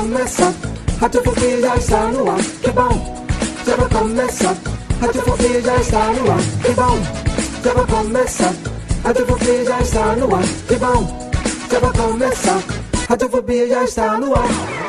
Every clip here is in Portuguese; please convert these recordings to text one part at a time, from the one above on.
Já vai começar. Radiofobia já está no ar. Que bom, já vai começar. Radiofobia já está no ar. Que bom, já vai começar. Radiofobia já está no ar. Que bom, já vai começar. Radiofobia já está no ar.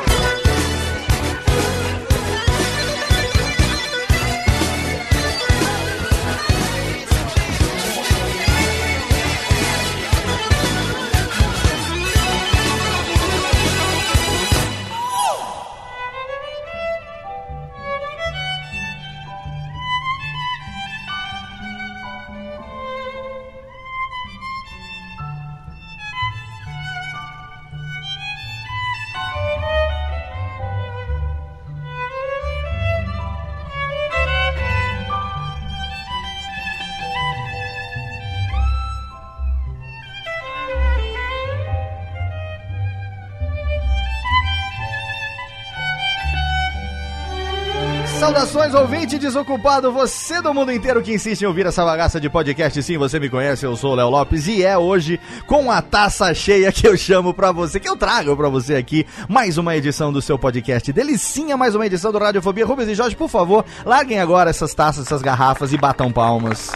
Ouvinte desocupado, você do mundo inteiro que insiste em ouvir essa bagaça de podcast. Sim, você me conhece, eu sou o Léo Lopes e é hoje com a taça cheia que eu chamo pra você, que eu trago pra você aqui, mais uma edição do seu podcast Delicinha, mais uma edição do Radiofobia. Rubens e Jorge, por favor, larguem agora essas taças, essas garrafas e batam palmas.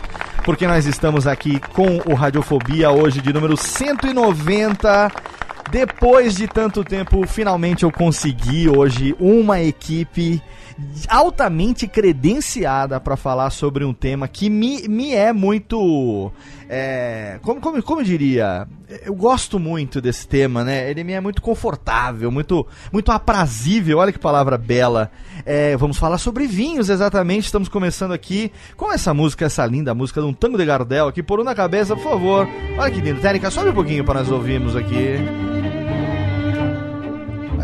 Porque nós estamos aqui com o Radiofobia hoje de número 190. Depois de tanto tempo, finalmente eu consegui hoje uma equipe altamente credenciada para falar sobre um tema que me, me é muito. É, como, como, como eu diria? Eu gosto muito desse tema, né? Ele me é muito confortável, muito, muito aprazível. Olha que palavra bela. É, vamos falar sobre vinhos, exatamente. Estamos começando aqui com essa música, essa linda música de um tango de Gardel aqui. Por um na cabeça, por favor. Olha que lindo. Técnica, sobe um pouquinho para nós ouvirmos aqui.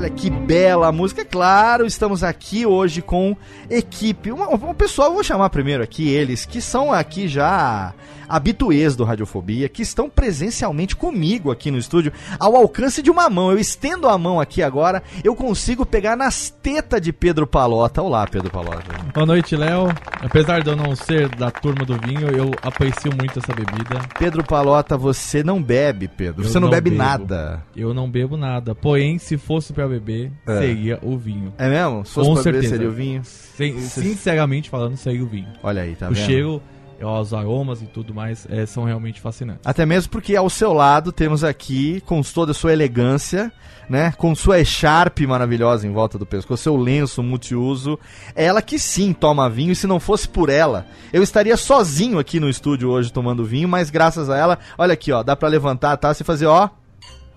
Olha que bela música. É claro, estamos aqui hoje com equipe. Um, pessoal, vou chamar primeiro aqui eles, que são aqui já habituês do Radiofobia, que estão presencialmente comigo aqui no estúdio, ao alcance de uma mão. Eu estendo a mão aqui agora, eu consigo pegar nas tetas de Pedro Palota. Olá, Pedro Palota. Boa noite, Léo. Apesar de eu não ser da turma do vinho, eu aprecio muito essa bebida. Pedro Palota, você não bebe, Pedro. Eu você não, não bebe bebo. nada. Eu não bebo nada. Porém, se fosse pra beber, É. seria o vinho. É mesmo? Se fosse Com pra beber, certeza. seria o vinho? Sinceramente falando, seria o vinho. Olha aí, tá o vendo? cheiro, os aromas e tudo mais é, são realmente fascinantes. Até mesmo porque ao seu lado temos aqui, com toda a sua elegância, né? Com sua echarpe maravilhosa em volta do pescoço, seu lenço multiuso. Ela que sim toma vinho, e se não fosse por ela, eu estaria sozinho aqui no estúdio hoje tomando vinho, mas graças a ela, olha aqui, ó, dá pra levantar a taça e fazer, ó.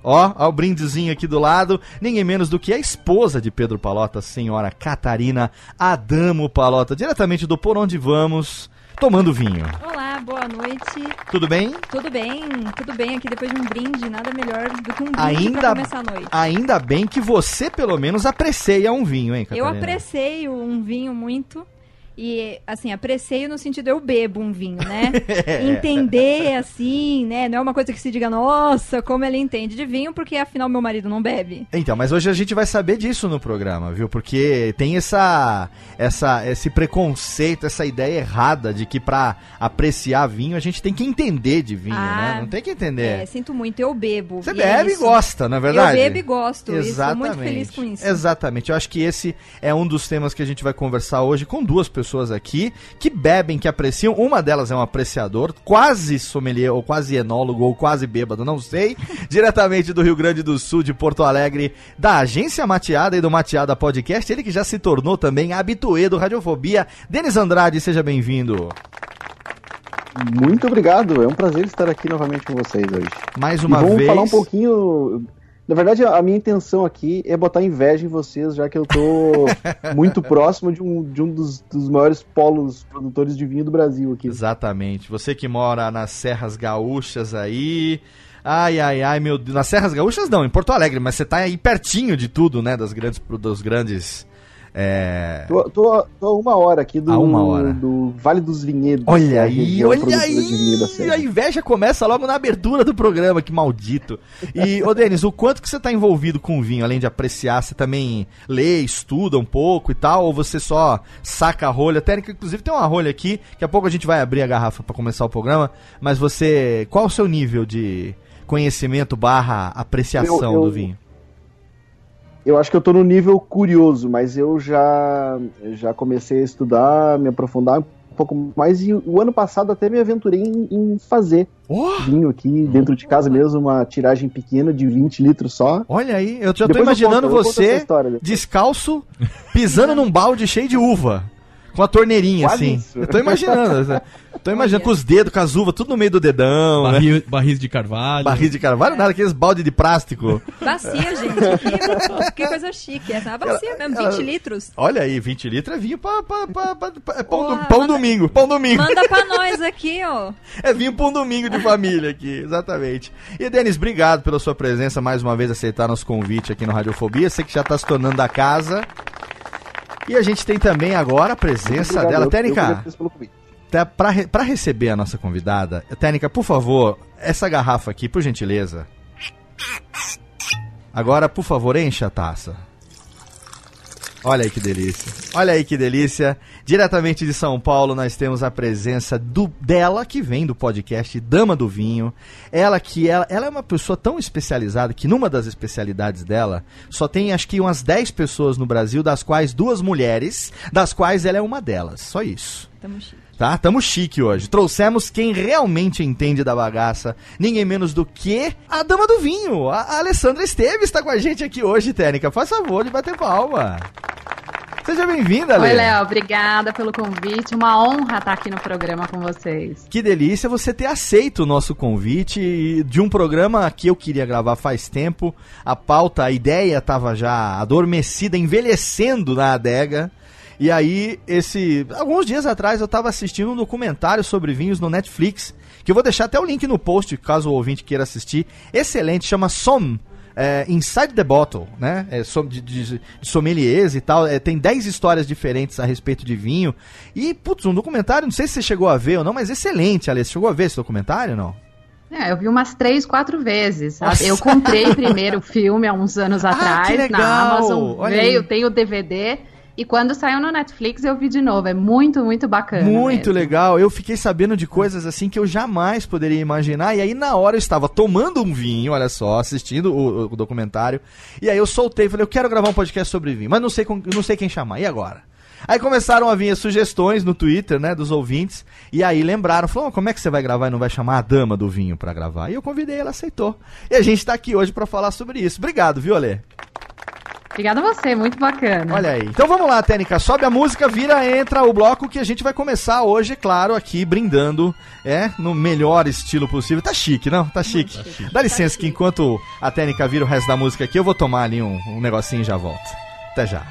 Ó, ó o brindezinho aqui do lado, ninguém menos do que a esposa de Pedro Palota, senhora Catarina Adamo Palota, diretamente do Por Onde Vamos, tomando vinho. Olá, boa noite. Tudo bem? Tudo bem? Tudo bem aqui depois de um brinde, nada melhor do que um brinde Ainda, pra começar a noite. ainda bem que você, pelo menos, aprecia um vinho, hein, Eu Catarina? aprecio um vinho muito. E, assim, aprecio no sentido eu bebo um vinho, né? Entender, assim, né? Não é uma coisa que se diga, nossa, como ele entende de vinho, porque afinal meu marido não bebe. Então, mas hoje a gente vai saber disso no programa, viu? Porque tem essa, essa, esse preconceito, essa ideia errada de que pra apreciar vinho a gente tem que entender de vinho, Ah, né? Não tem que entender. É, sinto muito, eu bebo. Você e é bebe e isso. gosta, na verdade? Eu bebo e gosto. E Exatamente. muito feliz com isso. Exatamente. Eu acho que esse é um dos temas que a gente vai conversar hoje com duas pessoas aqui que bebem, que apreciam. Uma delas é um apreciador, quase sommelier, ou quase enólogo, ou quase bêbado, não sei. diretamente do Rio Grande do Sul, de Porto Alegre, da agência Mateada e do Mateada Podcast. Ele que já se tornou também habituê do Radiofobia. Denis Andrade, seja bem-vindo. Muito obrigado, é um prazer estar aqui novamente com vocês hoje. Mais uma vamos vez. falar um pouquinho. Na verdade, a minha intenção aqui é botar inveja em vocês, já que eu tô muito próximo de um, de um dos, dos maiores polos produtores de vinho do Brasil aqui. Exatamente. Você que mora nas Serras Gaúchas aí. Ai, ai, ai, meu Deus. Nas Serras Gaúchas não, em Porto Alegre, mas você tá aí pertinho de tudo, né? Das grandes. Dos grandes é... Tô, tô, tô a uma hora aqui do, A uma hora. do Vale dos Vinhedos. Olha é aí, olha aí! A inveja começa logo na abertura do programa, que maldito. E, ô Denis, o quanto que você tá envolvido com vinho, além de apreciar, você também lê, estuda um pouco e tal, ou você só saca a rolha? Técnica, inclusive, tem uma rolha aqui, daqui a pouco a gente vai abrir a garrafa pra começar o programa, mas você, qual o seu nível de conhecimento barra apreciação Eu- eu- do vinho? Eu acho que eu tô no nível curioso, mas eu já, já comecei a estudar, me aprofundar um pouco mais. E o ano passado até me aventurei em, em fazer Oh, vinho aqui dentro de casa mesmo, uma tiragem pequena de 20 litros só. olha aí, eu já tô Depois eu imaginando conto- eu conto essa você história descalço, pisando num balde cheio de uva. Com a torneirinha, Quase assim. isso. Eu tô imaginando. tô imaginando com os dedos, com as uvas, tudo no meio do dedão, né? Barril, barris de carvalho. Barris de carvalho, nada, aqueles balde de plástico. Bacia, gente. Que, que coisa chique. Essa é uma bacia mesmo, 20 ela- litros. Olha aí, 20 litros é vinho pra, pra, pra, pra- é pão, do- pão manda- domingo, pão domingo. Manda pra nós aqui, ó. É vinho pra um domingo de família aqui, exatamente. E Denis, obrigado pela sua presença, mais uma vez aceitar nosso convite aqui no Radiofobia. Sei que já tá se tornando da casa. E a gente tem também agora a presença Obrigado, dela. eu- Técnica, convite. Tá, pra receber a nossa convidada, Técnica, por favor, essa garrafa aqui, por gentileza. Agora, por favor, encha a taça. Olha aí que delícia. Olha aí que delícia. Diretamente de São Paulo, nós temos a presença do dela, que vem do podcast Dama do Vinho. Ela que ela, ela é uma pessoa tão especializada que numa das especialidades dela, só tem acho que umas 10 pessoas no Brasil, das quais duas mulheres, das quais ela é uma delas. Só isso. Tamo chique. Tá? Tamo chique hoje. Trouxemos quem realmente entende da bagaça. Ninguém menos do que a dama do vinho. A a Alessandra Esteves está com a gente aqui hoje, Técnica. Faz favor de bater palma. Seja bem-vinda, Oi, Ale. Léo, obrigada pelo convite. Uma honra estar aqui no programa com vocês. Que delícia você ter aceito o nosso convite de um programa que eu queria gravar faz tempo. A pauta, a ideia estava já adormecida, envelhecendo na adega. E aí, esse. Alguns dias atrás eu estava assistindo um documentário sobre vinhos no Netflix. Que eu vou deixar até o link no post, caso o ouvinte queira assistir. Excelente, chama Som. é, Inside the Bottle, né? É, de, de, de sommeliers e tal. É, tem 10 histórias diferentes a respeito de vinho. E, putz, um documentário, não sei se você chegou a ver ou não, mas excelente, Alice. Chegou a ver esse documentário ou não? É, eu vi umas três, quatro vezes. Nossa. Eu comprei primeiro o filme há uns anos Ah, atrás na Amazon. Olha veio, aí. tem o DVD. E quando saiu no Netflix eu vi de novo. É muito, muito bacana. Muito mesmo. legal. Eu fiquei sabendo de coisas assim que eu jamais poderia imaginar. E aí, na hora, eu estava tomando um vinho, olha só, assistindo o, o documentário. E aí eu soltei, falei, eu quero gravar um podcast sobre vinho, mas não sei, com- não sei quem chamar. E agora? Aí começaram a vir as sugestões no Twitter, né, dos ouvintes. E aí lembraram, falaram, "Oh, como é que você vai gravar e não vai chamar a dama do vinho pra gravar? E eu convidei, ela aceitou. E a gente tá aqui hoje pra falar sobre isso. Obrigado, viu, Alê? Obrigada a você, muito bacana. Olha aí. Então vamos lá, Técnica. Sobe a música, vira, entra o bloco que a gente vai começar hoje, claro, aqui brindando, é, no melhor estilo possível. Tá chique, não? Tá chique. Dá licença que enquanto a Técnica vira o resto da música aqui, eu vou tomar ali um, um negocinho e já volto. Até já.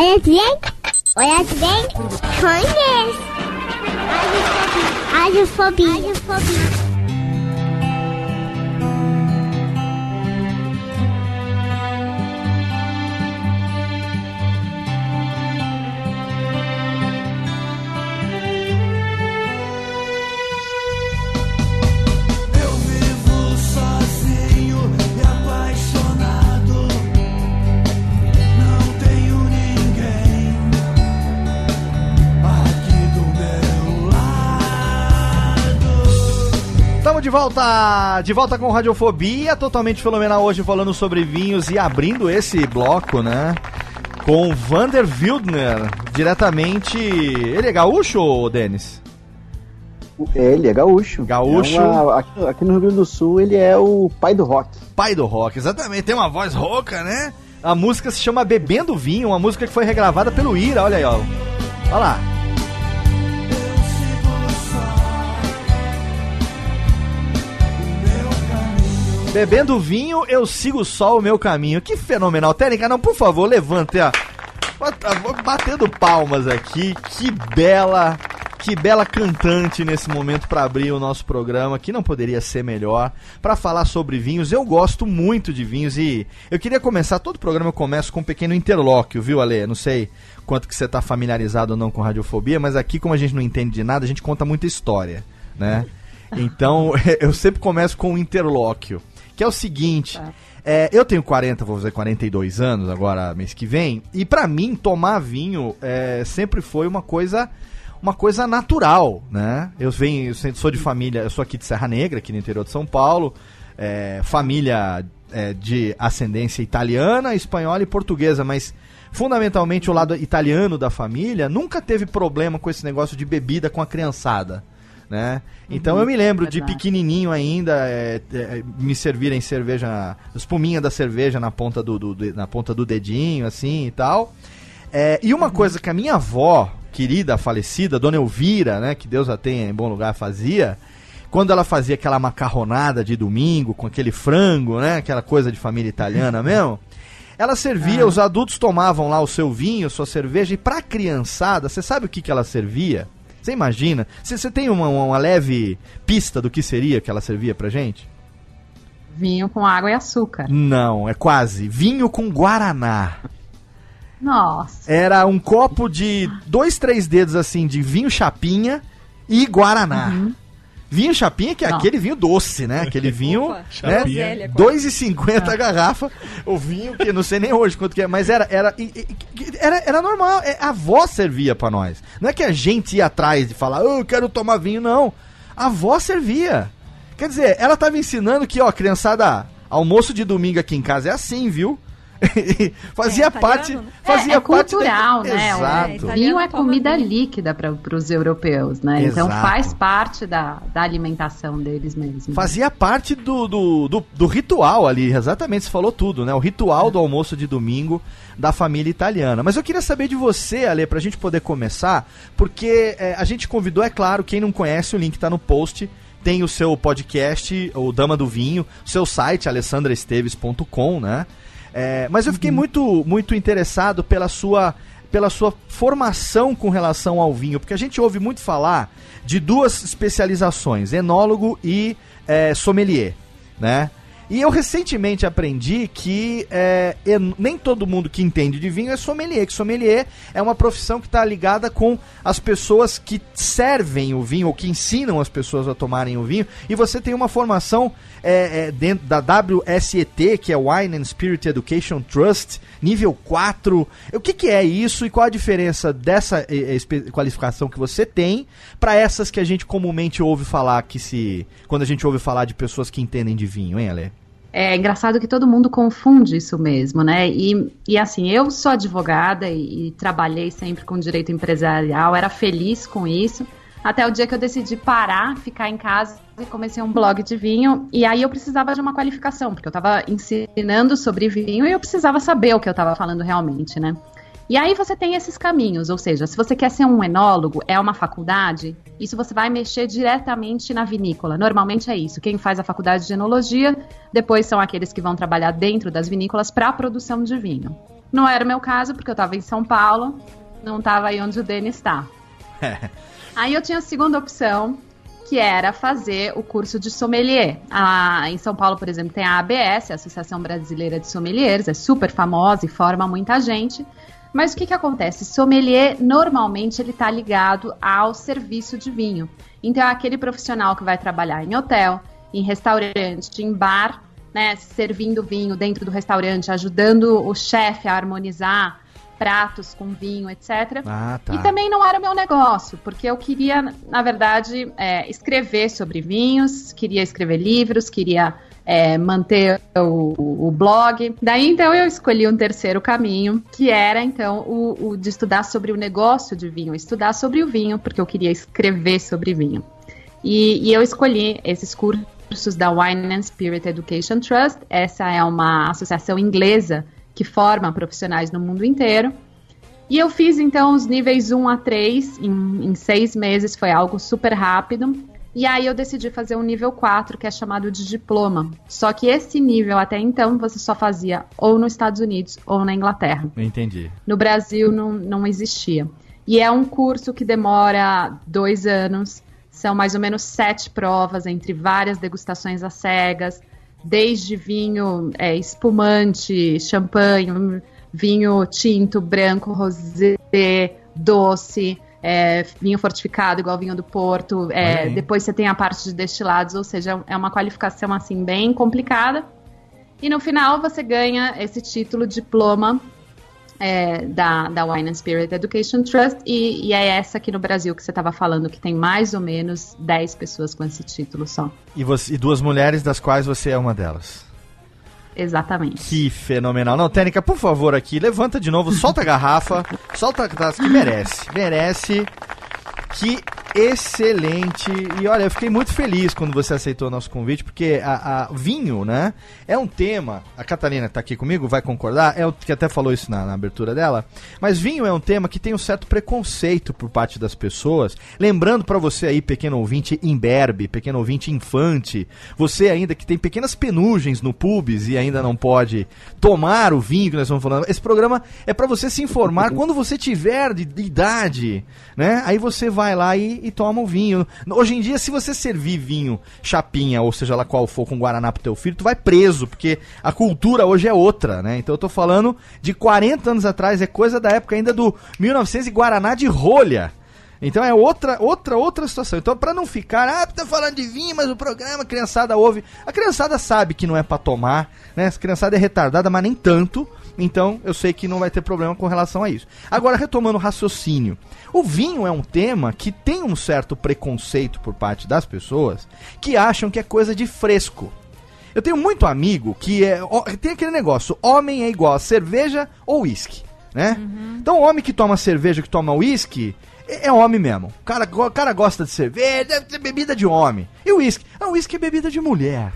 Hola Frank. Hola Frank. Hola Frank. Hola Frank. I'm Hola Frank. Hola Frank. Hola Frank. Hola Frank. Hola Frank. Tamo de volta, de volta com Radiofobia, totalmente fenomenal hoje falando sobre vinhos e abrindo esse bloco, né? com Vander Wildner, diretamente. Ele é gaúcho, Denis? Ele é gaúcho. Gaúcho. É uma- aqui, aqui no Rio Grande do Sul, ele é o pai do rock. Pai do rock, exatamente. Tem uma voz rouca, né? A música se chama Bebendo Vinho, uma música que foi regravada pelo Ira, olha aí, ó. Olha lá. Bebendo vinho, eu sigo só o meu caminho. Que fenomenal. Técnica, não, por favor, levante. Bota- Batendo palmas aqui. Que bela, que bela cantante nesse momento para abrir o nosso programa, que não poderia ser melhor, para falar sobre vinhos. Eu gosto muito de vinhos e eu queria começar, todo programa eu começo com um pequeno interlóquio, viu, Ale? Não sei quanto que você tá familiarizado ou não com radiofobia, mas aqui como a gente não entende de nada, a gente conta muita história, né? Então, eu sempre começo com um interlóquio, que é o seguinte, é, eu tenho 40, vou fazer 42 anos agora mês que vem, e pra mim tomar vinho é, sempre foi uma coisa uma coisa natural, né? Eu venho, eu sou de família, eu sou aqui de Serra Negra, aqui no interior de São Paulo, é, família é, de ascendência italiana, espanhola e portuguesa, mas fundamentalmente o lado italiano da família nunca teve problema com esse negócio de bebida com a criançada. Né? Então eu me lembro de pequenininho ainda é, é, me servirem cerveja, espuminha da cerveja na ponta do, do- do- na ponta do dedinho, assim e tal. É, e uma coisa que a minha avó, querida, falecida, Dona Elvira, né, que Deus a tenha em bom lugar, fazia, quando ela fazia aquela macarronada de domingo com aquele frango, né, aquela coisa de família italiana mesmo, ela servia, os adultos tomavam lá o seu vinho, sua cerveja, e pra criançada, você sabe o que, que ela servia? Você imagina? Você tem uma, uma leve pista do que seria que ela servia pra gente? Vinho com água e açúcar. Não, é quase. Vinho com guaraná. Nossa. Era um copo de dois, três dedos assim de vinho chapinha e guaraná. Vinho chapinha, que é Não. aquele vinho doce, né? Aquele vinho. Opa, né? groselha, quase. 2,50 a garrafa. O vinho, que não sei nem hoje quanto que é, mas era, era, era, era normal. é, A avó servia pra nós. Não é que a gente ia atrás de falar, "Oh, eu quero tomar vinho, não. A avó servia. Quer dizer, ela tava ensinando que, ó, criançada, almoço de domingo aqui em casa é assim, viu? fazia É, parte. né? Fazia é, é parte cultural, da... né? O Exato. É, italiano vinho é comida vinho. líquida para os europeus, né? Então Exato. faz parte da, da alimentação deles mesmo. Fazia parte do, do, do, do ritual ali, exatamente, você falou tudo, né? O ritual do almoço de domingo da família italiana. Mas eu queria saber de você, Ale, pra gente poder começar, porque é, a gente convidou, é claro, quem não conhece, o link tá no post, tem o seu podcast, o Dama do Vinho, seu site, alessandraesteves.com, né? É, mas eu fiquei muito, muito interessado pela sua pela sua formação com relação ao vinho, porque a gente ouve muito falar de duas especializações, enólogo e é, sommelier, né? E eu recentemente aprendi que é, nem todo mundo que entende de vinho é sommelier, que sommelier é uma profissão que está ligada com as pessoas que servem o vinho ou que ensinam as pessoas a tomarem o vinho. E você tem uma formação é, é, dentro da WSET, que é Wine and Spirit Education Trust, nível 4. O que, que é isso e qual a diferença dessa qualificação que você tem para essas que a gente comumente ouve falar que se quando a gente ouve falar de pessoas que entendem de vinho, hein, Ale? É engraçado que todo mundo confunde isso mesmo, né? E, e assim, eu sou advogada e, e trabalhei sempre com direito empresarial, era feliz com isso, até o dia que eu decidi parar, ficar em casa e comecei um blog de vinho. E aí eu precisava de uma qualificação, porque eu estava ensinando sobre vinho e eu precisava saber o que eu estava falando realmente, né? E aí você tem esses caminhos, ou seja, se você quer ser um enólogo, é uma faculdade, isso você vai mexer diretamente na vinícola. Normalmente é isso. Quem faz a faculdade de enologia, depois são aqueles que vão trabalhar dentro das vinícolas para a produção de vinho. Não era o meu caso, porque eu estava em São Paulo, não estava aí onde o Denis está. Aí eu tinha a segunda opção, que era fazer o curso de sommelier. Ah, em São Paulo, por exemplo, tem a ABS, a Associação Brasileira de Sommeliers, é super famosa e forma muita gente. Mas o que, que acontece? Sommelier, normalmente, ele está ligado ao serviço de vinho. Então, é aquele profissional que vai trabalhar em hotel, em restaurante, em bar, né, servindo vinho dentro do restaurante, ajudando o chefe a harmonizar pratos com vinho, etc. Ah, tá. E também não era meu negócio, porque eu queria, na verdade, é, escrever sobre vinhos, queria escrever livros, queria é, manter o, o, blog. Daí então eu escolhi um terceiro caminho, que era então o, o, de estudar sobre o negócio de vinho, estudar sobre o vinho, porque eu queria escrever sobre vinho. E, e eu escolhi esses cursos da Wine and Spirit Education Trust. Essa é uma associação inglesa que forma profissionais no mundo inteiro. E eu fiz então os níveis 1 a 3 em, em seis meses, foi algo super rápido. E aí eu decidi fazer um nível 4, que é chamado de diploma. Só que esse nível até então você só fazia ou nos Estados Unidos ou na Inglaterra. Entendi. No Brasil não, não existia. E é um curso que demora dois anos. São mais ou menos sete provas entre várias degustações às cegas, desde vinho é, espumante, champanhe, vinho tinto, branco, rosé, doce, é, vinho fortificado, igual vinho do Porto. É, depois você tem a parte de destilados, ou seja, é uma qualificação assim bem complicada. E no final você ganha esse título, diploma é, da, da Wine and Spirit Education Trust, e, e, é essa aqui no Brasil que você estava falando, que tem mais ou menos 10 pessoas com esse título só. E, você, e duas mulheres, das quais você é uma delas. Exatamente. Que fenomenal. Não, Tênica, por favor, aqui, levanta de novo, solta a garrafa, solta a taça que merece. Merece. Que excelente. E olha, eu fiquei muito feliz quando você aceitou o nosso convite, porque a, a vinho, né, é um tema. A Catarina está aqui comigo, vai concordar, é o que até falou isso na, na, abertura dela. Mas vinho é um tema que tem um certo preconceito por parte das pessoas. Lembrando para você aí, pequeno ouvinte imberbe, pequeno ouvinte infante, você ainda que tem pequenas penugens no pubis e ainda não pode tomar o vinho que nós estamos falando. Esse programa é para você se informar quando você tiver de, de idade, né? Aí você vai lá e e toma o vinho. Hoje em dia, se você servir vinho chapinha, ou seja lá qual for, com Guaraná pro teu filho, tu vai preso, porque a cultura hoje é outra, né? Então eu tô falando de 40 anos atrás, é coisa da época ainda do 1900 e Guaraná de rolha. Então é outra, outra, outra situação. Então, para não ficar, ah, tá falando de vinho, mas o programa, a criançada ouve. A criançada sabe que não é para tomar, né? A criançada é retardada, mas nem tanto. Então, eu sei que não vai ter problema com relação a isso. Agora, retomando o raciocínio. O vinho é um tema que tem um certo preconceito por parte das pessoas que acham que é coisa de fresco. Eu tenho muito amigo que é. Tem aquele negócio: homem é igual a cerveja ou uísque, né? Uhum. Então, o homem que toma cerveja, que toma uísque, é, é homem mesmo. O cara, o cara gosta de cerveja, é bebida de homem. E o uísque? Ah, o uísque é bebida de mulher.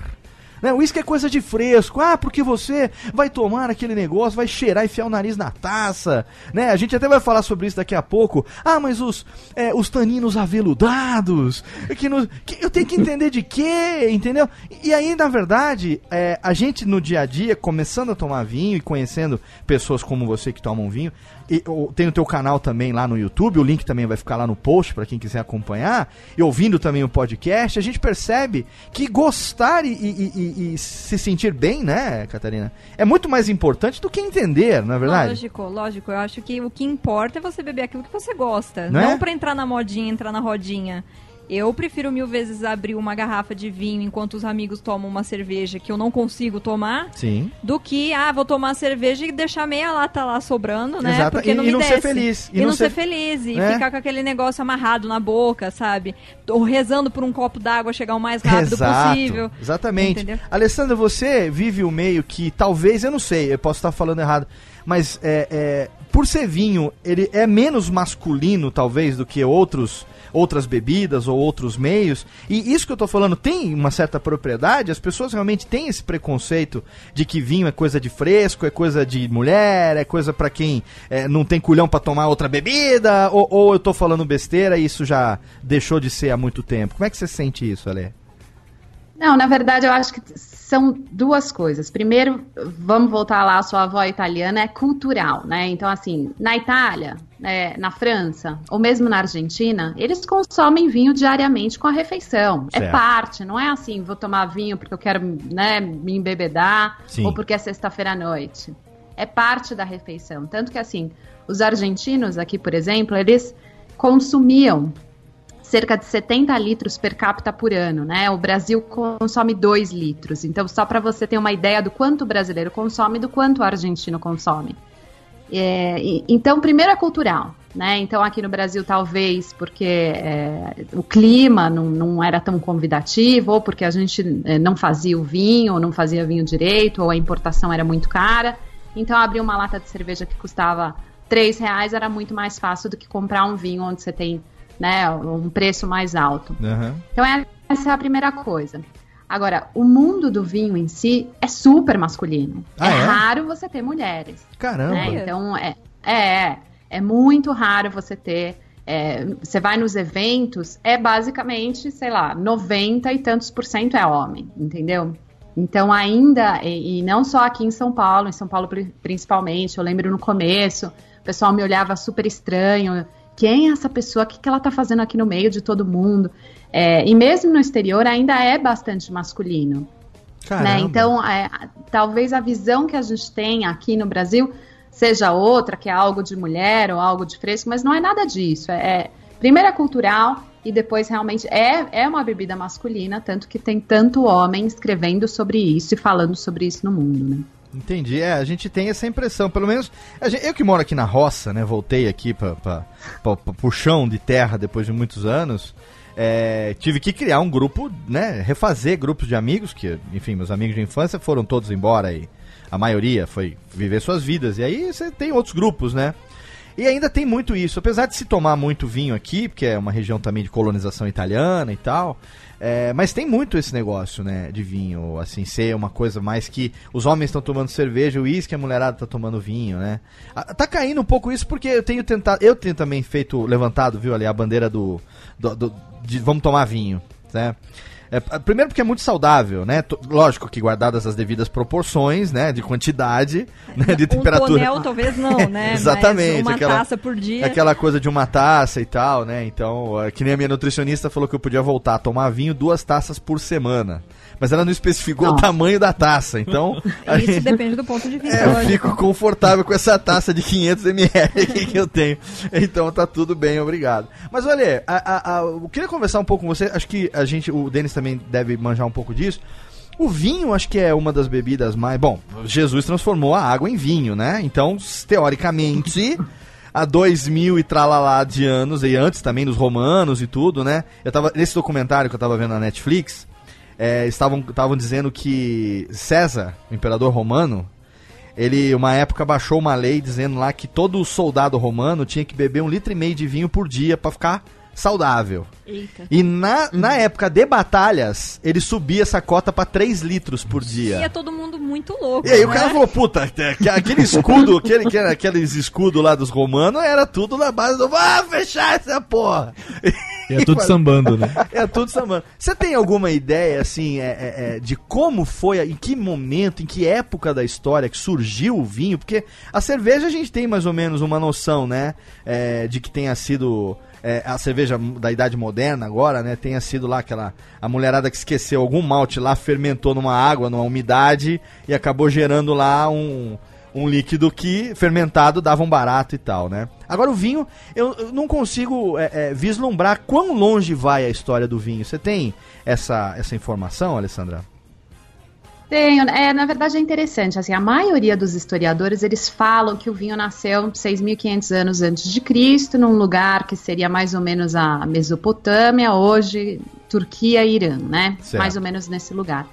Né? Uísque é coisa de fresco. Ah, porque você vai tomar aquele negócio, vai cheirar e enfiar o nariz na taça. Né? A gente até vai falar sobre isso daqui a pouco. Ah, mas os, é, os taninos aveludados. Que, no, que eu tenho que entender de quê, entendeu? E aí, na verdade, é, a gente no dia a dia, começando a tomar vinho e conhecendo pessoas como você que tomam vinho, e, tem o teu canal também lá no YouTube, o link também vai ficar lá no post para quem quiser acompanhar, e ouvindo também o podcast, a gente percebe que gostar e, e, e, se sentir bem, né, Catarina, é muito mais importante do que entender, não é verdade? Lógico, lógico. Eu acho que o que importa é você beber aquilo que você gosta, não, é? não é? para entrar na modinha, entrar na rodinha. Eu prefiro mil vezes abrir uma garrafa de vinho enquanto os amigos tomam uma cerveja que eu não consigo tomar. Sim. Do que, ah, vou tomar cerveja e deixar meia lata lá sobrando, né? Exato. Porque e, não e me não ser feliz. E, e não, ser... ser feliz. E é? ficar com aquele negócio amarrado na boca, sabe? Ou rezando por um copo d'água chegar o mais rápido Exato. possível. Exatamente. Entendeu? Alessandra, você vive o um meio que talvez, eu não sei, eu posso estar falando errado, mas é, é, por ser vinho, ele é menos masculino, talvez, do que outros outras bebidas ou outros meios. E isso que eu tô falando tem uma certa propriedade, as pessoas realmente têm esse preconceito de que vinho é coisa de fresco, é coisa de mulher, é coisa para quem é, não tem culhão para tomar outra bebida, ou, ou, eu tô falando besteira e isso já deixou de ser há muito tempo. Como é que você sente isso, Ale? Não, na verdade eu acho que são duas coisas. Primeiro, vamos voltar lá, sua avó italiana é cultural, né? Então, assim, na Itália, é, na França, ou mesmo na Argentina, eles consomem vinho diariamente com a refeição. É certo. É parte, não é assim, vou tomar vinho porque eu quero né, me embebedar Sim. ou porque é sexta-feira à noite. É parte da refeição. Tanto que, assim, os argentinos aqui, por exemplo, eles consumiam cerca de 70 litros per capita por ano, né? O Brasil consome 2 litros. Então, só para você ter uma ideia do quanto o brasileiro consome e do quanto o argentino consome. É, e, então, primeiro é cultural. né? Então aqui no Brasil talvez porque é, o clima não, não era tão convidativo, ou porque a gente é, não fazia o vinho, ou não fazia vinho direito, ou a importação era muito cara. Então abrir uma lata de cerveja que custava três reais era muito mais fácil do que comprar um vinho onde você tem né, um preço mais alto. Aham. Então é- essa é a primeira coisa. Agora, o mundo do vinho em si é super masculino. Ah, é, é? raro você ter mulheres. Caramba. né? Então é, é, é muito raro você ter. é, você vai nos eventos, é basicamente, sei lá, 90 e tantos por cento é homem, entendeu? Então ainda, e, e não só aqui em São Paulo, em São Paulo pri- principalmente, eu lembro no começo, o pessoal me olhava super estranho. Quem é essa pessoa? O que, que ela tá fazendo aqui no meio de todo mundo? É, e mesmo no exterior ainda é bastante masculino. Né? Então, é, talvez a visão que a gente tem aqui no Brasil seja outra, que é algo de mulher ou algo de fresco, mas não é nada disso. É, é- primeiro é cultural e depois realmente é, é uma bebida masculina, tanto que tem tanto homem escrevendo sobre isso e falando sobre isso no mundo, né? Entendi. É, a gente tem essa impressão. Pelo menos, gente- eu que moro aqui na roça, né? Voltei aqui pra- pro chão de terra depois de muitos anos. é, tive que criar um grupo, né? Refazer grupos de amigos, que, enfim, meus amigos de infância foram todos embora e a maioria foi viver suas vidas. E aí você tem outros grupos, né? E ainda tem muito isso. Apesar de se tomar muito vinho aqui, porque é uma região também de colonização italiana e tal. É, mas tem muito esse negócio, né, de vinho, assim, ser uma coisa mais que os homens estão tomando cerveja, o uísque, a mulherada tá tomando vinho, né? Ah, Tá caindo um pouco isso porque eu tenho tentado, eu tenho também feito, levantado, viu, ali a bandeira do, do, do- de vamos tomar vinho, né? É, primeiro porque é muito saudável, né? To- Lógico que guardadas as devidas proporções, né? De quantidade, né? de Um temperatura. tonel talvez não, né? Exatamente, Mas uma aquela- taça por dia. Aquela coisa de uma taça e tal, né? Então, é, que nem a minha nutricionista falou que eu podia voltar a tomar vinho duas taças por semana. Mas ela não especificou o Nossa. tamanho da taça. Então, a Isso gente- depende do ponto de vista. é, eu fico confortável com essa taça de 500 ml que eu tenho. Então tá tudo bem, obrigado. Mas olha, a, a- a- eu queria conversar um pouco com você. Acho que a gente, o Denis também deve manjar um pouco disso. O vinho, acho que é uma das bebidas mais. Bom, Jesus transformou a água em vinho, né? Então, teoricamente. Há dois mil e tralalá de anos, e antes também dos romanos e tudo, né? Eu tava. Nesse documentário que eu tava vendo na Netflix, é, estavam, estavam dizendo que César, o imperador romano, ele, uma época, baixou uma lei dizendo lá que todo soldado romano tinha que beber um litro e meio de vinho por dia pra ficar saudável. Eita. E na, na época de batalhas, ele subia essa cota pra 3 litros por E dia. é todo mundo muito louco. E aí o né? cara falou, puta, é, aquele escudo, aquele, aqueles escudos lá dos romanos, era tudo na base do. Ah, fechar essa porra! E é tudo sambando, né? É tudo sambando. Você tem alguma ideia, assim, é, é, é, de como foi, em que momento, em que época da história que surgiu o vinho? Porque a cerveja a gente tem mais ou menos uma noção, né? é, de que tenha sido. É, a cerveja da idade moderna agora, né? Tenha sido lá aquela. A mulherada que esqueceu algum malte lá, fermentou numa água, numa umidade e acabou gerando lá um um líquido que fermentado dava um barato e tal, né? Agora o vinho, eu, eu não consigo é, é, vislumbrar quão longe vai a história do vinho. Você tem essa, essa informação, Alessandra? Tenho, é, na verdade é interessante, assim, a maioria dos historiadores, eles falam que o vinho nasceu 6.500 anos antes de Cristo, num lugar que seria mais ou menos a Mesopotâmia, hoje Turquia e Irã, né? Certo. Mais ou menos nesse lugar.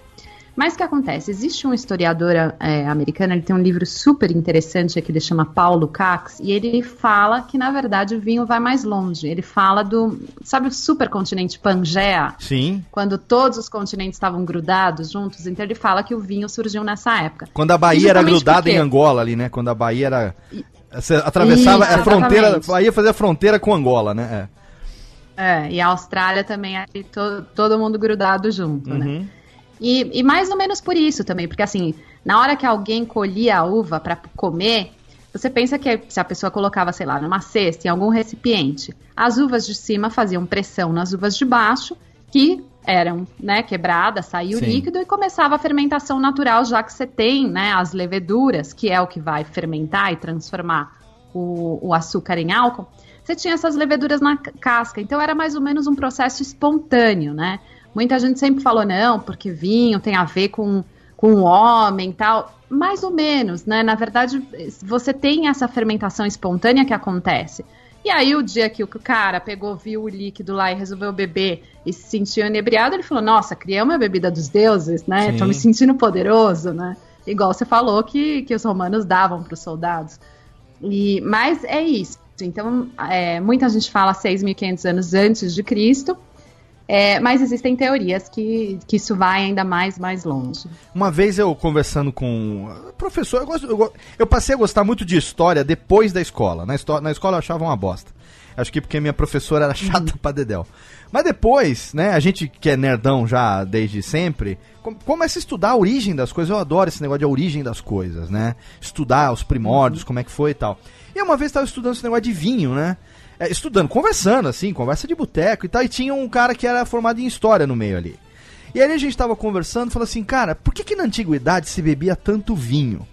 Mas o que acontece? Existe um historiador é, americano, ele tem um livro super interessante que ele chama Paulo Cax, e ele fala que, na verdade, o vinho vai mais longe. Ele fala do, sabe o supercontinente Pangaea? Sim. quando todos os continentes estavam grudados juntos, então ele fala que o vinho surgiu nessa época. Quando a Bahia era grudada em Angola ali, né? Quando a Bahia era. Você atravessava Isso, a fronteira. exatamente. A Bahia fazia fronteira com Angola, né? É, e a Austrália também, aí to- todo mundo grudado junto, É. né? E, e mais ou menos por isso também, porque assim, na hora que alguém colhia a uva para comer, você pensa que se a pessoa colocava, sei lá, numa cesta, em algum recipiente, as uvas de cima faziam pressão nas uvas de baixo, que eram, né, quebradas, saía o líquido e começava a fermentação natural, já que você tem, né, as leveduras, que é o que vai fermentar e transformar o, o açúcar em álcool. Você tinha essas leveduras na ca- casca, então era mais ou menos um processo espontâneo, né? Muita gente sempre falou, não, porque vinho tem a ver com, com o homem e tal. Mais ou menos, né? Na verdade, você tem essa fermentação espontânea que acontece. E aí, o dia que o cara pegou, viu o líquido lá e resolveu beber e se sentiu inebriado, ele falou: Nossa, criei uma bebida dos deuses, né? Sim. Tô me sentindo poderoso, né? Igual você falou que, que os romanos davam para os soldados. E, mas é isso. Então, é, muita gente fala 6.500 anos antes de Cristo, é, mas existem teorias que, que isso vai ainda mais, mais longe. Uma vez eu conversando com professor, eu, gosto- eu eu passei a gostar muito de história depois da escola. Na, histó- na escola eu achava uma bosta. Acho que porque minha professora era chata pra dedéu. Mas depois, né, a gente que é nerdão já desde sempre, com- começa a estudar a origem das coisas. Eu adoro esse negócio de origem das coisas, né? Estudar os primórdios, como é que foi e tal. E uma vez eu tava estudando esse negócio de vinho, né? É, estudando, conversando, assim, conversa de boteco e tal. E tinha um cara que era formado em história no meio ali. E aí a gente tava conversando e falou assim, cara, por que que na antiguidade se bebia tanto vinho?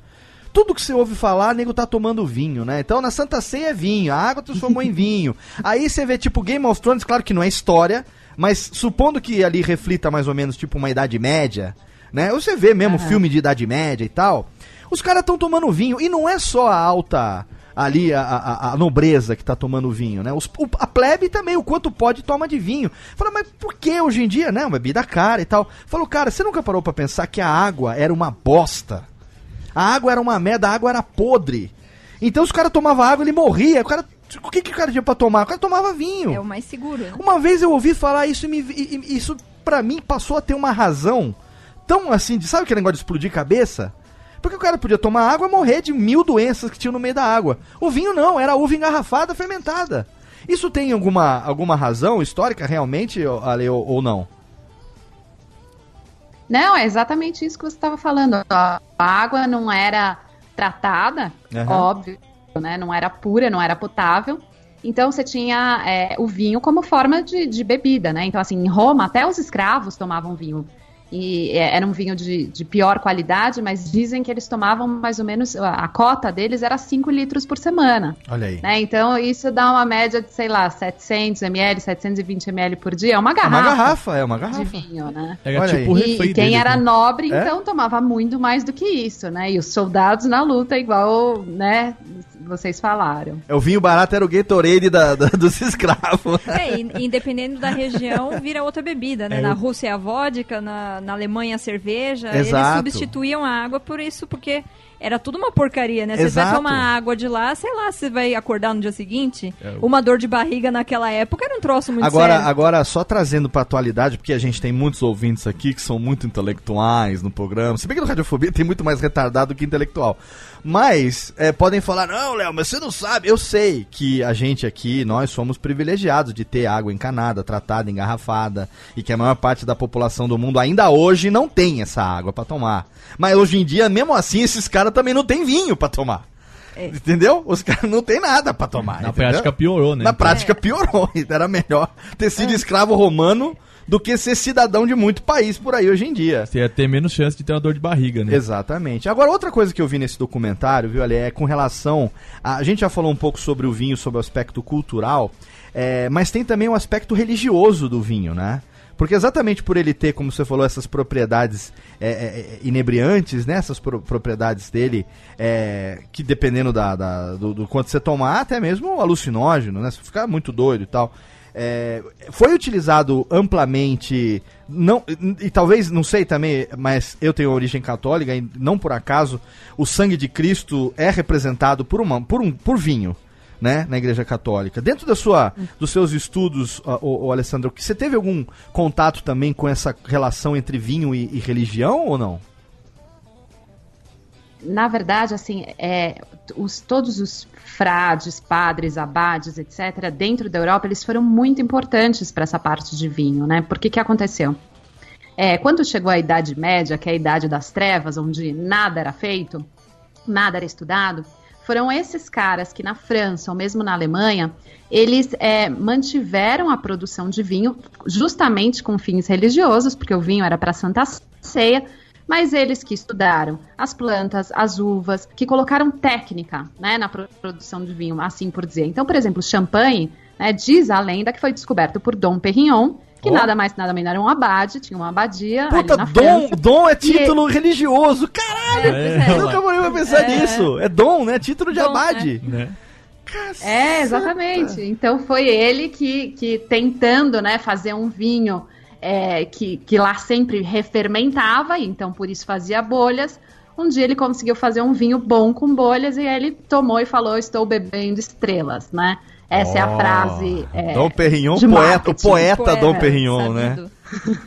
Tudo que você ouve falar, nego tá tomando vinho, né? Então na Santa Ceia é vinho, a água transformou em vinho. Aí você vê tipo Game of Thrones, claro que não é história, mas supondo que ali reflita mais ou menos tipo uma idade média, né? Ou você vê mesmo filme de idade média e tal. Os caras estão tomando vinho e não é só a alta ali a, a- a nobreza que tá tomando vinho, né? Os, o- a plebe também, o quanto pode toma de vinho. Fala, mas por que hoje em dia, né? Uma bebida cara e tal. Falou, cara, você nunca parou pra pensar que a água era uma bosta? A água era uma merda, a água era podre. Então os caras tomavam água, ele morria. O cara, o que, que o cara tinha pra tomar? O cara tomava vinho. É o mais seguro, né? Uma vez eu ouvi falar isso e, me, e- e- isso pra mim passou a ter uma razão tão assim, de, sabe aquele negócio de explodir cabeça? Porque o cara podia tomar água e morrer de mil doenças que tinham no meio da água. O vinho não, era uva engarrafada fermentada. Isso tem alguma, alguma razão histórica realmente, Ale, ou, ou não? Não, é exatamente isso que você estava falando. A água não era tratada, Aham. óbvio, né? Não era pura, não era potável. Então você tinha é, o vinho como forma de, de bebida, né? Então, assim, em Roma, até os escravos tomavam vinho. E é, era um vinho de, de pior qualidade, mas dizem que eles tomavam mais ou menos. A, cota deles era 5 litros por semana. Olha aí. Né? Então, isso dá uma média de, sei lá, 700 ml, 720 ml por dia. É uma É garrafa, uma garrafa, é uma de garrafa. vinho, né? Era Olha tipo E, e quem deles, era né? nobre, É? então, tomava muito mais do que isso, né? E os soldados na luta, igual, né, vocês falaram. É, O vinho barato era o Gatorade da, da- dos escravos. É, e, e dependendo da região, vira outra bebida, né? É, na eu- Rússia é a vodka, na, na Alemanha a cerveja. Exato. Eles substituíam a água por isso, porque era tudo uma porcaria, né? Você vai tomar água de lá, sei lá, você vai acordar no dia seguinte. É, Uma dor de barriga naquela época era um troço muito Agora, sério. agora, só trazendo pra atualidade, porque a gente tem muitos ouvintes aqui que são muito intelectuais no programa. Se bem que no Radiofobia tem muito mais retardado que intelectual. Mas, é, podem falar, não, Léo, mas você não sabe. Eu sei que a gente aqui, nós somos privilegiados de ter água encanada, tratada, engarrafada, e que a maior parte da população do mundo ainda hoje não tem essa água pra tomar. Mas hoje em dia, mesmo assim, esses caras também não têm vinho pra tomar. É. Entendeu? Os caras não tem nada pra tomar. Na entendeu? prática piorou, né? Na prática piorou. Então Era melhor ter sido escravo romano do que ser cidadão de muito país por aí hoje em dia. Você ia ter menos chance de ter uma dor de barriga, né? Exatamente. Agora, outra coisa que eu vi nesse documentário, viu, Ale, é com relação. A, a gente já falou um pouco sobre o vinho, sobre o aspecto cultural, é, mas tem também o aspecto religioso do vinho, né? Porque exatamente por ele ter, como você falou, essas propriedades é, é, é, inebriantes, né? Essas pro- propriedades dele, é, que dependendo da, da- do, do quanto você tomar, até mesmo alucinógeno, né? Você ficar muito doido e tal. É, foi utilizado amplamente, não, e, talvez, não sei também, mas eu tenho origem católica e não por acaso, o sangue de Cristo é representado por, uma, por, um, por vinho, né, na Igreja Católica. Dentro da sua, dos seus estudos, ô, ô, Alessandro, você teve algum contato também com essa relação entre vinho e, e religião ou não? Na verdade, assim, é, os, todos os frades, padres, abades, etc., dentro da Europa, eles foram muito importantes para essa parte de vinho, né? Porque que aconteceu? É, quando chegou a Idade Média, que é a Idade das Trevas, onde nada era feito, nada era estudado, foram esses caras que na França ou mesmo na Alemanha, eles é, mantiveram a produção de vinho justamente com fins religiosos, porque o vinho era para Santa Ceia, mas eles que estudaram as plantas, as uvas, que colocaram técnica né, na pro- produção de vinho, assim por dizer. Então, por exemplo, o champanhe, né, diz a lenda que foi descoberto por Dom Perignon, que Ó. nada mais nada menos era um abade, tinha uma abadia Puta, ali na dom, França. dom é título religioso. Caralho, É, eu nunca parei pra pensar É. nisso. É dom, né? Título de Dom, abade. Né? É, exatamente. Então foi ele que, que tentando né, fazer um vinho é, que, que lá sempre refermentava, então por isso fazia bolhas. Um dia ele conseguiu fazer um vinho bom com bolhas e aí ele tomou e falou: Estou bebendo estrelas, né? Essa é a frase. é, Dom Perignon, de poeta, poeta, Poeta, Dom Perignon, né? sabido.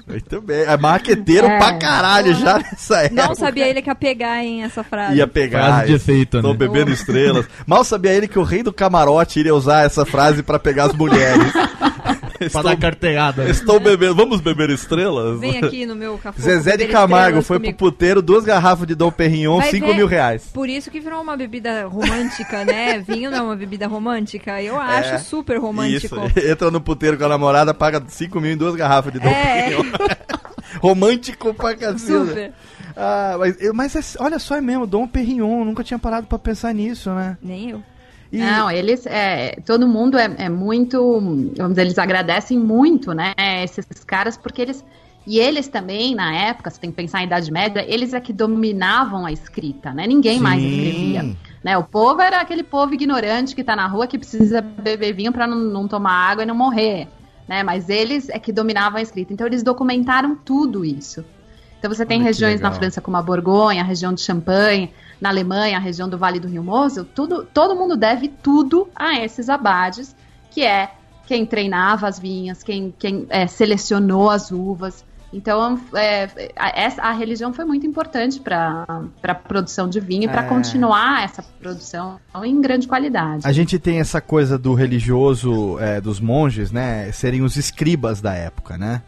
Muito bem. É marqueteiro É. pra caralho já nessa época. Não sabia ele que ia pegar, hein, essa frase. Ia pegar. Frase de efeito, Tô né? bebendo estrelas. Mal sabia ele que o rei do camarote iria usar essa frase pra pegar as mulheres. Pra estou, dar carteirada. estou bebendo. Vamos beber estrelas? Vem aqui no meu café. Zezé de Camargo foi pro puteiro, duas garrafas de Dom Perignon, Vai 5 ver. mil reais. Por isso que virou uma bebida romântica, né? Vinho não é uma bebida romântica. Eu acho É. super romântico. Isso, entra no puteiro com a namorada, paga 5 mil em duas garrafas de Dom É. Perignon. Romântico pra cacete. Super. Ah, mas, mas é- olha só, é mesmo, Dom Perignon, nunca tinha parado pra pensar nisso, né? Nem eu. E- Não, eles, é, todo mundo é, é muito, vamos dizer, eles agradecem muito, né, esses caras, porque eles, e eles também, na época, você tem que pensar em Idade Média, eles é que dominavam a escrita, né, ninguém mais Sim. escrevia. Né, o povo era aquele povo ignorante que tá na rua que precisa beber vinho pra não, não tomar água e não morrer, né, mas eles é que dominavam a escrita, então eles documentaram tudo isso. Então você tem Olha regiões na. França como a Borgonha, a região de Champagne, na Alemanha, a região do Vale do Rio Mosel, tudo, todo mundo deve tudo a esses abades, que é quem treinava as vinhas, quem, quem é, selecionou as uvas. Então, é, a, essa, a religião foi muito importante para a produção de vinho e para É. continuar essa produção em grande qualidade. A gente tem essa coisa do religioso, é, dos monges, né? Serem os escribas da época, né?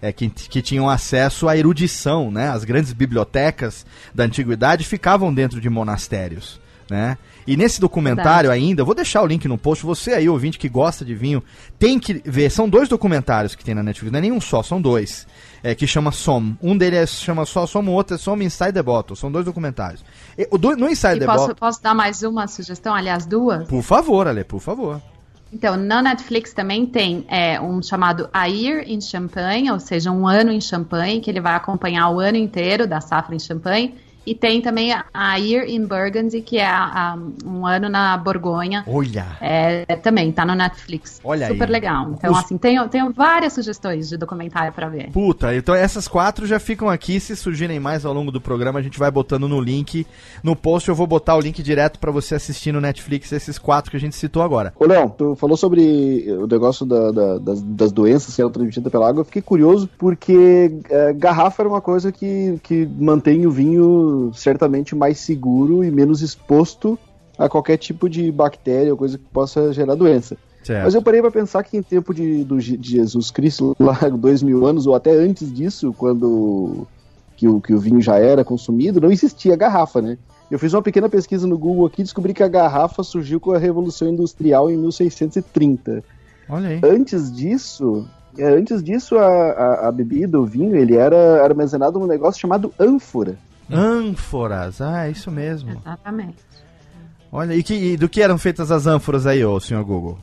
É, que, que tinham acesso à erudição, né? As grandes bibliotecas da antiguidade ficavam dentro de monastérios, né? E nesse documentário ainda, eu vou deixar o link no post, você aí, ouvinte que gosta de vinho, tem que ver, são dois documentários que tem na Netflix, não é nenhum só, são dois, é, que chama Som. Um deles é- chama só Som, o outro é Som Inside the Bottle, são dois documentários. E, o do, no Inside E the posso, Bottle... posso dar mais uma sugestão, aliás, duas? Por favor, Ale, por favor. Então, na Netflix também tem é, um chamado A Year in Champagne, ou seja, um ano em Champagne, que ele vai acompanhar o ano inteiro da safra em Champagne. E tem também a- Year in Burgundy, que é a- a- um ano na Borgonha. Olha! É, também tá no Netflix. Olha Super aí. legal. Então, Os- assim, tenho, tenho várias sugestões de documentário pra ver. Puta, então essas quatro já ficam aqui. Se surgirem mais ao longo do programa, a gente vai botando no link. No post eu vou botar o link direto pra você assistir no Netflix esses quatro que a gente citou agora. Ô, Léo, tu falou sobre o negócio da- da- das, das doenças que eram transmitidas pela água. Eu fiquei curioso porque é, garrafa era uma coisa que, que mantém o vinho certamente mais seguro e menos exposto a qualquer tipo de bactéria ou coisa que possa gerar doença. Certo. Mas eu parei pra pensar que em tempo de, do, de Jesus Cristo, lá dois mil anos, ou até antes disso, quando que o, que o vinho já era consumido, não existia garrafa, né? Eu fiz uma pequena pesquisa no Google aqui e descobri que a garrafa surgiu com a Revolução Industrial em 1630. Olha aí. Antes disso, é, antes disso a, a, a bebida, o vinho, ele era armazenado num negócio chamado ânfora. Ânforas, ah, é isso mesmo. Exatamente. Olha, e, que, e do que eram feitas as ânforas aí, ô senhor Google?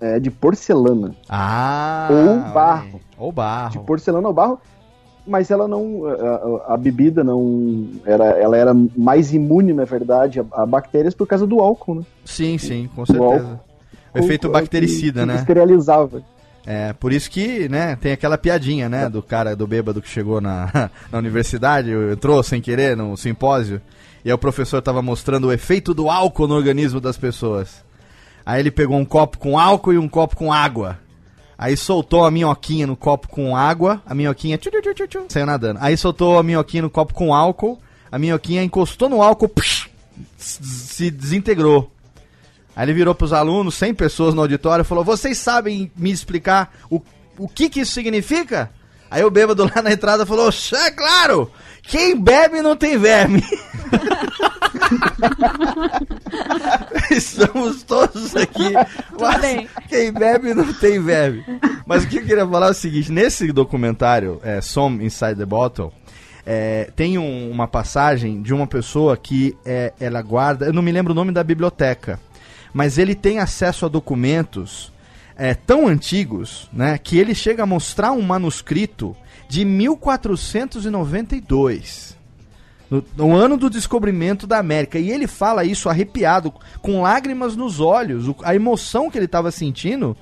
É, de porcelana. Ah! Ou barro. Ou barro. de porcelana ou barro, mas ela não. A, a- bebida não. Era, ela era mais imune, na verdade, a, a bactérias por causa do álcool, né? Sim, sim, com O certeza. álcool O efeito Que- bactericida, que né? Esterilizava. É, por isso que, né, tem aquela piadinha, né, do cara, do bêbado que chegou na, na universidade, entrou sem querer no simpósio, e aí o professor tava mostrando o efeito do álcool no organismo das pessoas. Aí ele pegou um copo com álcool e um copo com água. Aí soltou a minhoquinha no copo com água, a minhoquinha saiu nadando. Aí soltou a minhoquinha no copo com álcool, a minhoquinha encostou no álcool, psh, se desintegrou. Aí ele virou pros alunos, 100 pessoas no auditório, falou: Vocês sabem me explicar o, o que, que isso significa? Aí o bêbado lá na entrada falou: É claro! Quem bebe não tem verme. Estamos todos aqui. mas. Quem bebe não tem verme. Mas o que eu queria falar é o seguinte: nesse documentário, é, Some Inside the Bottle, é, tem um- uma passagem de uma pessoa que é, ela guarda. Eu não me lembro o nome da biblioteca, mas ele tem acesso a documentos é, tão antigos, né, que ele chega a mostrar um manuscrito de 1492. No, no ano do descobrimento da América. E ele fala isso arrepiado, com lágrimas nos olhos, a emoção que ele estava sentindo,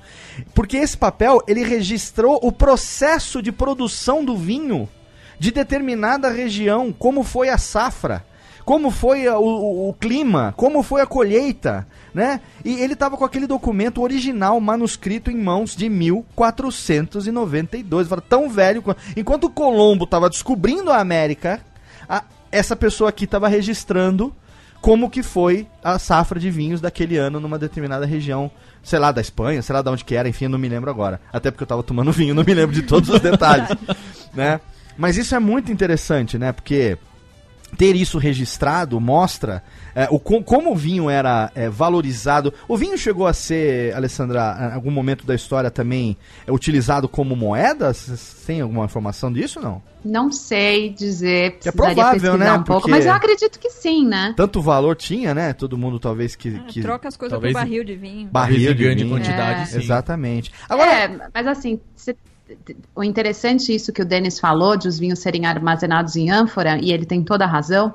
porque esse papel ele registrou o processo de produção do vinho de determinada região, como foi a safra, como foi o, o- o clima, como foi a colheita, né? E ele estava com aquele documento original manuscrito em mãos de 1492, Fala, tão velho, quan- enquanto Colombo estava descobrindo a América, a- essa pessoa aqui estava registrando como que foi a safra de vinhos daquele ano numa determinada região, sei lá, da Espanha, sei lá de onde que era, enfim, eu não me lembro agora. Até porque eu tava tomando vinho, não me lembro de todos os detalhes, né? Mas isso é muito interessante, né? Porque ter isso registrado mostra é, o, co- como o vinho era é, valorizado. O vinho chegou a ser, Alessandra, em algum momento da história também é, utilizado como moeda? Vocês têm alguma informação disso não? Não sei dizer, É provável, né? um pouco, mas eu acredito que sim, né? Tanto valor tinha, né? Todo mundo talvez que. Ah, que... Troca as coisas talvez- por barril de vinho. Barril de grande vinho. quantidade, É. sim. Exatamente. Agora, É, mas assim, cê- o interessante é isso que o Denis falou, de os vinhos serem armazenados em ânfora, e ele tem toda a razão.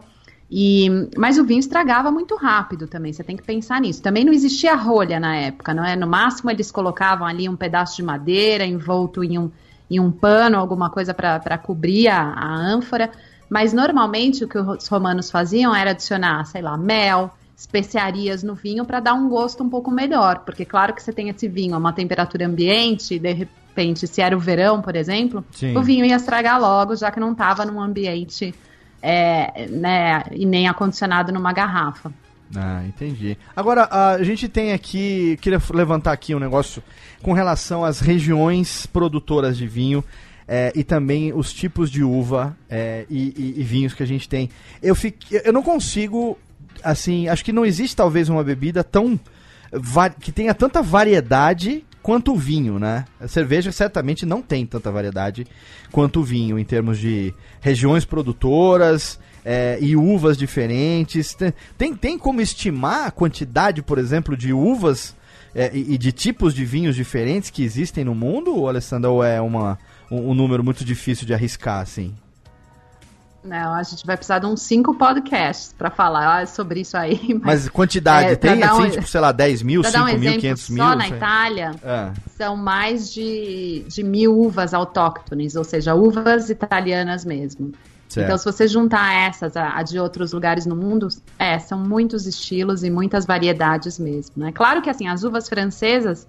E, mas o vinho estragava muito rápido também, você tem que pensar nisso. Também não existia rolha na época, não é? No máximo eles colocavam ali um pedaço de madeira envolto em um, em um pano, alguma coisa para cobrir a, a ânfora. Mas normalmente o que os romanos faziam era adicionar, sei lá, mel, especiarias no vinho para dar um gosto um pouco melhor. Porque claro que você tem esse vinho a uma temperatura ambiente, e de repente, se era o verão, por exemplo, Sim. o vinho ia estragar logo, já que não estava num ambiente é, né, e nem acondicionado numa garrafa. Ah, entendi. Agora, a gente tem aqui, queria levantar aqui um negócio com relação às regiões produtoras de vinho é, e também os tipos de uva é, e, e- e vinhos que a gente tem. Eu, fiquei, eu não consigo, assim, acho que não existe talvez uma bebida tão que tenha tanta variedade quanto o vinho, né? A cerveja certamente não tem tanta variedade quanto o vinho em termos de regiões produtoras é, e uvas diferentes. Tem- Tem, como estimar a quantidade, por exemplo, de uvas é, e, de tipos de vinhos diferentes que existem no mundo, Alessandra, ou é uma, um, um número muito difícil de arriscar, assim? Não, a gente vai precisar de uns cinco podcasts para falar sobre isso aí. Mas, Mas quantidade, É, tem assim, um- tipo, sei lá, 10 mil, para dar 5 um mil, exemplo, 500 mil? só na sei. Itália É. são mais de, de mil uvas autóctones, ou seja, uvas italianas mesmo. Certo. Então, se você juntar essas a, a de outros lugares no mundo, é, são muitos estilos e muitas variedades mesmo. Né? Claro que assim, as uvas francesas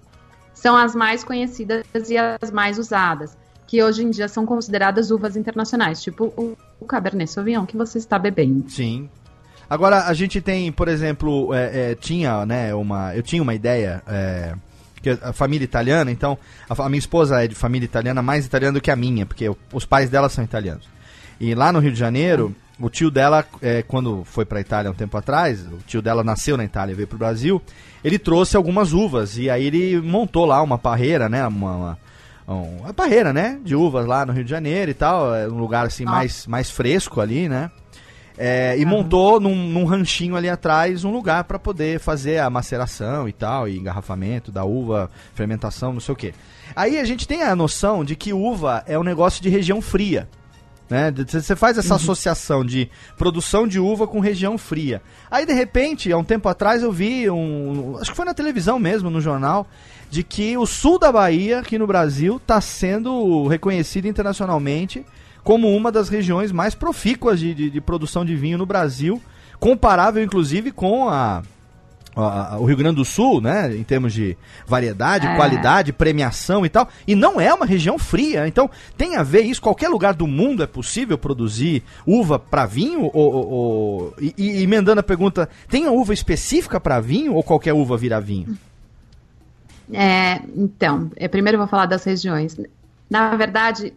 são as mais conhecidas e as mais usadas, que hoje em dia são consideradas uvas internacionais, tipo o, o Cabernet Sauvignon que você está bebendo. Sim. Agora, a gente tem, por exemplo, é, é, tinha, né, uma. Eu tinha uma ideia. É, que a família italiana, então. A, a minha esposa é de família italiana, mais italiana do que a minha, porque o- os pais dela são italianos. E lá no Rio de Janeiro, o tio dela, é, quando foi pra Itália um tempo atrás, o tio dela nasceu na Itália e veio pro Brasil, ele trouxe algumas uvas. E aí ele montou lá uma parreira, né? Uma, uma, um- uma parreira, né? De uvas lá no Rio de Janeiro e tal. É um lugar assim Nossa. mais, mais fresco ali, né? É, e montou num, num ranchinho ali atrás um lugar para poder fazer a maceração e tal, e engarrafamento da uva, fermentação, não sei o que. Aí a gente tem a noção de que uva é um negócio de região fria. Né? Você faz essa associação de produção de uva com região fria. Aí, de repente, há um tempo atrás, eu vi um. Acho que foi na televisão mesmo, no jornal, de que o sul da Bahia, aqui no Brasil, está sendo reconhecido internacionalmente como uma das regiões mais profícuas de, de- de produção de vinho no Brasil, comparável, inclusive, com a. a- o Rio Grande do Sul, né, em termos de variedade, É. qualidade, premiação e tal, e não é uma região fria, então tem a ver isso, qualquer lugar do mundo é possível produzir uva para vinho, ou, ou- ou- e, e emendando a pergunta, tem a uva específica para vinho, ou qualquer uva vira vinho? É, então, é, primeiro eu vou falar das regiões. Na verdade,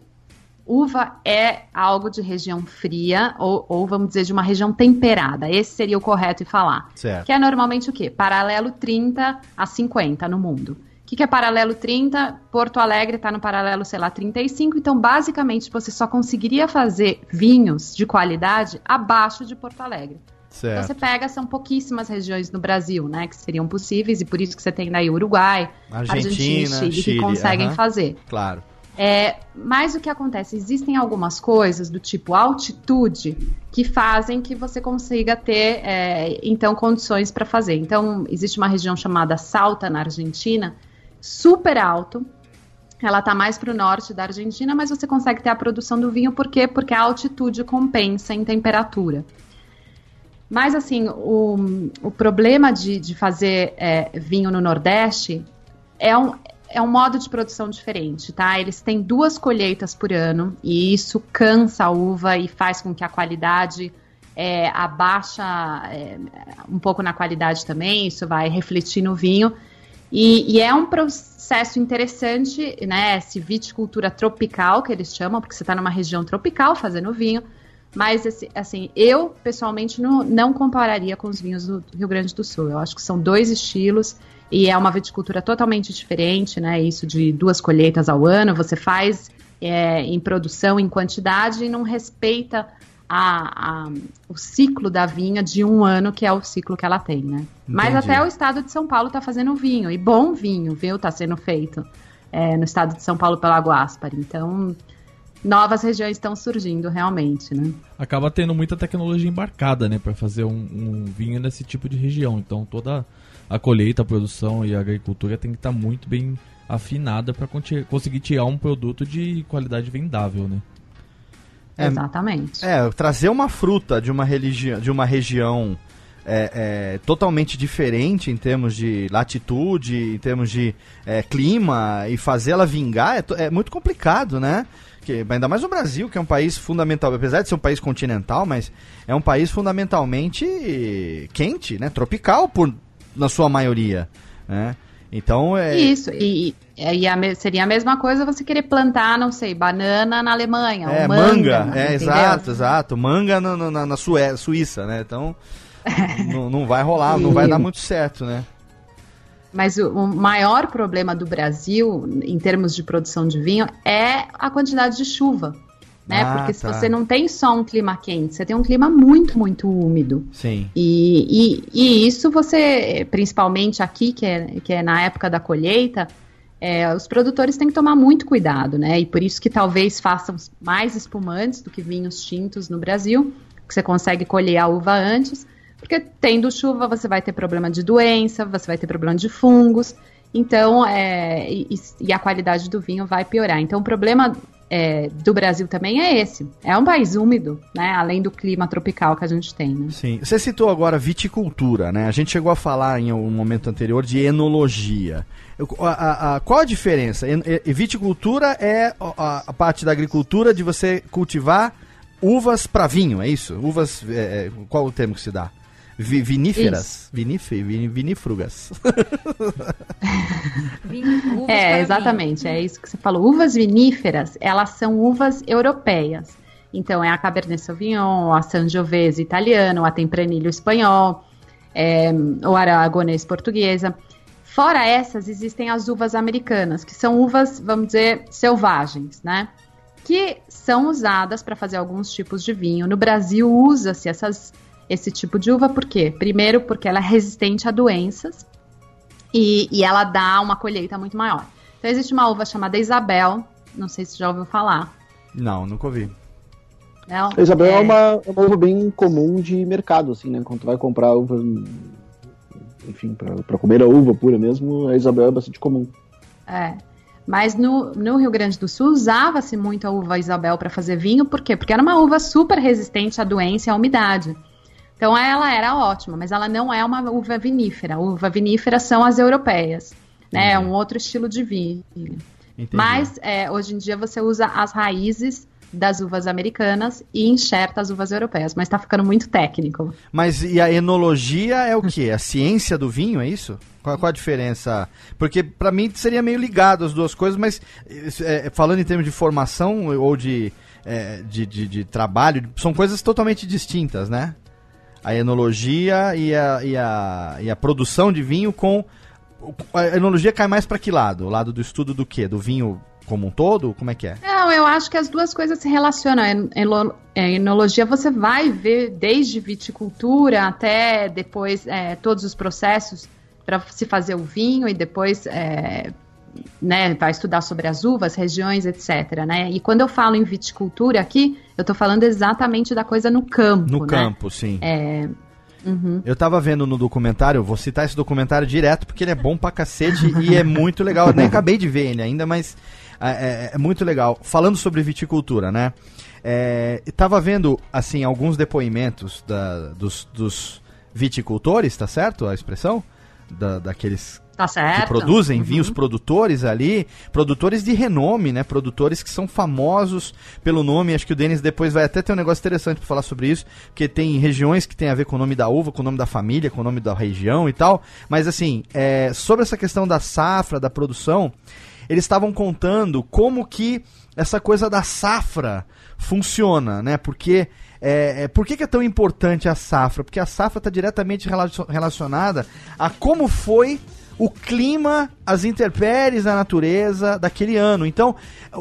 uva é algo de região fria, ou, ou vamos dizer, de uma região temperada. Esse seria o correto em falar. Certo. Que é normalmente o quê? Paralelo 30 a 50 no mundo. O que, que é paralelo 30? Porto Alegre está no paralelo, sei lá, 35. Então, basicamente, você só conseguiria fazer vinhos de qualidade abaixo de Porto Alegre. Então você Certo. pega, são pouquíssimas regiões no Brasil, né, que seriam possíveis, e por isso que você tem daí Uruguai, Argentina, Argentina, Chile, Chile, que conseguem aham. fazer. Claro. É, mas o que acontece? Existem algumas coisas do tipo altitude que fazem que você consiga ter, é, então, condições para fazer. Então, existe uma região chamada Salta, na Argentina, super alto. Ela está mais para o norte da Argentina, mas você consegue ter a produção do vinho, por quê? Porque a altitude compensa em temperatura. Mas, assim, o, o problema de, de fazer é, vinho no Nordeste é um, é um modo de produção diferente, tá? Eles têm duas colheitas por ano e isso cansa a uva e faz com que a qualidade é, abaixa é, um pouco na qualidade também, isso vai refletir no vinho. E, e, é um processo interessante, né? Esse viticultura tropical que eles chamam, porque você está numa região tropical fazendo vinho. Mas, assim, eu pessoalmente não, não compararia com os vinhos do Rio Grande do Sul. Eu acho que são dois estilos e é uma viticultura totalmente diferente, né? Isso de duas colheitas ao ano, você faz é, em produção, em quantidade, e não respeita a, a, o ciclo da vinha de um ano, que é o ciclo que ela tem, né? Entendi. Mas até o estado de São Paulo está fazendo vinho, e bom vinho, viu? Está sendo feito é, no estado de São Paulo pela Guaspar. Então, novas regiões estão surgindo realmente, né? Acaba tendo muita tecnologia embarcada, né, para fazer um, um, vinho nesse tipo de região. Então toda a colheita, a produção e a agricultura tem que estar tá muito bem afinada para conseguir tirar um produto de qualidade vendável, né? É, Exatamente. É, trazer uma fruta de uma, religi de uma região é, é, totalmente diferente em termos de latitude, em termos de é, clima e fazê-la vingar é, é, muito complicado, né? Que, ainda mais no Brasil, que é um país fundamental, apesar de ser um país continental, mas é um país fundamentalmente quente, né? Tropical por na sua maioria, né? Então é. Isso, e, e a, seria a mesma coisa você querer plantar, não sei, banana na Alemanha. É, manga, manga é, exato, exato. Manga na, na, na Sué, Suíça, né? Então não, não vai rolar, não vai dar muito certo, né? Mas o, o, maior problema do Brasil, em termos de produção de vinho, é a quantidade de chuva né? Ah, Porque se tá. você não tem só um clima quente, você tem um clima muito, muito úmido. Sim. E, e, e isso você, principalmente aqui, que é, que é na época da colheita, é, os produtores têm que tomar muito cuidado, né? E por isso que talvez façam mais espumantes do que vinhos tintos no Brasil, que você consegue colher a uva antes, porque tendo chuva você vai ter problema de doença, você vai ter problema de fungos, então é, e, e a qualidade do vinho vai piorar. Então o problema é, do Brasil também é esse. É um país úmido, né? Além do clima tropical que a gente tem. Né? Sim. Você citou agora viticultura, né? A gente chegou a falar em um momento anterior de enologia. A, a, a, qual a diferença? En, viticultura é a, parte da agricultura de você cultivar uvas para vinho, é isso? Uvas. É, é, qual o termo que se dá? Vi, viníferas? Vinif, vin, vinífrugas. é, exatamente, é isso que você falou. Uvas viníferas, elas são uvas europeias. Então, é a Cabernet Sauvignon, a Sangiovese italiano, a Tempranillo espanhol, é, o Aragonês portuguesa. Fora essas, existem as uvas americanas, que são uvas, vamos dizer, selvagens, né? Que são usadas para fazer alguns tipos de vinho. No Brasil, usa-se essas esse tipo de uva, por quê? Primeiro, porque ela é resistente a doenças e, e ela dá uma colheita muito maior. Então, existe uma uva chamada Isabel, não sei se já ouviu falar. Não, nunca ouvi. Não, Isabel é... é, uma, é uma uva bem comum de mercado, assim, né? Quando tu vai comprar uva, enfim, para comer a uva pura mesmo, a Isabel é bastante comum. É. Mas no, no Rio Grande do Sul usava-se muito a uva Isabel para fazer vinho, por quê? Porque era uma uva super resistente à doença e à umidade. Então ela era ótima, mas ela não é uma uva vinífera. Uva vinífera são as europeias, né? É um outro estilo de vinho. Entendi. Mas é, hoje em dia você usa as raízes das uvas americanas e enxerta as uvas europeias, mas tá ficando muito técnico. Mas e a enologia é o que? A ciência do vinho, é isso? Qual, qual a diferença? Porque para mim seria meio ligado as duas coisas, mas é, falando em termos de formação ou de, é, de, de, de, trabalho, são coisas totalmente distintas, né? A enologia e a, e a, e a produção de vinho com. A enologia cai mais para que lado? O lado do estudo do quê? Do vinho como um todo? Como é que é? Não, eu acho que as duas coisas se relacionam. A enologia você vai ver desde viticultura até depois é, todos os processos para se fazer o vinho e depois é, né, vai estudar sobre as uvas, regiões, etc. Né? E quando eu falo em viticultura aqui, eu estou falando exatamente da coisa no campo. No né? campo, sim. É, uhum. Eu tava vendo no documentário, vou citar esse documentário direto porque ele é bom pra cacete e é muito legal. Eu nem acabei de ver ele ainda, mas é, é- é muito legal. Falando sobre viticultura, né? É, tava vendo, assim, alguns depoimentos da- dos, dos viticultores, tá certo a expressão? Da, daqueles Tá certo. que produzem Uhum. vinhos produtores ali, produtores de renome, né? Produtores que são famosos pelo nome. Acho que o Denis depois vai até ter um negócio interessante para falar sobre isso, porque tem regiões que tem a ver com o nome da uva, com o nome da família, com o nome da região e tal. Mas assim, é, sobre essa questão da safra, da produção, eles estavam contando como que essa coisa da safra funciona, né? Porque é, é, por que, que é tão importante a safra? Porque a safra está diretamente relacion- relacionada a como foi o clima, as intempéries da natureza daquele ano. Então,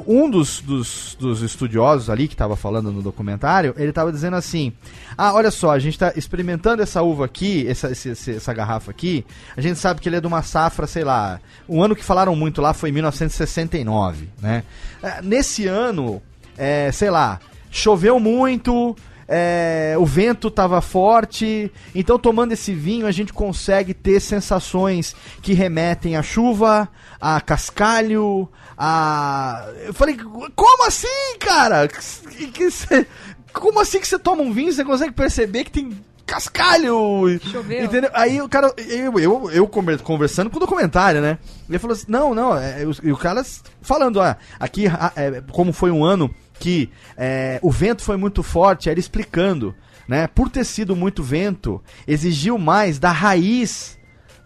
um dos, dos, dos estudiosos ali que estava falando no documentário, ele estava dizendo assim: Ah, olha só, a gente está experimentando essa uva aqui, essa, esse- essa garrafa aqui. A gente sabe que ele é de uma safra, sei lá. Um ano que falaram muito lá foi 1969, né? É, Nesse ano, é, sei lá, choveu muito, é, o vento estava forte, então tomando esse vinho a gente consegue ter sensações que remetem à chuva, a cascalho, a. Eu falei, como assim, cara? Que- que cê- Como assim que você toma um vinho e você consegue perceber que tem cascalho? Choveu. Entendeu? Aí o cara, eu, eu, eu conver- conversando com o documentário, né? Ele falou assim: não, não, é, os- e o cara falando, ó, aqui, ah, é, como foi um ano que é, o vento foi muito forte, ele explicando, né? Por ter sido muito vento, exigiu mais da raiz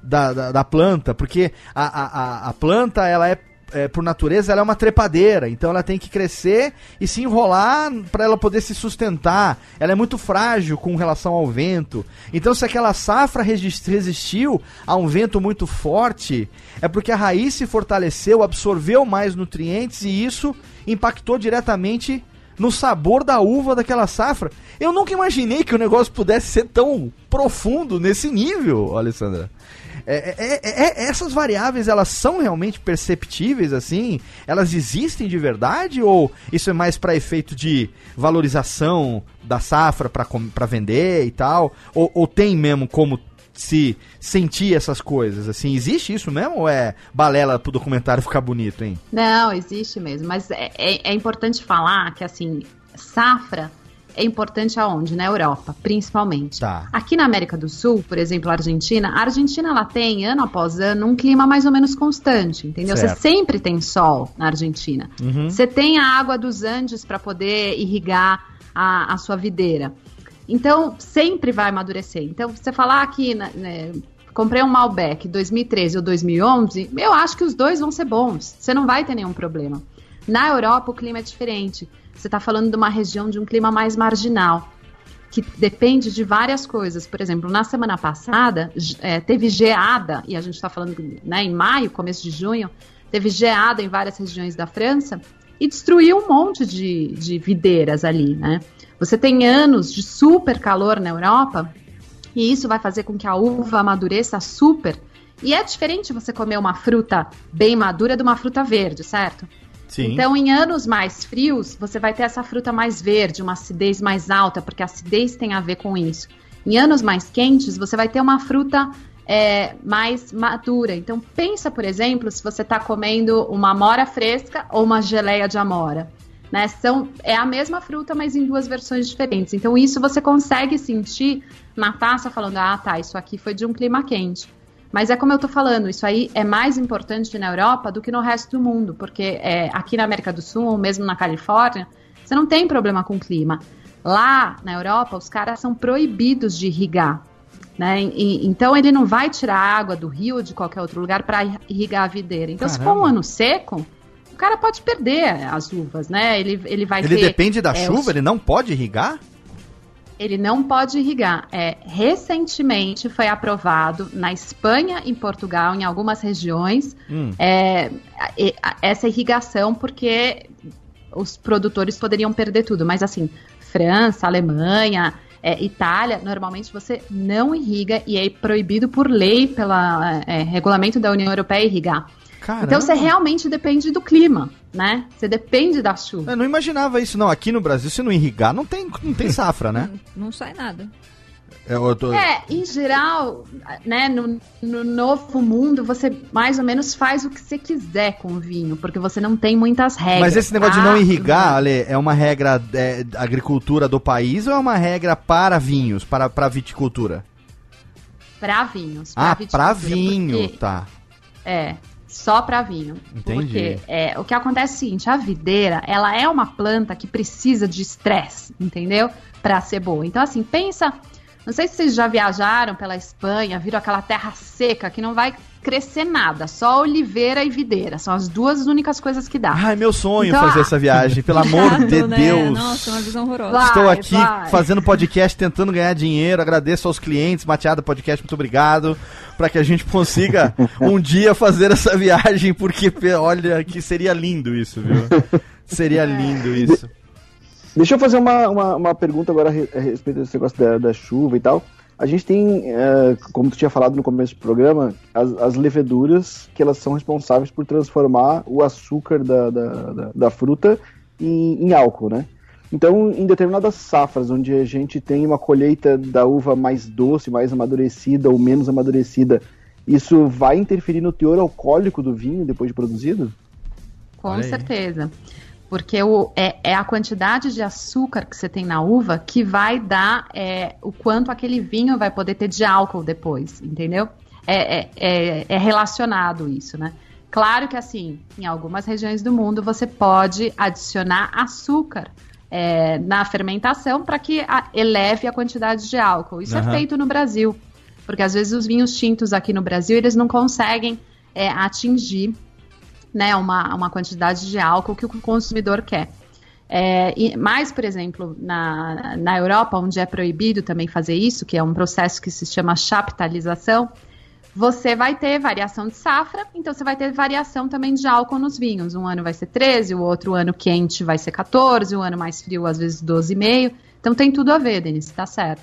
da, da, da planta, porque a, a- a planta, ela é, é, por natureza, ela é uma trepadeira, então ela tem que crescer e se enrolar para ela poder se sustentar. Ela é muito frágil com relação ao vento. Então, se aquela safra resistiu a um vento muito forte, é porque a raiz se fortaleceu, absorveu mais nutrientes e isso impactou diretamente no sabor da uva daquela safra. Eu nunca imaginei que o negócio pudesse ser tão profundo nesse nível, Alessandra. É, é- é- é- essas variáveis, elas são realmente perceptíveis, assim? Elas existem de verdade? Ou isso é mais para efeito de valorização da safra para vender e tal? Ou, ou tem mesmo como se sentir essas coisas, assim? Existe isso mesmo ou é balela pro documentário ficar bonito, hein? Não, existe mesmo. Mas é, é- é importante falar que, assim, safra é importante aonde? Na Europa, principalmente. Tá. Aqui na América do Sul, por exemplo, a Argentina, a Argentina ela tem, ano após ano, um clima mais ou menos constante, entendeu? Você Certo. sempre tem sol na Argentina. Uhum. Você tem a água dos Andes para poder irrigar a, a sua videira. Então, sempre vai amadurecer. Então, você falar aqui, né, comprei um Malbec 2013 ou 2011, eu acho que os dois vão ser bons. Você não vai ter nenhum problema. Na Europa, o clima é diferente. Você está falando de uma região de um clima mais marginal, que depende de várias coisas. Por exemplo, na semana passada, é, teve geada, e a gente está falando né, em maio, começo de junho, teve geada em várias regiões da França e destruiu um monte de, de videiras ali, né? Você tem anos de super calor na Europa e isso vai fazer com que a uva amadureça super. E é diferente você comer uma fruta bem madura de uma fruta verde, certo? Sim. Então, em anos mais frios, você vai ter essa fruta mais verde, uma acidez mais alta, porque a acidez tem a ver com isso. Em anos mais quentes, você vai ter uma fruta é, mais madura. Então, pensa, por exemplo, se você está comendo uma amora fresca ou uma geleia de amora. Né? São, é a mesma fruta, mas em duas versões diferentes. Então, isso você consegue sentir na taça, falando: ah, tá, isso aqui foi de um clima quente. Mas é como eu tô falando, isso aí é mais importante na Europa do que no resto do mundo, porque é, aqui na América do Sul, ou mesmo na Califórnia, você não tem problema com o clima. Lá na Europa, os caras são proibidos de irrigar. Né? E- então ele não vai tirar água do rio ou de qualquer outro lugar para irrigar a videira. Então, se for Caramba. um ano seco, o cara pode perder as uvas, né? Ele, ele vai Ele ter. depende da é, chuva? os- Ele não pode irrigar? Ele não pode irrigar. É, recentemente foi aprovado na Espanha e em Portugal, em algumas regiões, Hum. é, essa irrigação, porque os produtores poderiam perder tudo. Mas assim, França, Alemanha, é, Itália, normalmente você não irriga e é proibido por lei, pelo regulamento da União Europeia, irrigar. Caramba. Então você realmente depende do clima, né? Você depende da chuva. Eu não imaginava isso, não. Aqui no Brasil, se não irrigar, não tem, não tem safra, né? Não sai nada. Eu tô- É, em geral, né, no, no novo mundo, você mais ou menos faz o que você quiser com o vinho, porque você não tem muitas regras. Mas esse negócio de não Ah, irrigar, Ale, é uma regra é, da agricultura do país ou é uma regra para vinhos, para, para viticultura? Pra vinhos. ah, viticultura, para vinho, tá. É, só pra vinho. Entendi. Porque é, o que acontece é o seguinte, a videira, ela é uma planta que precisa de estresse, entendeu? Pra ser boa. Então, assim, pensa... Não sei se vocês já viajaram pela Espanha, viram aquela terra seca que não vai crescer nada, só oliveira e videira. São as duas únicas coisas que dá. Ai, meu sonho Então, fazer ah, essa viagem, pelo amor de né? Deus. Nossa, uma visão horrorosa. Vai, Estou aqui vai. fazendo podcast, tentando ganhar dinheiro. Agradeço aos clientes, Mateada Podcast, muito obrigado. Para que a gente consiga um dia fazer essa viagem, porque olha que seria lindo isso, viu? Seria lindo isso. Deixa eu fazer uma, uma, uma pergunta agora a respeito desse negócio da, da chuva e tal. A gente tem, é, como tu tinha falado no começo do programa, as, as leveduras que elas são responsáveis por transformar o açúcar da, da, da, da fruta em, em álcool, né? Então, em determinadas safras, onde a gente tem uma colheita da uva mais doce, mais amadurecida ou menos amadurecida, isso vai interferir no teor alcoólico do vinho depois de produzido? Com certeza. Porque o, é, é a quantidade de açúcar que você tem na uva que vai dar é, o quanto aquele vinho vai poder ter de álcool depois, entendeu? É, é, é, é relacionado isso, né? Claro que assim, em algumas regiões do mundo você pode adicionar açúcar é, na fermentação para que a- eleve a quantidade de álcool. Isso Aham. é feito no Brasil, porque às vezes os vinhos tintos aqui no Brasil eles não conseguem é, atingir né, uma, uma quantidade de álcool que o consumidor quer. É, e, mas, por exemplo, na, na Europa, onde é proibido também fazer isso, que é um processo que se chama chaptalização, você vai ter variação de safra, então você vai ter variação também de álcool nos vinhos. Um ano vai ser 13, o outro ano quente vai ser 14, o ano mais frio às vezes 12,5. Então tem tudo a ver, Denise, tá certo.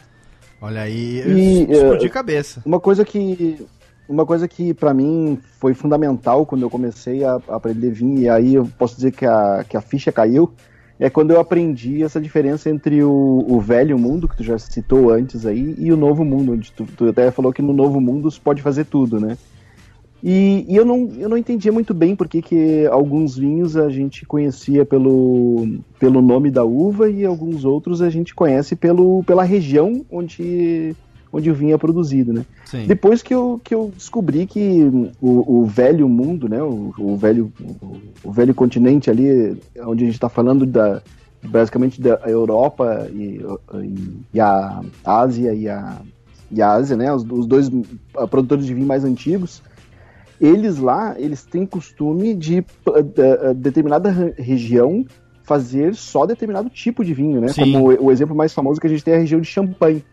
Olha aí, E, explodi eh, a cabeça. Uma coisa que uma coisa que para mim foi fundamental quando eu comecei a, a aprender vinho e aí eu posso dizer que a, que a ficha caiu é quando eu aprendi essa diferença entre o, o velho mundo que tu já citou antes aí e o novo mundo onde tu, tu até falou que no novo mundo se pode fazer tudo, né? E, e eu, não, eu não entendia muito bem porque que alguns vinhos a gente conhecia pelo, pelo nome da uva e alguns outros a gente conhece pelo, pela região onde, onde o vinho é produzido, né? Sim. Depois que eu, que eu descobri que o, o velho mundo, né, o, o velho, o, o velho continente ali, onde a gente está falando da, basicamente da Europa e, e- a Ásia e a, e a Ásia, né, os, os dois ah, produtores de vinho mais antigos, eles lá, eles têm costume de ah, da- ah, determinada re- região fazer só determinado tipo de vinho, né? Sim. Como o, o exemplo mais famoso que a gente tem é a região de Champagne.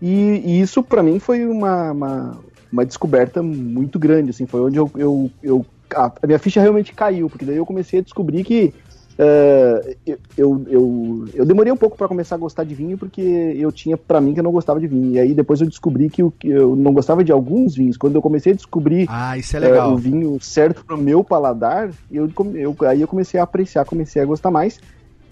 E, e isso para mim foi uma, uma, uma descoberta muito grande, assim, foi onde eu, eu, eu a, a minha ficha realmente caiu, porque daí eu comecei a descobrir que eh, eu, eu, eu, eu demorei um pouco para começar a gostar de vinho porque eu tinha para mim que eu não gostava de vinho. E aí depois eu descobri que, que eu não gostava de alguns vinhos. Quando eu comecei a descobrir Ah, é legal. o vinho certo pro meu paladar, eu, eu- aí eu comecei a apreciar, comecei a gostar mais.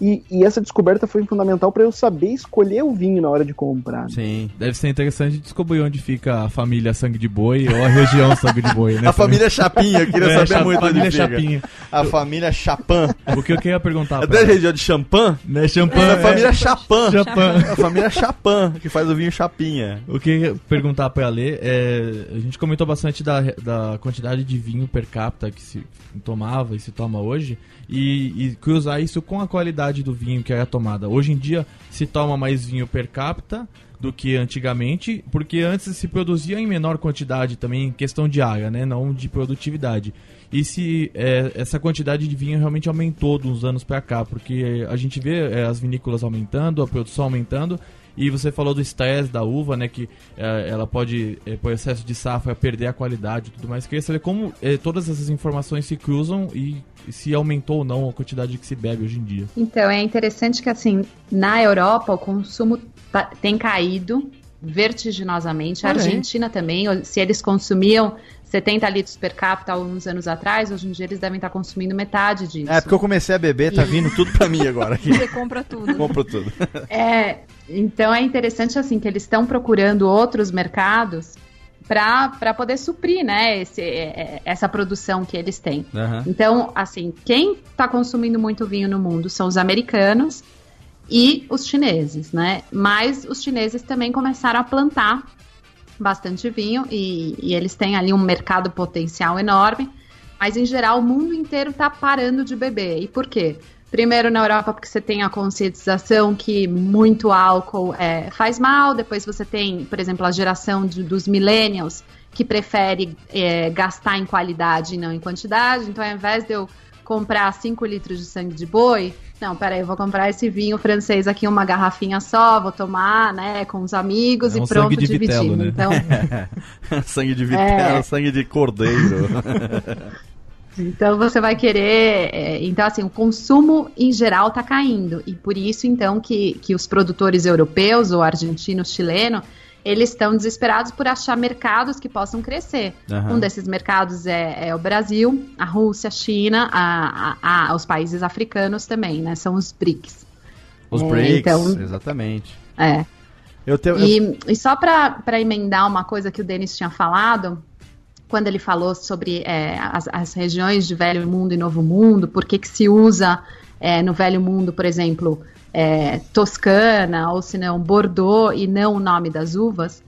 E, e essa descoberta foi fundamental para eu saber escolher o vinho na hora de comprar. Sim. Deve ser interessante descobrir onde fica a família Sangue de Boi ou a região Sangue de Boi, né? A família Chapinha, eu queria É, saber Cha- muito onde família fica. Chapinha. A família Chapin. O que eu queria perguntar É da região de Champagne? né, Champagne, É a é, família Chapin. Chapin. A família Chapin, que faz o vinho Chapinha. O que eu ia perguntar pra Lê é. A gente comentou bastante da, da quantidade de vinho per capita que se tomava e se toma hoje. E, e cruzar isso com a qualidade do vinho que é tomada. Hoje em dia se toma mais vinho per capita do que antigamente, porque antes se produzia em menor quantidade também, em questão de área, né? Não de produtividade. E se é, essa quantidade de vinho realmente aumentou de uns anos pra cá, porque a gente vê é, as vinícolas aumentando, a produção aumentando, e você falou do estresse da uva, né? Que é, ela pode, é, por excesso de safra, perder a qualidade e tudo mais. Queria saber como é, todas essas informações se cruzam e se aumentou ou não a quantidade que se bebe hoje em dia. Então, é interessante que, assim, na Europa o consumo tá- tem caído, vertiginosamente. A Olha aí. Argentina também, se eles consumiam 70 litros per capita há uns anos atrás, hoje em dia eles devem estar consumindo metade disso. É, porque eu comecei a beber, tá vindo tudo pra mim agora aqui. Você compra tudo. Compro tudo. É, então é interessante assim que eles estão procurando outros mercados para poder suprir, né, esse, é, essa produção que eles têm. Aham. Então, assim, quem está consumindo muito vinho no mundo são os americanos e os chineses, né? Mas os chineses também começaram a plantar bastante vinho e, e eles têm ali um mercado potencial enorme. Mas em geral o mundo inteiro está parando de beber. E por quê? Primeiro na Europa porque você tem a conscientização que muito álcool é, faz mal. Depois você tem, por exemplo, a geração de- dos millennials que prefere é, gastar em qualidade e não em quantidade. Então, ao invés de eu comprar 5 litros de sangue de boi, não, peraí, eu vou comprar esse vinho francês aqui, uma garrafinha só, vou tomar, né, com os amigos É e um pronto, sangue de dividindo. vitelo, né? Então, sangue de vitela, É. sangue de cordeiro. Então você vai querer. é, então, assim, o consumo em geral está caindo. E por isso, então, que, que os produtores europeus, ou argentino, chileno, eles estão desesperados por achar mercados que possam crescer. Aham. Um desses mercados é, é o Brasil, a Rússia, a China, a, a- a- os países africanos também, né? São os BRICS. Os É, breaks, então- exatamente. É. Eu tenho. eu- E, e só para emendar uma coisa que o Denis tinha falado, quando ele falou sobre é, as, as regiões de Velho Mundo e Novo Mundo, por que, que se usa é, no Velho Mundo, por exemplo, é, Toscana, ou se não, Bordeaux, e não o nome das uvas,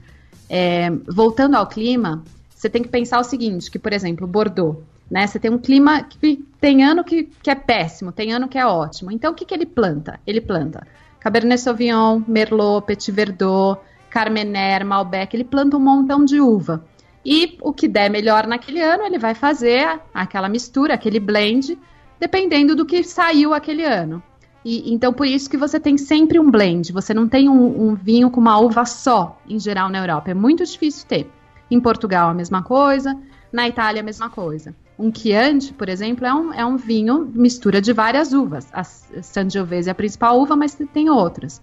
é, voltando ao clima, você tem que pensar o seguinte, que, por exemplo, Bordeaux, né, você tem um clima que tem ano que, que é péssimo, tem ano que é ótimo. Então, o que, que ele planta? Ele planta Cabernet Sauvignon, Merlot, Petit Verdot, Carmener, Malbec, ele planta um montão de uva. E o que der melhor naquele ano, ele vai fazer aquela mistura, aquele blend, dependendo do que saiu aquele ano. E, então, por isso que você tem sempre um blend. Você não tem um, um vinho com uma uva só, em geral, na Europa. É muito difícil ter. Em Portugal, a mesma coisa. Na Itália, a mesma coisa. Um Chianti, por exemplo, é um, é um vinho mistura de várias uvas. A Sangiovese é a principal uva, mas tem outras.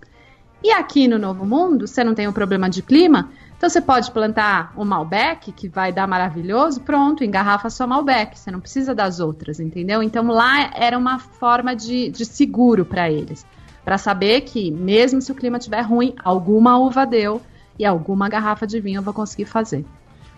E aqui no Novo Mundo, você não tem o problema de clima, então você pode plantar o Malbec, que vai dar maravilhoso, pronto, engarrafa só Malbec, você não precisa das outras, entendeu? Então lá era uma forma de, de seguro para eles, para saber que mesmo se o clima estiver ruim, alguma uva deu e alguma garrafa de vinho eu vou conseguir fazer.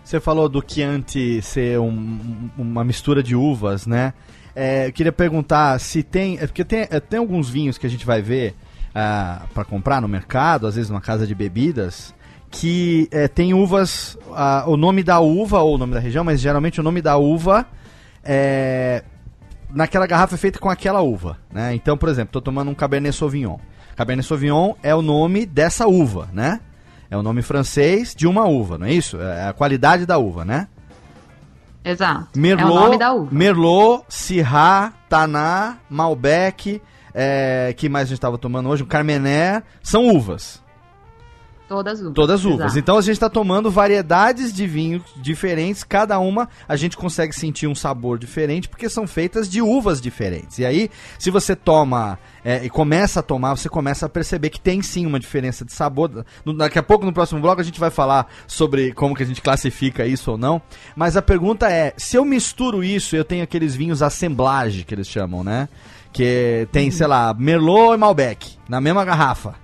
Você falou do Chianti ser um- uma mistura de uvas, né? É, eu queria perguntar se tem. É porque tem, é, tem alguns vinhos que a gente vai ver ah, para comprar no mercado, às vezes numa casa de bebidas, que é, tem uvas. ah, o nome da uva, ou o nome da região, mas geralmente o nome da uva é. Naquela garrafa é feita com aquela uva, né? Então, por exemplo, tô tomando um Cabernet Sauvignon. Cabernet Sauvignon é o nome dessa uva, né? É o nome francês de uma uva, não é isso? É a qualidade da uva, né? Exato. Merlot, é o nome da uva. Merlot, Syrah, Taná, Malbec, é, que mais a gente estava tomando hoje? O Carmener, são uvas. Todas uvas. Todas uvas. exato. Então a gente está tomando variedades de vinhos diferentes, cada uma a gente consegue sentir um sabor diferente, porque são feitas de uvas diferentes. E aí, se você toma é, e começa a tomar, você começa a perceber que tem sim uma diferença de sabor. No- daqui a pouco, no próximo bloco, a gente vai falar sobre como que a gente classifica isso ou não. Mas a pergunta é, se eu misturo isso, eu tenho aqueles vinhos assemblage, que eles chamam, né? Que tem, sei lá, Merlot e Malbec na mesma garrafa.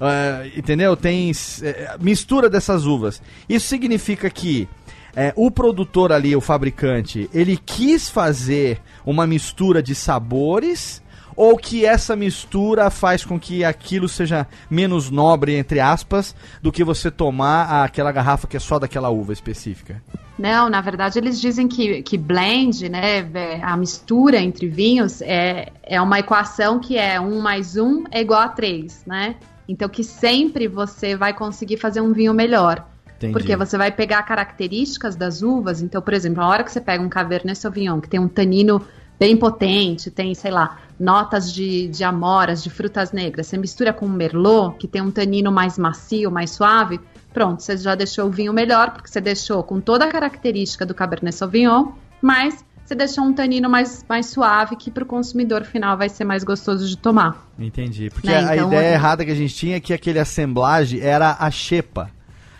É, entendeu? Tem é, mistura dessas uvas. Isso significa que é, o produtor ali, o fabricante, ele quis fazer uma mistura de sabores ou que essa mistura faz com que aquilo seja menos nobre, entre aspas, do que você tomar aquela garrafa que é só daquela uva específica? Não, na verdade eles dizem que, que blend, né, é, a mistura entre vinhos é, é uma equação que é 1 mais 1 é igual a 3, né? Então que sempre você vai conseguir fazer um vinho melhor. Entendi. Porque você vai pegar características das uvas, então, por exemplo, a hora que você pega um Cabernet Sauvignon, que tem um tanino bem potente, tem, sei lá, notas de, de amoras, de frutas negras, você mistura com um Merlot, que tem um tanino mais macio, mais suave, pronto, você já deixou o vinho melhor, porque você deixou com toda a característica do Cabernet Sauvignon, mas você deixou um tanino mais, mais suave, que para o consumidor final vai ser mais gostoso de tomar. Entendi. Porque Né, a então, ideia é- errada que a gente tinha é que aquele assemblage era a xepa.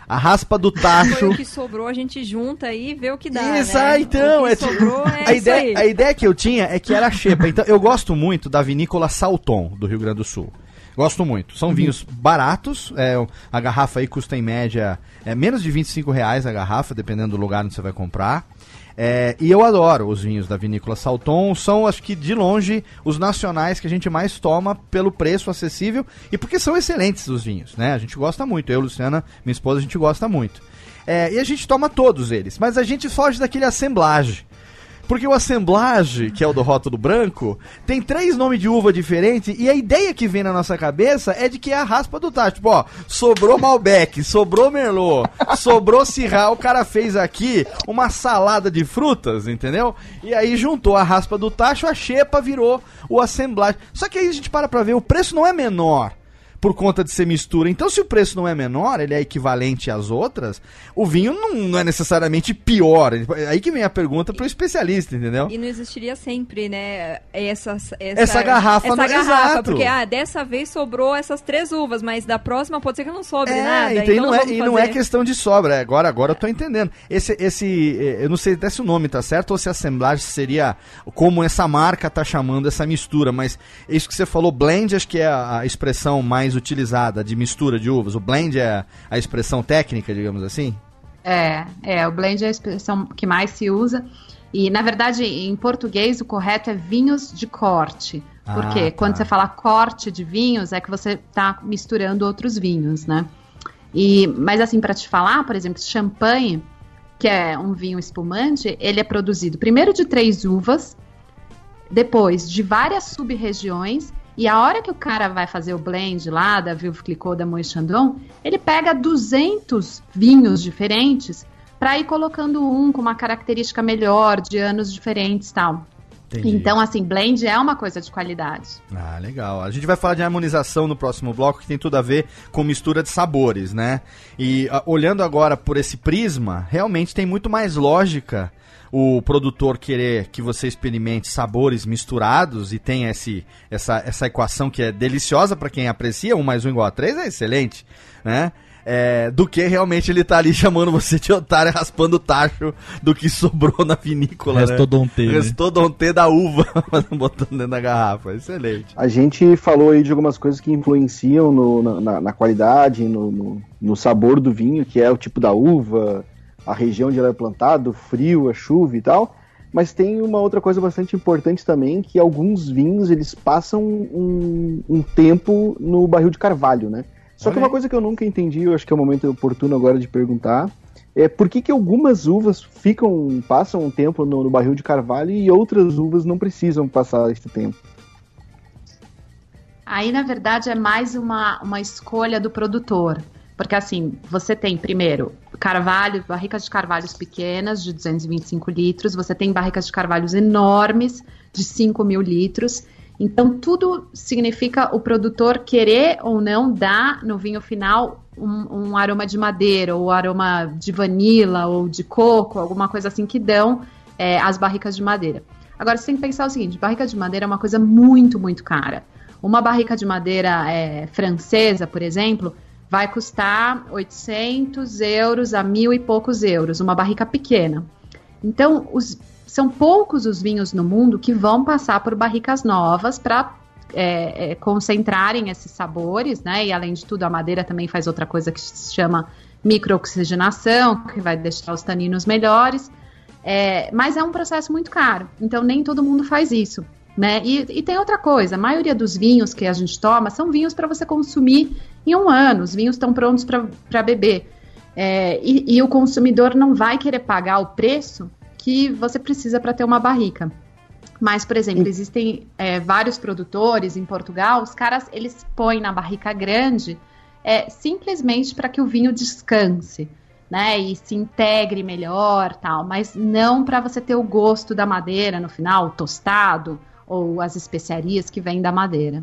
A raspa do Foi tacho. o que sobrou, a gente junta aí e vê o que dá. Isso, né? ah, então, o que é, sobrou é a, isso ideia, aí. a ideia que eu tinha é que era xepa. Então, eu gosto muito da vinícola Salton, do Rio Grande do Sul. Gosto muito. São vinhos baratos. é, a garrafa aí custa em média é, menos de 25 reais a garrafa, dependendo do lugar onde você vai comprar. É, e eu adoro os vinhos da vinícola Salton. São, acho que, de longe, os nacionais que a gente mais toma pelo preço acessível e porque são excelentes os vinhos, né? A gente gosta muito. Eu, Luciana, minha esposa, a gente gosta muito. É, e a gente toma todos eles, mas a gente foge daquele assemblage. Porque o assemblage, que é o do rótulo branco, tem três nomes de uva diferentes e a ideia que vem na nossa cabeça é de que é a raspa do tacho. Tipo, ó, sobrou Malbec, sobrou Merlot, sobrou Syrah, o cara fez aqui uma salada de frutas, entendeu? E aí juntou a raspa do tacho, a xepa virou o assemblage. Só que aí a gente para pra ver, o preço não é menor por conta de ser mistura. Então, se o preço não é menor, ele é equivalente às outras, o vinho não, não é necessariamente pior. Aí que vem a pergunta pro especialista, entendeu? E não existiria sempre, né, essa, essa, Essa garrafa essa não- garrafa, exato. porque ah, dessa vez sobrou essas três uvas, mas da próxima pode ser que não sobre nada. então, e então não, é, e não é questão de sobra. é, Agora, agora eu tô entendendo. Esse, esse, eh, eu não sei até se o nome tá certo ou se assemblagem seria como essa marca tá chamando essa mistura, mas isso que você falou, blend, acho que é a, a expressão mais utilizada de mistura de uvas. O blend é a expressão técnica, digamos assim? É, é, o blend é a expressão que mais se usa. E, na verdade, em português, o correto é vinhos de corte. Por Ah, tá. Quando você fala corte de vinhos, é que você está misturando outros vinhos, né? E, mas, assim, para te falar, por exemplo, champanhe, que é um vinho espumante, ele é produzido primeiro de três uvas, depois de várias sub-regiões, e a hora que o cara vai fazer o blend lá da Veuve Clicquot, da Moët Chandon, ele pega 200 vinhos diferentes para ir colocando um com uma característica melhor, de anos diferentes tal. Então, assim, blend é uma coisa de qualidade. Ah, legal. A gente vai falar de harmonização no próximo bloco, que tem tudo a ver com mistura de sabores, né? E ah, olhando agora por esse prisma, realmente tem muito mais lógica o produtor querer que você experimente sabores misturados e tenha esse, essa, essa equação que é deliciosa para quem aprecia, um mais um igual a três é excelente, né? É, do que realmente ele tá ali chamando você de otário, raspando o tacho do que sobrou na vinícola, né? Restodonte, né? Restodonte da uva, botando dentro da garrafa. Excelente. A gente falou aí de algumas coisas que influenciam no- na, na- na qualidade, no, no- no sabor do vinho, que é o tipo da uva, a região onde ela é plantada, o frio, a chuva e tal. Mas tem uma outra coisa bastante importante também, que alguns vinhos eles passam um, um tempo no barril de carvalho, né? Só que uma coisa que eu nunca entendi, eu acho que é o momento oportuno agora de perguntar, é por que, que algumas uvas ficam, passam um tempo no, no barril de carvalho e outras uvas não precisam passar esse tempo. Aí, na verdade, é mais uma, uma escolha do produtor. Porque, assim, você tem, primeiro, carvalho, barricas de carvalhos pequenas, de 225 litros, você tem barricas de carvalhos enormes, de 5 mil litros. Então, tudo significa o produtor querer ou não dar no vinho final um, um aroma de madeira, ou aroma de vanila, ou de coco, alguma coisa assim que dão é, as barricas de madeira. Agora, você tem que pensar o seguinte: barrica de madeira é uma coisa muito, muito cara. Uma barrica de madeira é, francesa, por exemplo, vai custar 800 euros a mil e poucos euros, uma barrica pequena. Então, os- são poucos os vinhos no mundo que vão passar por barricas novas para é, é, concentrarem esses sabores, né? E além de tudo, a madeira também faz outra coisa que se chama microoxigenação, que vai deixar os taninos melhores. É, mas é um processo muito caro, então nem todo mundo faz isso. Né? E, e tem outra coisa: a maioria dos vinhos que a gente toma são vinhos para você consumir em um ano, os vinhos estão prontos para beber. É, e, e o consumidor não vai querer pagar o preço que você precisa para ter uma barrica. Mas, por exemplo, existem é, vários produtores em Portugal, os caras eles põem na barrica grande é, simplesmente para que o vinho descanse, né? E se integre melhor, tal. Mas não para você ter o gosto da madeira no final, tostado ou as especiarias que vêm da madeira.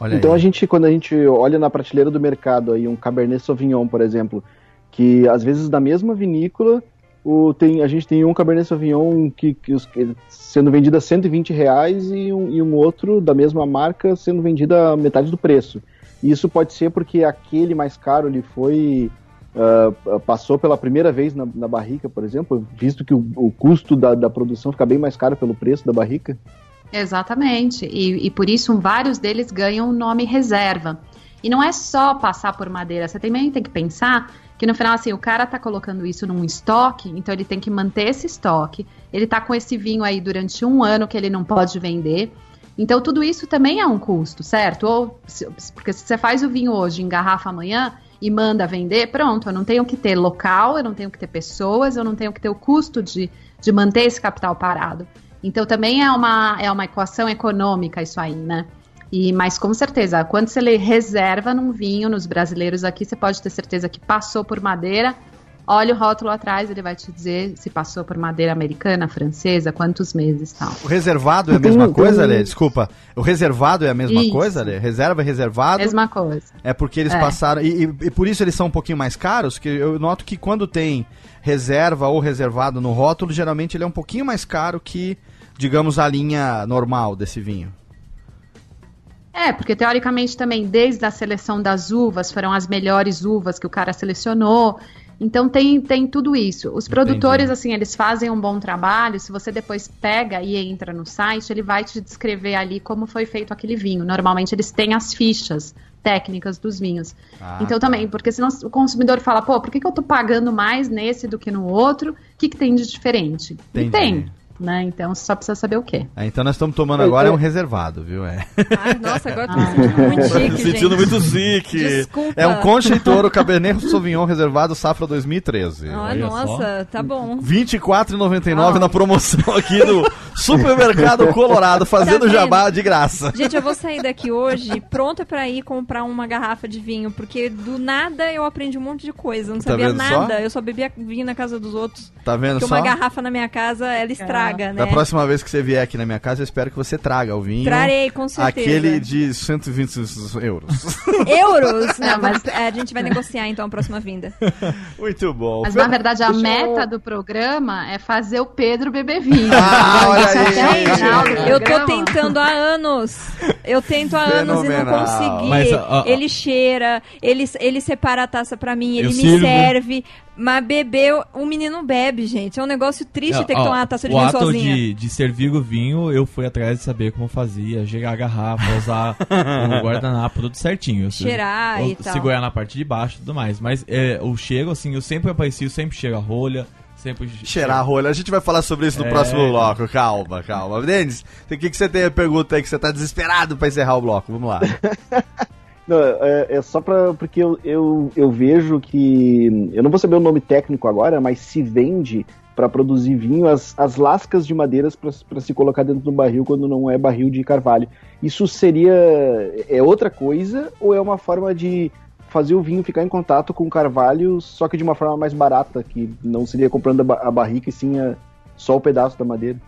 Olha então aí. a gente, quando a gente olha na prateleira do mercado aí um Cabernet Sauvignon, por exemplo, que às vezes da mesma vinícola, o, tem, a gente tem um Cabernet Sauvignon que, que os- que- sendo vendido a 120 reais e um, e um outro da mesma marca sendo vendido a metade do preço. E isso pode ser porque aquele mais caro ele foi uh, passou pela primeira vez na, na barrica, por exemplo, visto que o, o custo da, da, produção fica bem mais caro pelo preço da barrica? Exatamente, e, e por isso vários deles ganham o nome reserva. E não é só passar por madeira, você também tem que pensar que no final, assim, o cara tá colocando isso num estoque, então ele tem que manter esse estoque, ele tá com esse vinho aí durante um ano que ele não pode vender. Então, tudo isso também é um custo, certo? Ou, porque se você faz o vinho hoje, engarrafa amanhã e manda vender, pronto, eu não tenho que ter local, eu não tenho que ter pessoas, eu não tenho que ter o custo de, de manter esse capital parado. Então, também é uma, é uma equação econômica isso aí, né? E, mas com certeza, quando você reserva num vinho, nos brasileiros aqui, você pode ter certeza que passou por madeira. Olha o rótulo atrás, ele vai te dizer se passou por madeira americana, francesa, quantos meses tal. O reservado é a mesma coisa, Lê? Desculpa. O reservado é a mesma isso. coisa, Lê? Reserva e reservado? Mesma coisa. É porque eles é. passaram. E, e, e, por isso eles são um pouquinho mais caros, que eu noto que quando tem reserva ou reservado no rótulo, geralmente ele é um pouquinho mais caro que, digamos, a linha normal desse vinho. É, porque teoricamente também, desde a seleção das uvas, foram as melhores uvas que o cara selecionou. Então tem, tem tudo isso. Os produtores, Entendi. assim, eles fazem um bom trabalho. Se você depois pega e entra no site, ele vai te descrever ali como foi feito aquele vinho. Normalmente eles têm as fichas técnicas dos vinhos. Ah, então tá. também, porque senão o consumidor fala, pô, por que, que eu tô pagando mais nesse do que no outro? O que, que tem de diferente? Entendi. E tem né? Então você só precisa saber o quê. É, então nós estamos tomando agora é um reservado, viu? É. Ai, nossa, agora tô me sentindo muito chique, gente. sentindo muito chique. Desculpa. É um Concha e Toro Cabernet Sauvignon reservado safra 2013. Ah, nossa, só. tá bom. R$24,99 na promoção aqui do Supermercado Colorado, fazendo tá jabá de graça. Gente, eu vou sair daqui hoje pronta para ir comprar uma garrafa de vinho, porque do nada eu aprendi um monte de coisa. Eu não tá sabia nada, só? eu só bebia vinho na casa dos outros. Tá vendo porque só? uma garrafa na minha casa, ela estraga traga, né? Da próxima vez que você vier aqui na minha casa, eu espero que você traga o vinho. Trarei, com certeza. Aquele de 120 euros. euros? Não, mas é, a gente vai negociar então a próxima vinda. Muito bom. Mas na verdade a meta do programa é fazer o Pedro beber vinho. Ah, olha aí. Eu tô tentando há anos. Eu tento há anos e não consegui. Mas, uh, uh, ele cheira, ele, ele separa a taça pra mim, ele me sirvo. serve. Mas beber, o menino bebe, gente. É um negócio triste é, ter que ó, tomar uma taça de vinho sozinha. De, de servir o vinho, eu fui atrás de saber como fazia, gerar a garrafa, usar o guardanapo, tudo certinho. Cheirar eu, e tal. Segurar na parte de baixo e tudo mais. Mas é, o cheiro, assim, eu sempre apareci, eu sempre cheiro a rolha. Sempre... Cheirar a rolha. A gente vai falar sobre isso no é... próximo bloco. Calma, calma. Denis, o que, que você tem a pergunta aí que você tá desesperado para encerrar o bloco? Vamos lá. Não, é, é, só pra, porque eu, eu, eu vejo que. Eu não vou saber o nome técnico agora, mas se vende para produzir vinho as, as lascas de madeiras para se colocar dentro do barril quando não é barril de carvalho. Isso seria. É outra coisa ou é uma forma de fazer o vinho ficar em contato com o carvalho, só que de uma forma mais barata, que não seria comprando a, a barrica e sim a, só o pedaço da madeira?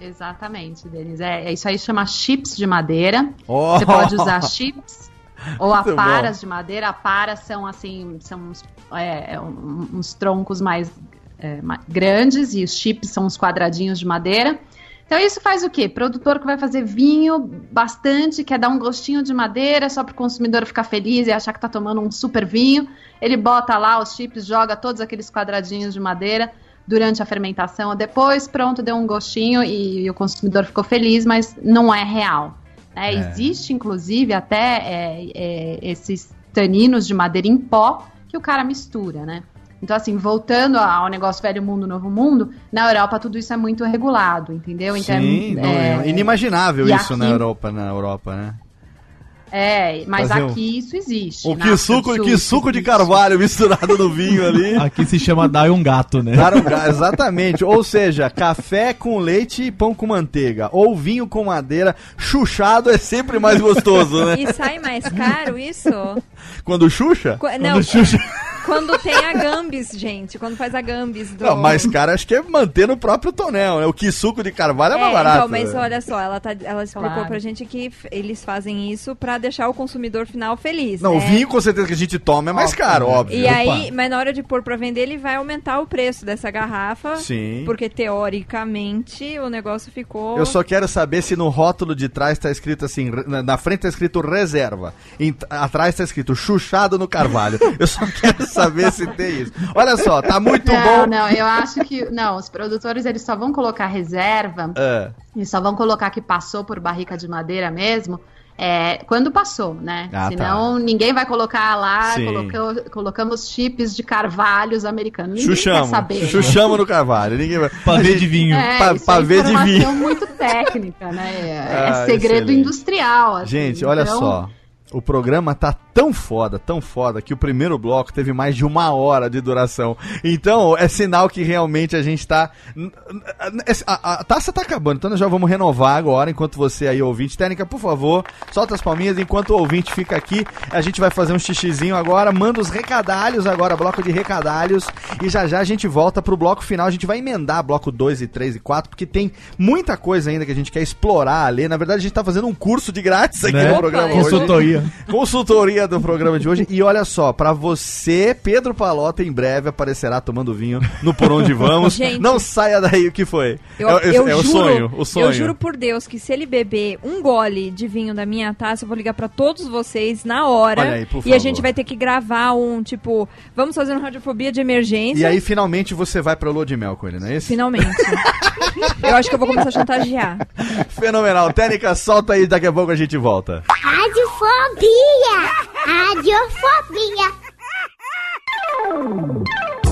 Exatamente, Denis. É, é, isso aí chama chips de madeira. Oh. Você pode usar chips ou aparas de madeira. Aparas são assim, são uns, é, é uns troncos mais, é, mais grandes e os chips são uns quadradinhos de madeira. Então isso faz o quê? Produtor que vai fazer vinho bastante, quer dar um gostinho de madeira só para o consumidor ficar feliz e achar que está tomando um super vinho. Ele bota lá os chips, joga todos aqueles quadradinhos de madeira durante a fermentação. Depois, pronto, deu um gostinho e, e o consumidor ficou feliz, mas não é real. Né? É. Existe, inclusive, até é, é, esses taninos de madeira em pó que o cara mistura, né? Então, assim, voltando ao negócio velho mundo, novo mundo, na Europa tudo isso é muito regulado, entendeu? Então, Sim, é, é inimaginável isso aqui, na Europa, na Europa, né? É, mas Fazer aqui um... isso existe. O que suco, que suco de carvalho misturado no vinho ali. Aqui se chama dar um gato, né? Dar um gato, exatamente. Ou seja, café com leite e pão com manteiga. Ou vinho com madeira, chuchado é sempre mais gostoso, né? E sai mais caro isso? Quando chucha? Qu não, Quando chucha... Quando tem a gambis, gente. Quando faz a gambis do... Não, mas, cara, acho que é manter no próprio tonel, né? O que suco de carvalho é, é mais barato. Então, mas olha só, ela, tá, ela explicou claro. pra gente que eles fazem isso pra deixar o consumidor final feliz. Não, né? o vinho com certeza que a gente toma é mais óbvio, caro, óbvio. E Opa. aí, mas na hora de pôr pra vender, ele vai aumentar o preço dessa garrafa. Sim. Porque teoricamente o negócio ficou. Eu só quero saber se no rótulo de trás tá escrito assim, na frente tá escrito reserva. Em, atrás tá escrito chuchado no carvalho. Eu só quero saber se tem isso. Olha só, tá muito não, bom. não, eu acho que. Não, os produtores eles só vão colocar reserva, É. eles só vão colocar que passou por barrica de madeira mesmo. É, quando passou, né? Ah, tá. Senão ninguém vai colocar lá, colocou- colocamos chips de carvalhos americanos. Ninguém Chuchamos. quer saber. né? Chuchamos no Carvalho. Ninguém vai. Pavê de vinho. É, Pa- isso pavê é de vinho. muito técnica, né? É, Ah, segredo excelente. industrial. assim. Gente, olha Então, só. O programa tá tão foda, tão foda, que o primeiro bloco teve mais de uma hora de duração. Então, é sinal que realmente a gente tá. A, a taça tá acabando, então nós já vamos renovar agora, enquanto você aí, ouvinte. Técnica, por favor, solta as palminhas enquanto o ouvinte fica aqui. A gente vai fazer um xixizinho agora, manda os recadalhos agora, bloco de recadalhos. E já já a gente volta pro bloco final. A gente vai emendar bloco 2 e 3 e 4, porque tem muita coisa ainda que a gente quer explorar ali. Na verdade, a gente tá fazendo um curso de grátis aqui Né? no programa hoje. Consultoria. Consultoria do programa de hoje. E olha só, pra você, Pedro Palota em breve aparecerá tomando vinho no Por Onde Vamos. Gente. Não saia daí, o que foi? Eu, é eu é o juro, sonho, o sonho. Eu juro por Deus que se ele beber um gole de vinho da minha taça, eu vou ligar pra todos vocês na hora. Olha aí, por e favor. a gente vai ter que gravar um, tipo, vamos fazer uma radiofobia de emergência. E aí, finalmente, você vai pra lua de mel com ele, não é isso? Finalmente. eu acho que eu vou começar a chantagear. Fenomenal. Técnica, solta aí, daqui a pouco a gente volta. Radiofobia! Radiofobia!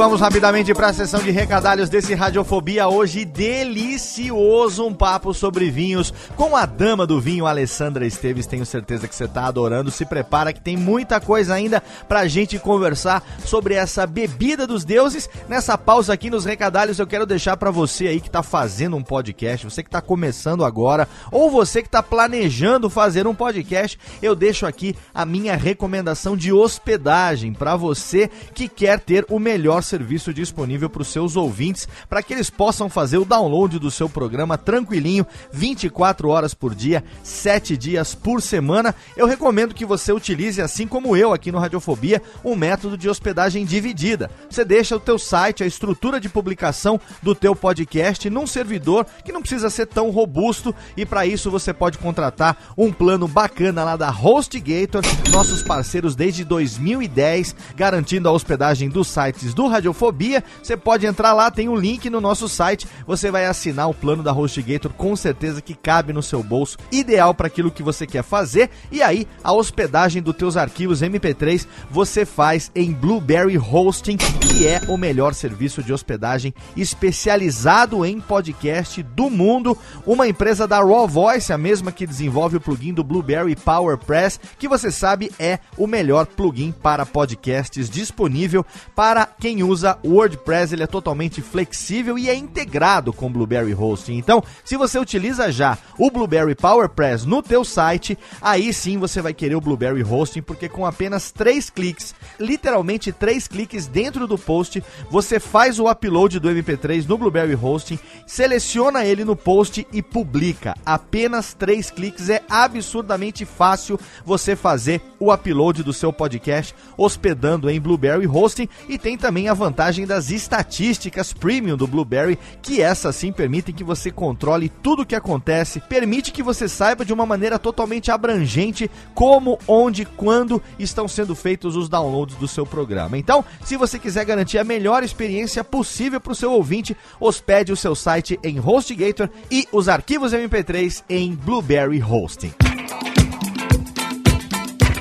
vamos rapidamente para a sessão de recadalhos desse Radiofobia. Hoje, delicioso um papo sobre vinhos com a dama do vinho, Alessandra Esteves. Tenho certeza que você tá adorando. Se prepara que tem muita coisa ainda pra gente conversar sobre essa bebida dos deuses. Nessa pausa aqui nos recadalhos, eu quero deixar para você aí que tá fazendo um podcast, você que tá começando agora, ou você que tá planejando fazer um podcast, eu deixo aqui a minha recomendação de hospedagem para você que quer ter o melhor serviço disponível para os seus ouvintes, para que eles possam fazer o download do seu programa tranquilinho, 24 horas por dia, 7 dias por semana. Eu recomendo que você utilize, assim como eu aqui no Radiofobia, um método de hospedagem dividida. Você deixa o teu site, a estrutura de publicação do teu podcast num servidor que não precisa ser tão robusto e para isso você pode contratar um plano bacana lá da HostGator, nossos parceiros desde 2010, garantindo a hospedagem dos sites do Radiofobia. Você pode entrar lá, tem um link no nosso site, você vai assinar o plano da HostGator, com certeza que cabe no seu bolso, ideal para aquilo que você quer fazer. E aí, a hospedagem dos teus arquivos MP3 você faz em Blueberry Hosting, que é o melhor serviço de hospedagem especializado em podcast do mundo. Uma empresa da Raw Voice, a mesma que desenvolve o plugin do Blueberry PowerPress, que você sabe é o melhor plugin para podcasts disponível para quem usa WordPress. Ele é totalmente flexível e é integrado com Blueberry Hosting. Então, se você utiliza já o Blueberry PowerPress no teu site, aí sim você vai querer o Blueberry Hosting, porque com apenas três cliques, literalmente três cliques dentro do post, você faz o upload do MP3 no Blueberry Hosting, seleciona ele no post e publica. Apenas três cliques é absurdamente fácil você fazer o upload do seu podcast hospedando em Blueberry Hosting e tem também a vantagem das estatísticas premium do Blueberry, que essas sim permitem que você controle tudo o que acontece, permite que você saiba de uma maneira totalmente abrangente como, onde, quando estão sendo feitos os downloads do seu programa. Então, se você quiser garantir a melhor experiência possível para o seu ouvinte, hospede o seu site em HostGator e os arquivos MP3 em Blueberry Hosting.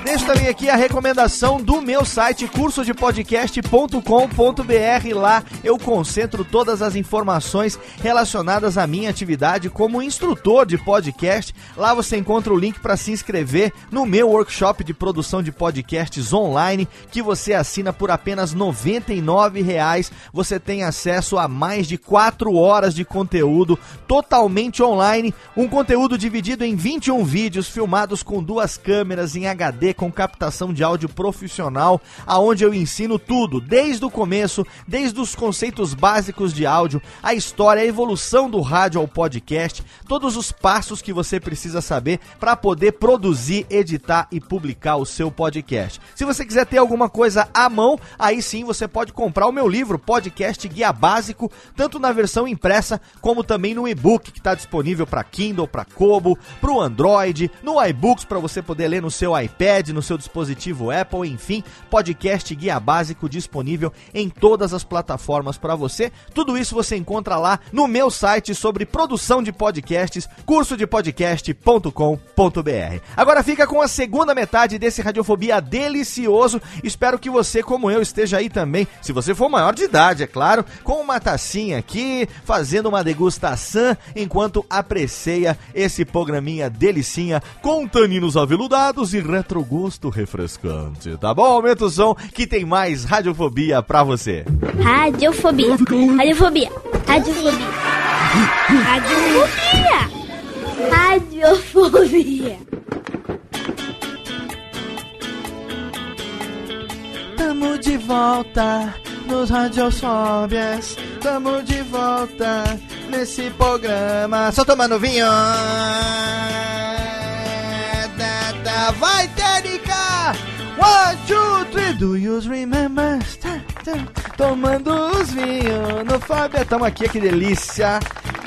Deixo também aqui a recomendação do meu site cursodepodcast.com.br. Lá eu concentro todas as informações relacionadas à minha atividade como instrutor de podcast. Lá você encontra o link para se inscrever no meu workshop de produção de podcasts online que você assina por apenas 99 reais. Você tem acesso a mais de 4 horas de conteúdo totalmente online, um conteúdo dividido em 21 vídeos filmados com duas câmeras em HD com captação de áudio profissional, aonde eu ensino tudo, desde o começo, desde os conceitos básicos de áudio, a história, a evolução do rádio ao podcast, todos os passos que você precisa saber para poder produzir, editar e publicar o seu podcast. Se você quiser ter alguma coisa à mão, aí sim você pode comprar o meu livro Podcast Guia Básico, tanto na versão impressa como também no e-book que está disponível para Kindle, para Kobo, para o Android, no iBooks para você poder ler no seu iPad no seu dispositivo Apple, enfim, podcast guia básico disponível em todas as plataformas para você. Tudo isso você encontra lá no meu site sobre produção de podcasts, cursodepodcast.com.br. Agora fica com a segunda metade desse Radiofobia delicioso. Espero que você, como eu, esteja aí também, se você for maior de idade, é claro, com uma tacinha aqui, fazendo uma degustação enquanto aprecia esse programinha delicinha com taninos aveludados e retrogosto refrescante. Tá bom? Aumenta o som que tem mais Radiofobia pra você. Radiofobia. Radiofobia. Radiofobia. Radiofobia. Radiofobia. Tamo de volta nos Radiofóbias. Tamo de volta nesse programa. Só tomando vinho. One, two, three, do you remember? Tá, tá, Tomando os vinhos no Fábio. Tamo aqui, que delícia.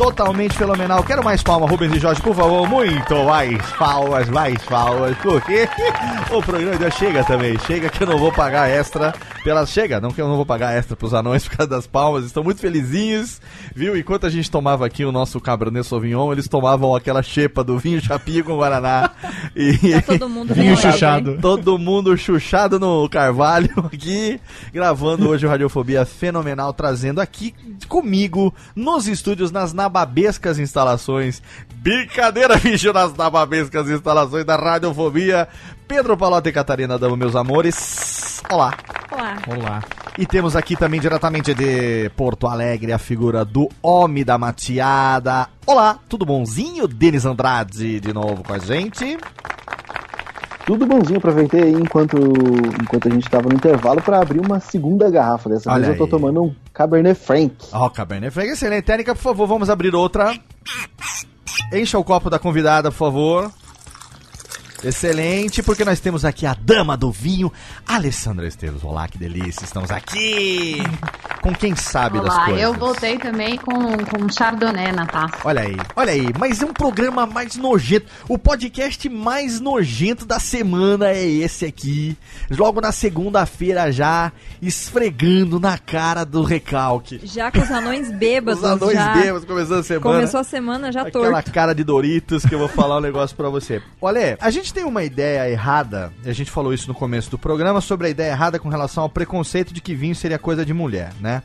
Totalmente fenomenal. Quero mais palmas, Rubens e Jorge, por favor. Muito mais palmas, mais palmas. Porque o programa já chega também. Chega que eu não vou pagar extra pelas. Chega, não que eu não vou pagar extra pros anões por causa das palmas. Estão muito felizinhos, viu? Enquanto a gente tomava aqui o nosso Cabernet Sauvignon, eles tomavam aquela xepa do vinho chapinha com Guaraná. E Tá todo mundo Vinho chuchado. todo mundo chuchado no Carvalho aqui, gravando hoje o Radiofobia Fenomenal, trazendo aqui comigo nos estúdios, nas nababescas instalações. Brincadeira, bicho, nas nababescas instalações da Radiofobia. Pedro Palota e Catarina Dama, meus amores. Olá. Olá. Olá. E temos aqui também diretamente de Porto Alegre a figura do Homem da Mateada. Olá, tudo bonzinho? Denis Andrade de novo com a gente. Tudo bonzinho, aproveitei aí enquanto, enquanto a gente tava no intervalo pra abrir uma segunda garrafa. Dessa Olha vez eu tô tomando um Cabernet Franc. Ó, Cabernet Franc, excelente. Técnica, por favor, vamos abrir outra. Encha o copo da convidada, por favor. Excelente, porque nós temos aqui a dama do vinho, Alessandra Esteves. Olá, que delícia, estamos aqui com quem sabe das Olá, coisas. eu voltei também com, com Chardonnay na taça. Olha aí, olha aí, mas é um programa mais nojento. O podcast mais nojento da semana é esse aqui. Logo na segunda-feira já, esfregando na cara do recalque. Já com os anões bêbados. Os anões já. bêbados começando a semana. Começou a semana já Aquela torto. cara de Doritos que eu vou falar um negócio pra você. Olha, a gente tem uma ideia errada, a gente falou isso no começo do programa, sobre a ideia errada com relação ao preconceito de que vinho seria coisa de mulher, né?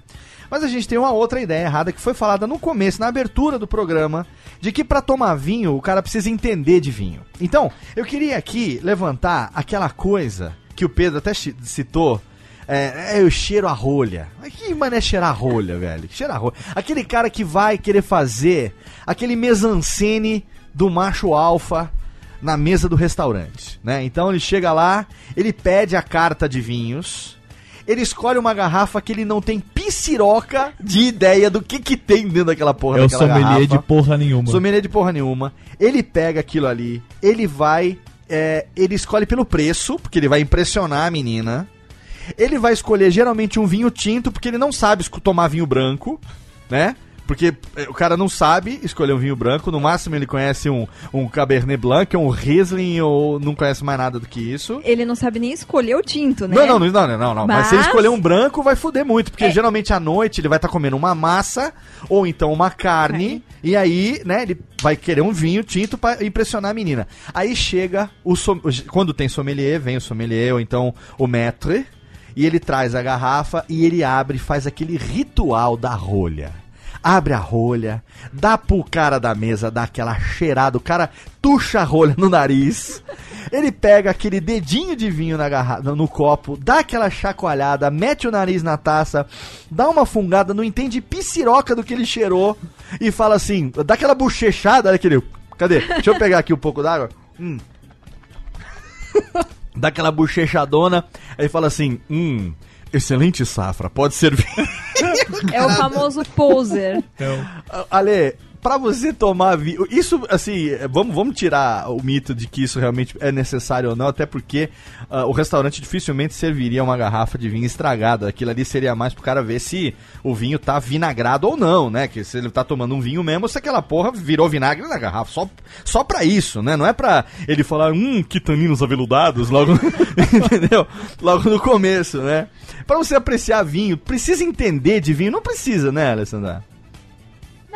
Mas a gente tem uma outra ideia errada que foi falada no começo, na abertura do programa, de que pra tomar vinho o cara precisa entender de vinho. Então, eu queria aqui levantar aquela coisa que o Pedro até citou, é, é, eu cheiro a rolha. Que mané cheirar a rolha, velho? Cheira a rolha. Aquele cara que vai querer fazer aquele mesancene do macho alfa na mesa do restaurante, né? Então ele chega lá, ele pede a carta de vinhos, ele escolhe uma garrafa que ele não tem piciroca de ideia do que que tem dentro daquela porra É o daquela sommelier garrafa. de porra nenhuma. Sommelier de porra nenhuma. Ele pega aquilo ali, ele vai. é, ele escolhe pelo preço, porque ele vai impressionar a menina. Ele vai escolher geralmente um vinho tinto, porque ele não sabe tomar vinho branco, né? Porque é, o cara não sabe escolher um vinho branco, no máximo ele conhece um, um Cabernet Blanc, um Riesling, ou não conhece mais nada do que isso. Ele não sabe nem escolher o tinto, né? Não, não, não, não, não, não. Mas... se ele Mas- escolher um branco, vai fuder muito. Porque É. geralmente à noite ele vai estar comendo uma massa ou então uma carne. E aí, né, ele vai querer um vinho tinto pra impressionar a menina. Aí chega o. som- Quando tem sommelier, vem o sommelier ou então o maître. E ele traz a garrafa e ele abre e faz aquele ritual da rolha. Abre a rolha, dá pro cara da mesa, dá aquela cheirada, o cara tucha a rolha no nariz. Ele pega aquele dedinho de vinho na garra no, copo, dá aquela chacoalhada, mete o nariz na taça, dá uma fungada, não entende piciroca do que ele cheirou e fala assim, dá aquela bochechada, olha aquele. Cadê? Deixa eu pegar aqui um pouco d'água. Hum. Dá aquela bochechadona, aí fala assim: hum, excelente safra, pode servir. É o famoso poser. Então, Ale, Pra você tomar vinho. Isso, assim, é, vamos, vamos tirar o mito de que isso realmente é necessário ou não, até porque ah, o restaurante dificilmente serviria uma garrafa de vinho estragada. Aquilo ali seria mais pro cara ver se o vinho tá vinagrado ou não, né? Que se ele tá tomando um vinho mesmo, se aquela porra virou vinagre na garrafa. Só, só pra isso, né? Não é pra ele falar, hum, que taninos aveludados, logo. entendeu? Logo no começo, né? Pra você apreciar vinho, precisa entender de vinho? Não precisa, né, Alessandra?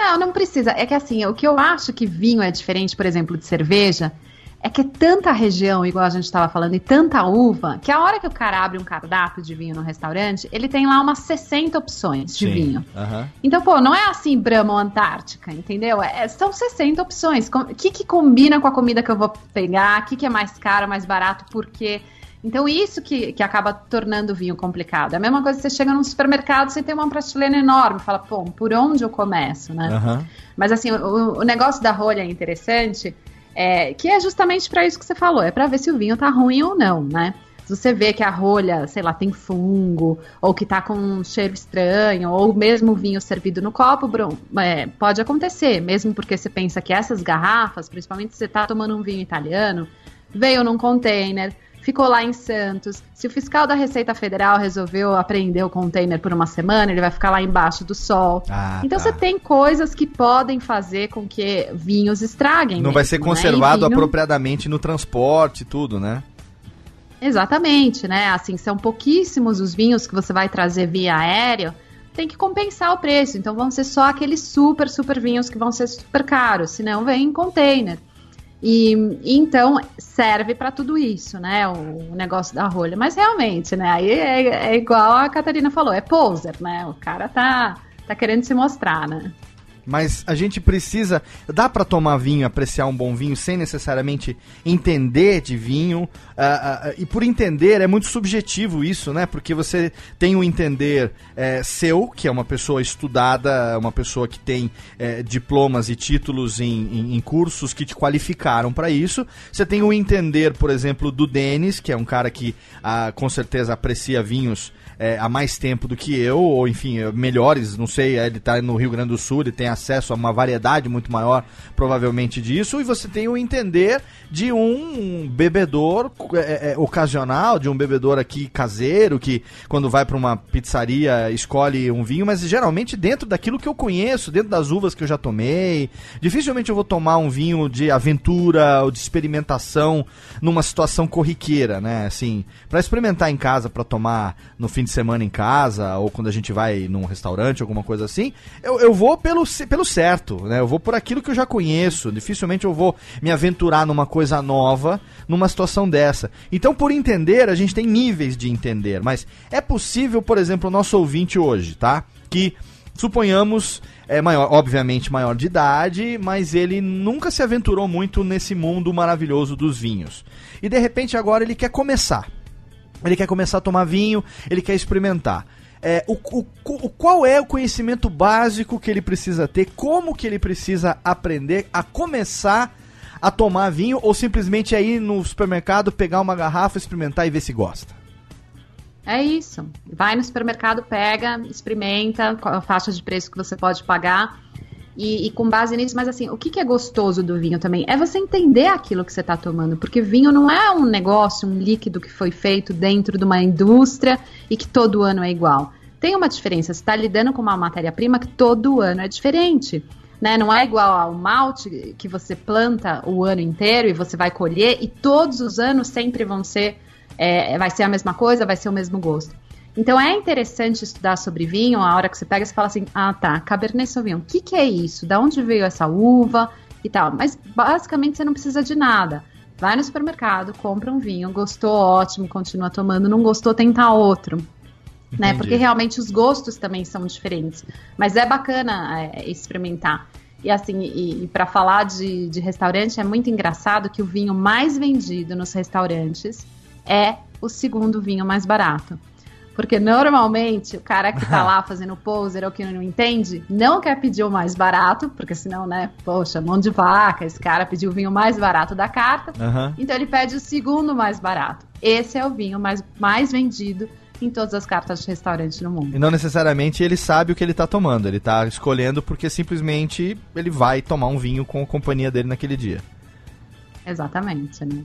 Não, não precisa. É que assim, o que eu acho que vinho é diferente, por exemplo, de cerveja, é que é tanta região, igual a gente estava falando, e tanta uva, que a hora que o cara abre um cardápio de vinho no restaurante, ele tem lá umas 60 opções de Sim. vinho. Então, pô, não é assim Brahma ou Antártica, entendeu? É, são 60 opções. O que, que combina com a comida que eu vou pegar? O que, que é mais caro, mais barato, por quê? Então, isso que, que acaba tornando o vinho complicado. É a mesma coisa que você chega num supermercado, você tem uma prateleira enorme, fala, pô, por onde eu começo, né? Aham. Mas assim, o, o negócio da rolha é interessante, é, que é justamente para isso que você falou, é para ver se o vinho tá ruim ou não, né? Se você vê que a rolha, sei lá, tem fungo, ou que tá com um cheiro estranho, ou mesmo o vinho servido no copo, Bruno, é, pode acontecer, mesmo porque você pensa que essas garrafas, principalmente se você tá tomando um vinho italiano, veio num container, ficou lá em Santos. Se o fiscal da Receita Federal resolveu apreender o container por uma semana, ele vai ficar lá embaixo do sol. Ah, Então tá. você tem coisas que podem fazer com que vinhos estraguem. Não vai ser mesmo, né? conservado vinho- apropriadamente no transporte e tudo, né? Exatamente, né? Assim, são pouquíssimos os vinhos que você vai trazer via aéreo. Tem que compensar o preço. Então vão ser só aqueles super, super vinhos que vão ser super caros. Senão vem em container. E e então serve para tudo isso, né? O, o negócio da rolha. Mas realmente, né? Aí é, é igual a Catarina falou, é poser, né? O cara tá, tá querendo se mostrar, né? Mas a gente precisa. Dá pra tomar vinho, apreciar um bom vinho sem necessariamente entender de vinho. ah, ah, e por entender é muito subjetivo isso, né? Porque você tem o entender eh, seu, que é uma pessoa estudada, uma pessoa que tem eh, diplomas e títulos em, em- em cursos que te qualificaram pra isso. Você tem o entender, por exemplo, do Denis, que é um cara que com certeza aprecia vinhos é, há mais tempo do que eu, ou enfim, é, melhores, não sei, é, ele tá no Rio Grande do Sul, ele tem acesso a uma variedade muito maior, provavelmente, disso, e você tem o entender de um bebedor é, é, ocasional, de um bebedor aqui caseiro, que quando vai para uma pizzaria escolhe um vinho, mas geralmente dentro daquilo que eu conheço, dentro das uvas que eu já tomei. Dificilmente eu vou tomar um vinho de aventura ou de experimentação numa situação corriqueira, né? Assim, para experimentar em casa, para tomar no fim de semana em casa, ou quando a gente vai num restaurante, alguma coisa assim, eu, eu vou pelo, pelo certo, né? Eu vou por aquilo que eu já conheço. Dificilmente eu vou me aventurar numa coisa nova, numa situação dessa. Então, por entender, a gente tem níveis de entender, mas é possível, por exemplo, o nosso ouvinte hoje, tá? Que suponhamos é maior, obviamente maior de idade, mas ele nunca se aventurou muito nesse mundo maravilhoso dos vinhos. E de repente agora ele quer começar. Ele quer começar a tomar vinho, ele quer experimentar. É, o, o- o- qual é o conhecimento básico que ele precisa ter? Como que ele precisa aprender a começar a tomar vinho? Ou simplesmente é ir no supermercado, pegar uma garrafa, experimentar e ver se gosta? É isso. Vai no supermercado, pega, experimenta a faixa de preço que você pode pagar. E, e com base nisso, mas assim, o que, que é gostoso do vinho também? É você entender aquilo que você está tomando. Porque vinho não é um negócio, um líquido que foi feito dentro de uma indústria e que todo ano é igual. Tem uma diferença. Você está lidando com uma matéria-prima que todo ano é diferente. Né? Não é igual ao malte que você planta o ano inteiro e você vai colher, e todos os anos sempre vão ser é, vai ser a mesma coisa, vai ser o mesmo gosto. Então é interessante estudar sobre vinho, a hora que você pega, você fala assim, ah tá, Cabernet Sauvignon, o que, que é isso? Da onde veio essa uva e tal? Mas basicamente você não precisa de nada. Vai no supermercado, compra um vinho, gostou, ótimo, continua tomando, não gostou, tenta outro. Né? Porque realmente os gostos também são diferentes. Mas é bacana é, experimentar. E assim, e, e para falar de, de restaurante, é muito engraçado que o vinho mais vendido nos restaurantes é o segundo vinho mais barato. Porque normalmente o cara que tá lá fazendo poser ou que não entende, não quer pedir o mais barato, porque senão, né, poxa, mão de vaca, esse cara pediu o vinho mais barato da carta, Aham. então ele pede o segundo mais barato. Esse é o vinho mais, mais vendido em todas as cartas de restaurante no mundo. E não necessariamente ele sabe o que ele tá tomando, ele tá escolhendo porque simplesmente ele vai tomar um vinho com a companhia dele naquele dia. Exatamente, né?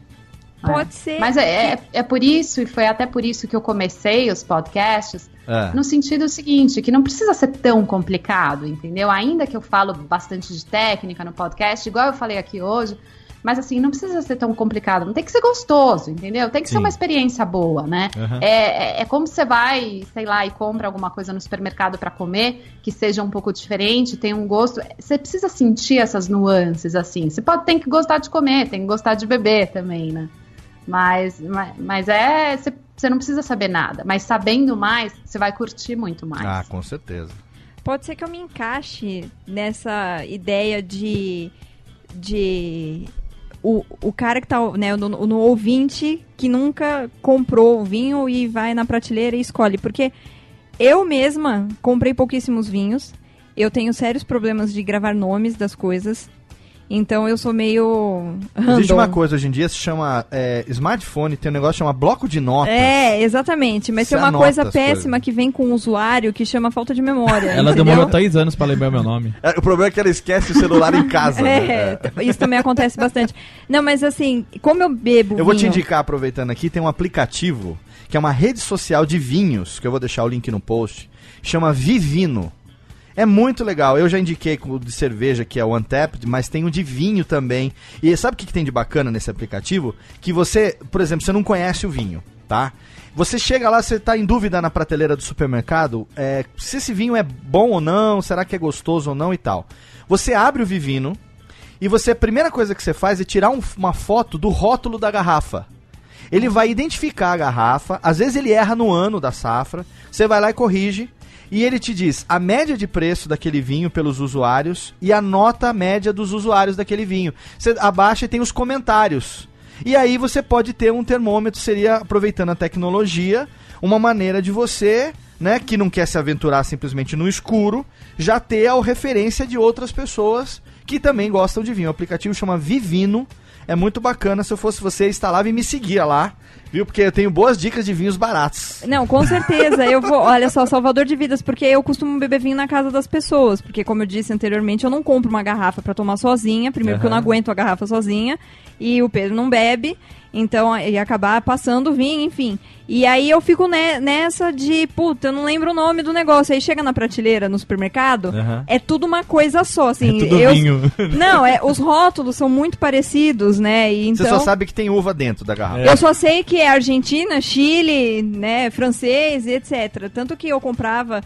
Pode É. ser. Mas é, é, é por isso, e foi até por isso que eu comecei os podcasts, É. no sentido seguinte, que não precisa ser tão complicado, entendeu? Ainda que eu falo bastante de técnica no podcast, igual eu falei aqui hoje, mas assim, não precisa ser tão complicado, não tem que ser gostoso, entendeu? Tem que Sim. ser uma experiência boa, né? Aham. É, é, é como você vai, sei lá, e compra alguma coisa no supermercado para comer, que seja um pouco diferente, tem um gosto. Você precisa sentir essas nuances, assim. Você pode tem que gostar de comer, tem que gostar de beber também, né? Mas, mas, mas é. Você, você não precisa saber nada. Mas sabendo mais, você vai curtir muito mais. Ah, com certeza. Pode ser que eu me encaixe nessa ideia de. de. O, o cara que tá, né, no, no ouvinte que nunca comprou o vinho e vai na prateleira e escolhe. Porque eu mesma comprei pouquíssimos vinhos. Eu tenho sérios problemas de gravar nomes das coisas. Então eu sou meio. Existe random. uma coisa hoje em dia, se chama é, smartphone, tem um negócio que chama bloco de notas. É, exatamente. Mas Você tem uma coisa péssima coisas. que vem com o usuário que chama falta de memória. Ela entendeu? demorou três anos pra lembrar meu nome. É, O problema é que ela esquece o celular em casa. né? É, isso também acontece bastante. Não, mas assim, como eu bebo Eu vou te vinho- indicar, aproveitando aqui, tem um aplicativo que é uma rede social de vinhos, que eu vou deixar o link no post, chama Vivino. É muito legal. Eu já indiquei o de cerveja, que é o Untapped, mas tem o de vinho também. E sabe o que, tem de bacana nesse aplicativo? Que você, por exemplo, você não conhece o vinho, tá? Você chega lá, você tá em dúvida na prateleira do supermercado, é, se esse vinho é bom ou não, será que é gostoso ou não e tal. Você abre o Vivino e você, a primeira coisa que você faz é tirar um- uma foto do rótulo da garrafa. Ele vai identificar a garrafa, às vezes ele erra no ano da safra, você vai lá e corrige, e ele te diz a média de preço daquele vinho pelos usuários e a nota média dos usuários daquele vinho. Você abaixa e tem os comentários. E aí você pode ter um termômetro, seria aproveitando a tecnologia, uma maneira de você, né, que não quer se aventurar simplesmente no escuro, já ter a referência de outras pessoas que também gostam de vinho. O aplicativo chama Vivino. É muito bacana. Se eu fosse você, instalava e me seguia lá, viu? Porque eu tenho boas dicas de vinhos baratos. Não, com certeza. Eu vou, olha só, salvador de vidas, porque eu costumo beber vinho na casa das pessoas. Porque, como eu disse anteriormente, eu não compro uma garrafa pra tomar sozinha. Primeiro, porque eu não aguento a garrafa sozinha. E o Pedro não bebe. Então, ia acabar passando o vinho, enfim. E aí eu fico ne- nessa de, puta, eu não lembro o nome do negócio. Aí chega na prateleira no supermercado, Aham. é tudo uma coisa só, assim. É tudo eu- vinho. Não, é, os rótulos são muito parecidos, né? E então... Você só sabe que tem uva dentro da garrafa. Eu só sei que é Argentina, Chile, né, francês e etc. Tanto que eu comprava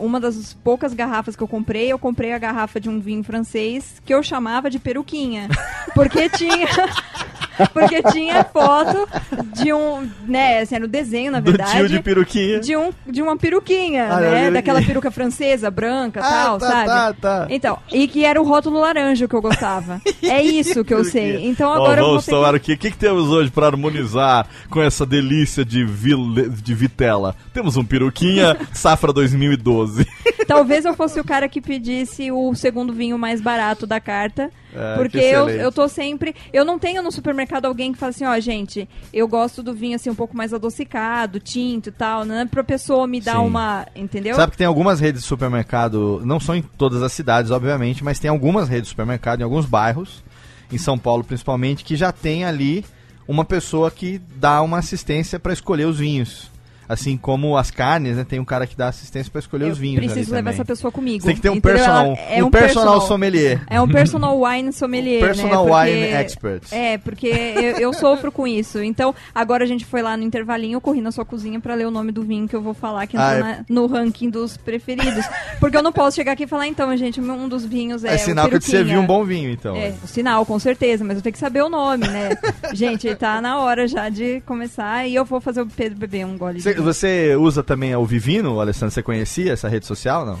uma das poucas garrafas que eu comprei, eu comprei a garrafa de um vinho francês que eu chamava de peruquinha, porque tinha porque tinha foto de um, né, assim, era o desenho na Do verdade. tio de peruquinha. de um de uma peruquinha, Ah, né, daquela peruca francesa branca, Ah, tal, tá, sabe? tá, tá. Então, e que era o rótulo laranja que eu gostava. é isso que eu sei. Então agora eu vou vamos ter aqui. O que, que temos hoje para harmonizar com essa delícia de, vil- de vitela? Temos um peruquinha safra 2012. Talvez eu fosse o cara que pedisse o segundo vinho mais barato da carta. Ah, porque que eu, eu tô sempre. Eu não tenho no supermercado alguém que fala assim, ó, gente, eu gosto do vinho assim um pouco mais adocicado, tinto e tal, né? Pra pessoa me dar Sim. uma. Entendeu? Sabe que tem algumas redes de supermercado, não são em todas as cidades, obviamente, mas tem algumas redes de supermercado em alguns bairros, em São Paulo principalmente, que já tem ali uma pessoa que dá uma assistência para escolher os vinhos. Assim como as carnes, né? Tem um cara que dá assistência para escolher eu os vinhos. preciso levar também. essa pessoa comigo. Você tem que ter um entendeu? personal, é um, personal, sommelier. É um personal wine sommelier, Personal né? Porque- wine expert. É, porque eu, eu sofro com isso. Então, agora a gente foi lá no intervalinho, eu corri na sua cozinha pra ler o nome do vinho que eu vou falar que Ah, é- na- no ranking dos preferidos. Porque eu não posso chegar aqui e falar, então, gente, um dos vinhos é. É, o sinal que peruquinha. servi um bom vinho, então. É, o sinal, com certeza, mas eu tenho que saber o nome, né? gente, tá na hora já de começar e eu vou fazer o Pedro beber um gole de Você, usa também o Vivino, Alessandro? Você conhecia essa rede social, não?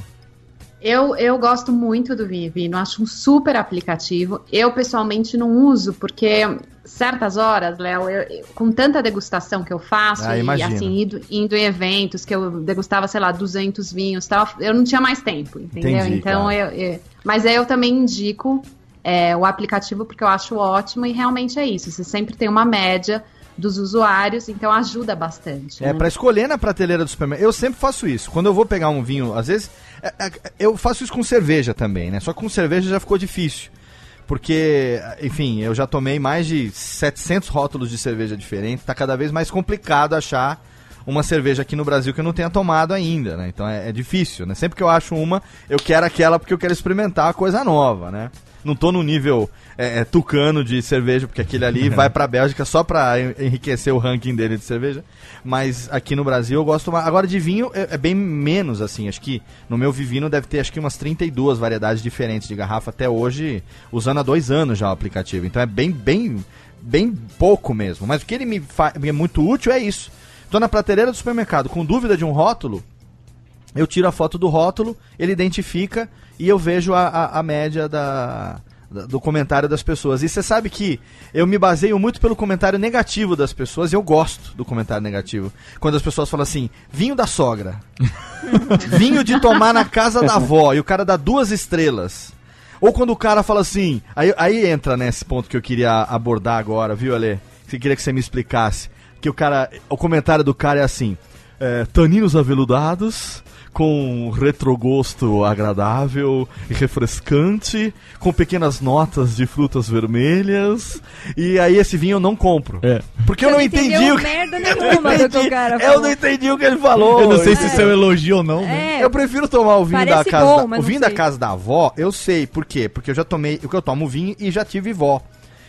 Eu, eu gosto muito do Vivino, acho um super aplicativo. Eu, pessoalmente, não uso, porque certas horas, Léo, com tanta degustação que eu faço, Ah, e imagino. assim, indo, indo em eventos que eu degustava, sei lá, 200 vinhos tal, eu não tinha mais tempo, entendeu? Entendi, então, eu, eu- mas aí eu também indico é, o aplicativo porque eu acho ótimo e realmente é isso. Você sempre tem uma média dos usuários, então ajuda bastante. É, né? pra escolher na prateleira do supermercado. Eu sempre faço isso. Quando eu vou pegar um vinho, às vezes. é, é, eu faço isso com cerveja também, né? Só que com cerveja já ficou difícil. Porque, enfim, eu já tomei mais de 700 rótulos de cerveja diferentes. Tá cada vez mais complicado achar uma cerveja aqui no Brasil que eu não tenha tomado ainda, né? Então é, é difícil, né? Sempre que eu acho uma, eu quero aquela porque eu quero experimentar a coisa nova, né? Não tô no nível é, é, tucano de cerveja, porque aquele ali vai pra Bélgica só pra en- enriquecer o ranking dele de cerveja. Mas aqui no Brasil eu gosto mais. Agora de vinho é, é bem menos, assim. Acho que no meu Vivino deve ter acho que umas 32 variedades diferentes de garrafa até hoje, usando há dois anos já o aplicativo. Então é bem, bem, bem pouco mesmo. Mas o que ele me, fa- me é muito útil é isso. Tô na prateleira do supermercado com dúvida de um rótulo, eu tiro a foto do rótulo, ele identifica e eu vejo a, a, a média da, da- do comentário das pessoas. E você sabe que eu me baseio muito pelo comentário negativo das pessoas e eu gosto do comentário negativo. Quando as pessoas falam assim, vinho da sogra, vinho de tomar na casa da avó, e o cara dá duas estrelas. Ou quando o cara fala assim, aí, aí entra nesse ponto que eu queria abordar agora, viu, Ale? Que queria que você me explicasse. Que o cara, o comentário do cara é assim, é, taninos aveludados, com retrogosto agradável e refrescante, com pequenas notas de frutas vermelhas. E aí esse vinho eu não compro. É. Porque eu não não entendi o que, merda eu não nenhuma entendi- cara Eu falou. não entendi o que ele falou. Eu não sei se É. isso é um elogio ou não, né? É, Eu prefiro tomar o vinho da Parece casa bom, da, o vinho da casa da avó, eu sei por quê? Porque eu já tomei, o que eu tomo vinho e já tive vó.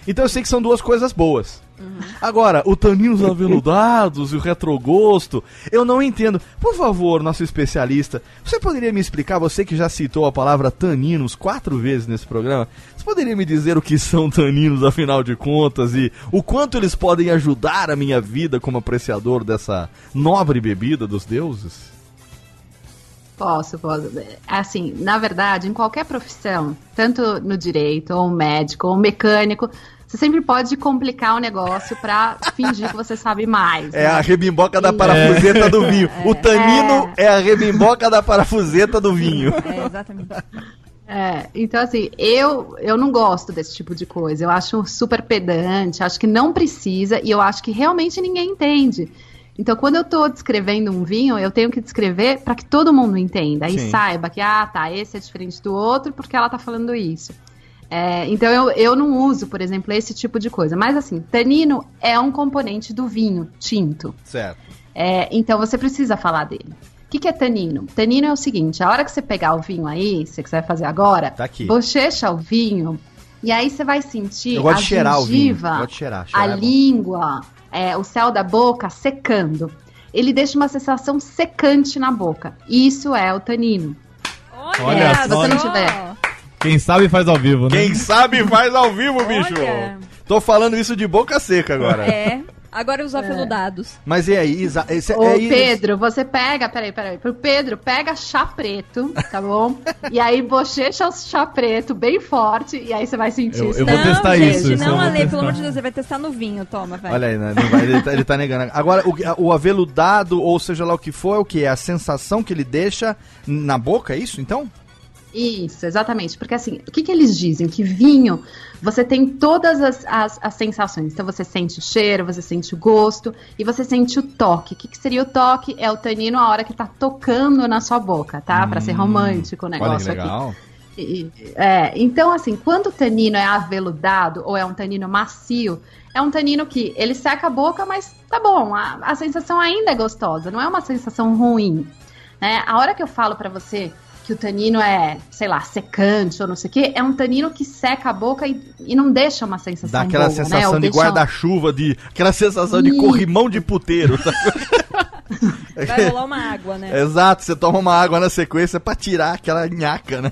Então eu sei que são duas coisas boas. Uhum. Agora, o taninos aveludados e o retrogosto, eu não entendo. Por favor, nosso especialista, você poderia me explicar, você que já citou a palavra taninos quatro vezes nesse programa, você poderia me dizer o que são taninos, afinal de contas, e o quanto eles podem ajudar a minha vida como apreciador dessa nobre bebida dos deuses? Posso, posso. Assim, na verdade, em qualquer profissão, tanto no direito, ou médico, ou mecânico, você sempre pode complicar o negócio pra fingir que você sabe mais. É né? a rebimboca da parafuseta do vinho. O tanino é. a rebimboca da parafuseta do vinho. É, exatamente. É, então assim, eu, eu não gosto desse tipo de coisa. Eu acho super pedante, acho que não precisa e eu acho que realmente ninguém entende. Então, quando eu tô descrevendo um vinho, eu tenho que descrever para que todo mundo entenda e Sim. saiba que, ah, tá, esse é diferente do outro porque ela tá falando isso. É, então, eu, eu não uso, por exemplo, esse tipo de coisa. Mas, assim, tanino é um componente do vinho tinto. Certo. É, então você precisa falar dele. O que, que é tanino? Tanino é o seguinte: a hora que você pegar o vinho aí, se você quiser fazer agora, Tá aqui. bochecha o vinho e aí você vai sentir Eu gosto a de cheirar o vinho. gengiva, Eu gosto de cheirar. cheirar a é língua, é, o céu da boca secando. Ele deixa uma sensação secante na boca. Isso é o tanino. Olha se só. você não tiver. Quem sabe faz ao vivo, né? Quem sabe faz ao vivo, bicho. Olha. Tô falando isso de boca seca agora. É. Agora os aveludados. Mas e aí, Isa, esse, Ô, é isso. Pedro, você pega, peraí, peraí. Pro Pedro, pega chá preto, tá bom? e aí bochecha o chá preto bem forte e aí você vai sentir Eu- isso. eu vou não, testar gente, isso, não, Ale, pelo amor de Deus, você vai testar no vinho, toma, vai. Olha aí, né? não vai, ele, tá, ele tá negando. Agora, o, o aveludado, ou seja lá o que for, é o que? É a sensação que ele deixa na boca, é isso então? Isso, exatamente. Porque assim, o que, que eles dizem? Que vinho, você tem todas as, as, as sensações. Então você sente o cheiro, você sente o gosto e você sente o toque. O que, que seria o toque? É o tanino a hora que tá tocando na sua boca, tá? Pra ser romântico o Olha que negócio aqui. legal. E- é, então, assim, quando o tanino é aveludado ou é um tanino macio, é um tanino que ele seca a boca, mas tá bom, a, a sensação ainda é gostosa, não é uma sensação ruim. Né? A hora que eu falo pra você que o tanino é, sei lá, secante ou não sei o quê, é um tanino que seca a boca e, e não deixa uma sensação Dá aquela boa, né? sensação Ou de deixa- guarda-chuva, de aquela sensação de Ih. corrimão de puteiro. sabe? Vai rolar uma água, né? Exato, você toma uma água na sequência pra tirar aquela nhaca, né?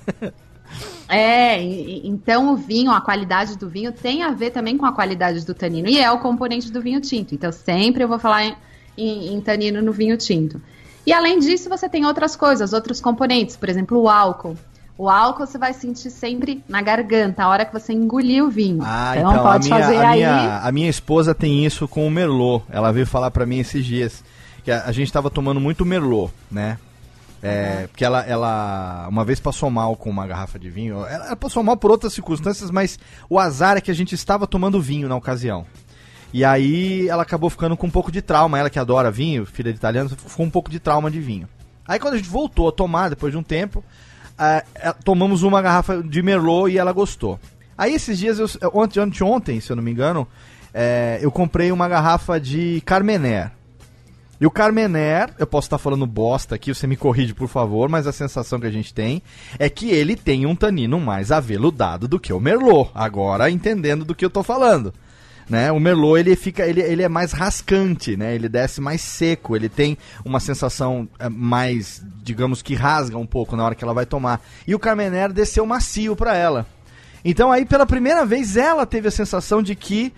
É, e- e- então o vinho, a qualidade do vinho tem a ver também com a qualidade do tanino. E é o componente do vinho tinto. Então sempre eu vou falar em, em- em tanino no vinho tinto. E além disso, você tem outras coisas, outros componentes. Por exemplo, o álcool. O álcool você vai sentir sempre na garganta, a hora que você engolir o vinho. Ah, então, então, a, pode minha, fazer a, aí. minha, a minha esposa tem isso com o Merlot. Ela veio falar pra mim esses dias. Que a, a gente tava tomando muito Merlot, né? É, Porque ela, ela uma vez passou mal com uma garrafa de vinho. Ela, ela passou mal por outras circunstâncias, mas o azar é que a gente estava tomando vinho na ocasião. E aí ela acabou ficando com um pouco de trauma, ela que adora vinho, filha de italiano, ficou um pouco de trauma de vinho. Aí quando a gente voltou a tomar, depois de um tempo, é, tomamos uma garrafa de Merlot e ela gostou. Aí esses dias, eu, ontem, ontem, ontem, se eu não me engano, é, eu comprei uma garrafa de Carmener. E o Carmener, eu posso estar falando bosta aqui, você me corrige por favor, mas a sensação que a gente tem é que ele tem um tanino mais aveludado do que o Merlot. Agora entendendo do que eu tô falando. Né? O Merlot ele fica, ele, ele é mais rascante, né? Ele desce mais seco, ele tem uma sensação é, mais, digamos que rasga um pouco na hora que ela vai tomar. E o Carmener desceu macio para ela. Então aí pela primeira vez ela teve a sensação de que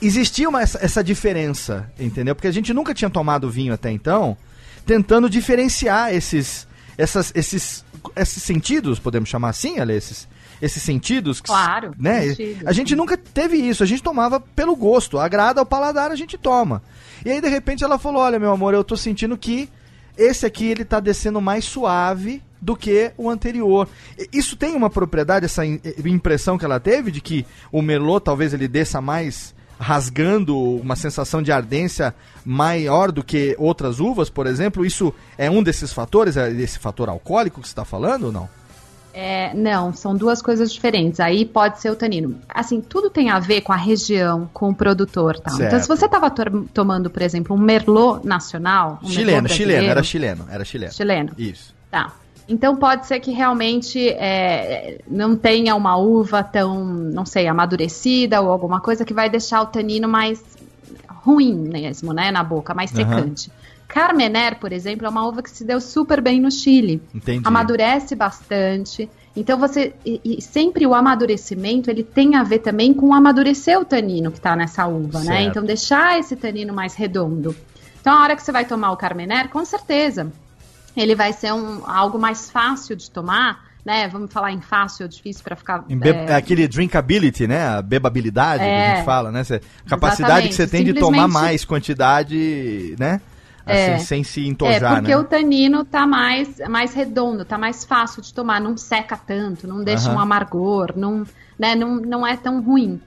existia uma, essa, essa diferença, entendeu? Porque a gente nunca tinha tomado vinho até então, tentando diferenciar esses, essas, esses, esses sentidos, podemos chamar assim, Ale, esses, esses sentidos. Claro. Né? Sentido. A gente nunca teve isso, a gente tomava pelo gosto, agrada ao paladar, a gente toma. E aí de repente ela falou: "Olha, meu amor, eu tô sentindo que esse aqui ele tá descendo mais suave do que o anterior. Isso tem uma propriedade, essa impressão que ela teve de que o Merlot talvez ele desça mais rasgando uma sensação de ardência maior do que outras uvas, por exemplo. Isso é um desses fatores, é esse fator alcoólico que você está falando ou não? É, não, são duas coisas diferentes. Aí pode ser o tanino. Assim, tudo tem a ver com a região, com o produtor, tal. Então, se você estava tomando, por exemplo, um merlot nacional, um chileno, chileno, era chileno, era chileno. Chileno. Isso. Tá. Então pode ser que realmente é, não tenha uma uva tão, não sei, amadurecida ou alguma coisa que vai deixar o tanino mais ruim mesmo, né, na boca, mais secante. Uhum. Carmener, por exemplo, é uma uva que se deu super bem no Chile. Entendi. Amadurece bastante. Então você e, e sempre o amadurecimento ele tem a ver também com amadurecer o tanino que está nessa uva, né? certo. né? Então deixar esse tanino mais redondo. Então a hora que você vai tomar o Carmener, com certeza ele vai ser um, algo mais fácil de tomar, né? Vamos falar em fácil ou difícil para ficar. É... Aquele drinkability, né? A bebabilidade é, que a gente fala, né? Cê, capacidade que você tem de tomar mais quantidade, né? Assim, é, sem se entojar, é, porque né? o tanino tá mais, mais redondo, tá mais fácil de tomar, não seca tanto, não deixa um amargor, não, né, não, não é tão ruim.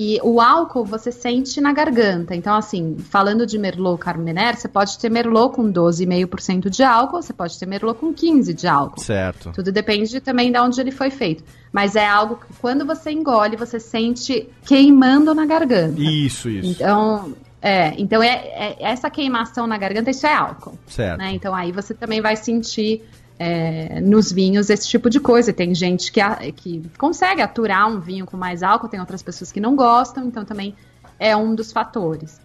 E o álcool você sente na garganta. Então, assim, falando de Merlot Carmener, você pode ter Merlot com 12,5% de álcool, você pode ter Merlot com 15% de álcool. Certo. Tudo depende também de onde ele foi feito. Mas é algo que quando você engole, você sente queimando na garganta. Isso, isso. Então, é, então é, é essa queimação na garganta, isso é álcool. Certo. Né? Então aí você também vai sentir é, nos vinhos esse tipo de coisa. Tem gente que, que consegue aturar um vinho com mais álcool, tem outras pessoas que não gostam, então também é um dos fatores.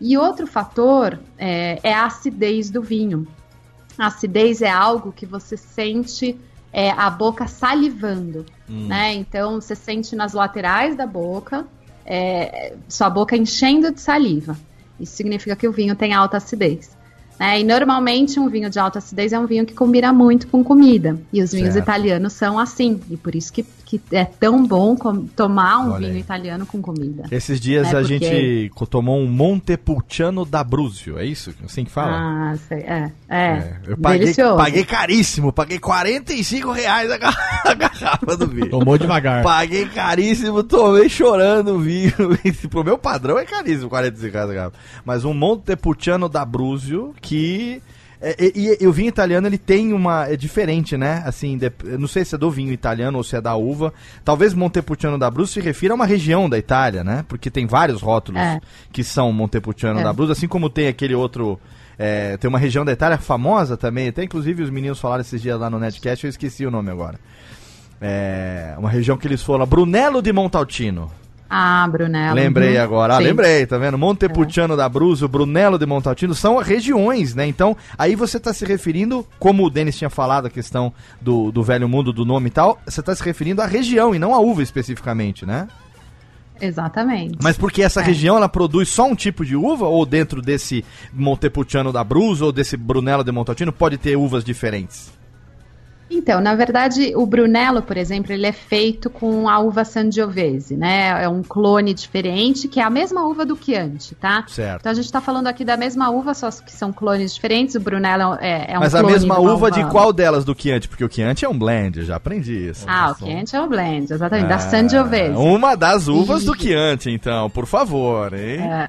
E outro fator é, é a acidez do vinho. A acidez é algo que você sente é, a boca salivando, hum. né? Então você sente nas laterais da boca, é, sua boca enchendo de saliva. Isso significa que o vinho tem alta acidez. Né? E normalmente um vinho de alta acidez é um vinho que combina muito com comida. E os vinhos certo. italianos são assim. E por isso que, que é tão bom tomar um Olha vinho aí. italiano com comida. Esses dias né? a Porque... gente tomou um Montepulciano d'Abruzio, é isso? Assim que fala? Ah, sei. É, é. é. Eu paguei, paguei caríssimo, paguei 45 reais a garrafa do vinho. Tomou devagar. Paguei caríssimo, tomei chorando o vinho. Pro meu padrão é caríssimo, 45 reais a garrafa. Mas um Montepulciano d'Abruzio que é, e, e, o vinho italiano ele tem uma é diferente, né? Assim, de, não sei se é do vinho italiano ou se é da uva. Talvez Montepulciano da Brus se refira a uma região da Itália, né? Porque tem vários rótulos é. que são Montepulciano é. da Brus, assim como tem aquele outro é, tem uma região da Itália famosa também, até inclusive os meninos falaram esses dias lá no Netcast, eu esqueci o nome agora. É, uma região que eles foram, Brunello di Montalcino. Ah, Brunello. Lembrei uhum. agora. Ah, lembrei, tá vendo? Montepulciano é. da Bruzio, Brunello de Montaltino, são regiões, né? Então, aí você está se referindo, como o Denis tinha falado, a questão do, do velho mundo, do nome e tal, você está se referindo à região e não à uva especificamente, né? Exatamente. Mas porque essa é. região ela produz só um tipo de uva ou dentro desse Montepulciano da Bruzio ou desse Brunello de Montaltino pode ter uvas diferentes? Então, na verdade, o Brunello, por exemplo, ele é feito com a uva Sangiovese, né? É um clone diferente, que é a mesma uva do Chianti, tá? Certo. Então a gente está falando aqui da mesma uva, só que são clones diferentes. O Brunello é, é um Mas a mesma uma uva de qual delas do Chianti? Porque o Chianti é um blend, já aprendi isso. Ah, o Chianti é o blend, exatamente, da Ah, Sangiovese. Uma das uvas do Isso. Chianti, então, por favor, hein? É.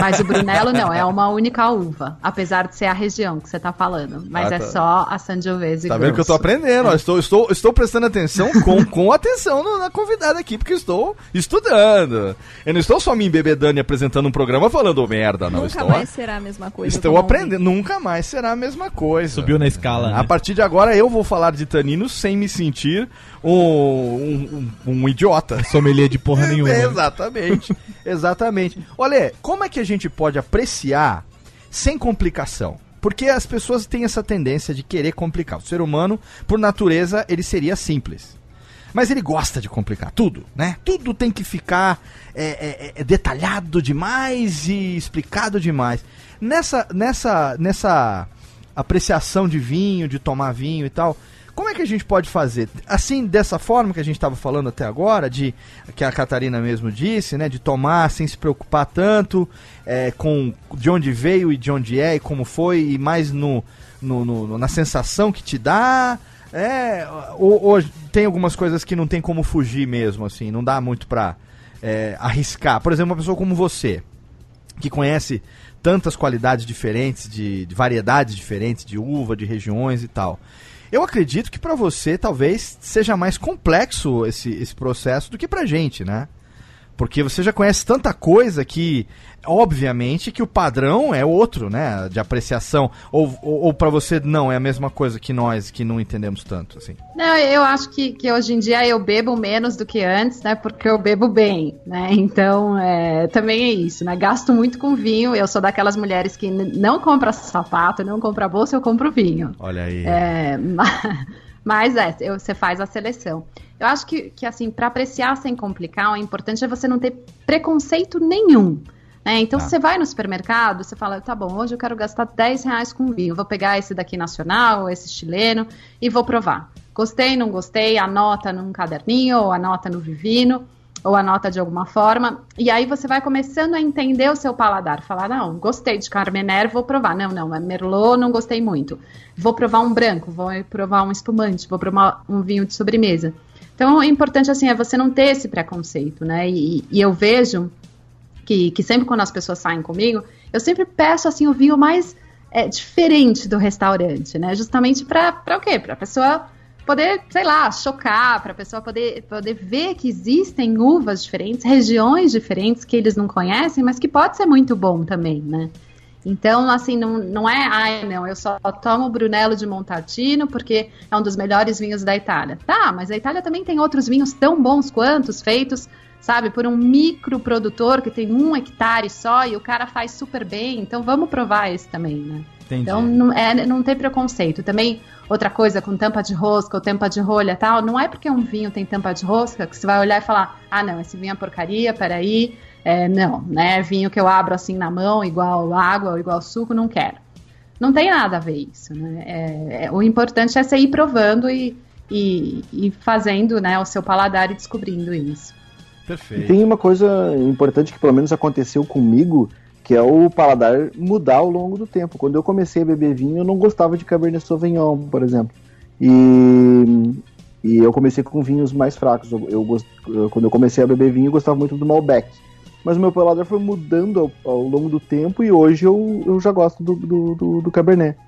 Mas o Brunello não, é uma única uva, apesar de ser a região que você está falando. Mas Ah, é tá. só a Sangiovese Tá vendo que eu tô grosso. aprendendo? ó, Estou, estou, estou prestando atenção com, com atenção no- na convidada aqui, porque estou estudando. Eu não estou só me embebedando e apresentando um programa falando merda, não. Nunca estou mais será a mesma coisa. estou aprendendo. Nunca mais será a mesma coisa. Subiu na escala, né? A partir de agora eu vou falar de taninos sem me sentir um, um, um- idiota. Sommelier de porra nenhuma. É, exatamente. exatamente. Olha, como é que a gente pode apreciar sem complicação? Porque as pessoas têm essa tendência de querer complicar. O ser humano, por natureza, ele seria simples. Mas ele gosta de complicar tudo, né? Tudo tem que ficar é, é, é, detalhado demais e explicado demais. Nessa, nessa, nessa apreciação de vinho, de tomar vinho e tal, como é que a gente pode fazer? Assim, dessa forma que a gente estava falando até agora, de que a Catarina mesmo disse, né? De tomar sem se preocupar tanto é, com de onde veio e de onde é e como foi, e mais no, no- no- na sensação que te dá. É, ou, ou tem algumas coisas que não tem como fugir mesmo, assim, não dá muito pra é, arriscar. Por exemplo, uma pessoa como você, que conhece tantas qualidades diferentes, de, de variedades diferentes, de uva, de regiões e tal. Eu acredito que pra você talvez seja mais complexo esse, esse processo do que pra gente, né? Porque você já conhece tanta coisa que, obviamente, que o padrão é outro, né? De apreciação. Ou, ou, ou para você não, é a mesma coisa que nós, que não entendemos tanto, assim. Não, eu acho que, que hoje em dia eu bebo menos do que antes, né? Porque eu bebo bem, né? Então, é, também é isso, né? Gasto muito com vinho. Eu sou daquelas mulheres que não compra sapato, não compra bolsa, eu compro vinho. Olha aí. É, ma- mas é, você faz a seleção. Eu acho que, que assim, para apreciar sem complicar, o importante é você não ter preconceito nenhum. né? Então, Tá. você vai no supermercado, você fala, tá bom, hoje eu quero gastar 10 reais com vinho. Vou pegar esse daqui nacional, esse chileno, e vou provar. Gostei, não gostei, anota num caderninho, ou anota no Vivino, ou anota de alguma forma. E aí você vai começando a entender o seu paladar. Falar, não, gostei de Carmener, vou provar. Não, não, é Merlot, não gostei muito. Vou provar um branco, vou provar um espumante, vou provar um vinho de sobremesa. Então, o importante, assim, é você não ter esse preconceito, né? E, e eu vejo que, que sempre quando as pessoas saem comigo, eu sempre peço, assim, o vinho mais é, diferente do restaurante, né? Justamente para o quê? Para a pessoa poder, sei lá, chocar, para a pessoa poder, poder ver que existem uvas diferentes, regiões diferentes que eles não conhecem, mas que pode ser muito bom também, né? Então, assim, não, não é, ai, não, eu só tomo Brunello de Montalcino porque é um dos melhores vinhos da Itália. Tá, mas a Itália também tem outros vinhos tão bons quantos, feitos, sabe, por um micro produtor que tem um hectare só e o cara faz super bem. Então, vamos provar esse também, né? Entendi. Então, não, é, não tem preconceito. Também, outra coisa, com tampa de rosca ou tampa de rolha e tal, não é porque um vinho tem tampa de rosca que você vai olhar e falar, ah, não, esse vinho é porcaria, peraí. É, não, né? Vinho que eu abro assim na mão, igual água ou igual suco, não quero. Não tem nada a ver isso, né? É, é, o importante é você ir provando e, e, e fazendo né, o seu paladar e descobrindo isso. E Perfeito. tem uma coisa importante que pelo menos aconteceu comigo, que é o paladar mudar ao longo do tempo. Quando eu comecei a beber vinho, eu não gostava de Cabernet Sauvignon, por exemplo. E, e eu comecei com vinhos mais fracos. Eu, eu quando eu comecei a beber vinho, eu gostava muito do Malbec. Mas o meu paladar foi mudando ao, ao longo do tempo e hoje eu, eu já gosto do, do, do, do Cabernet.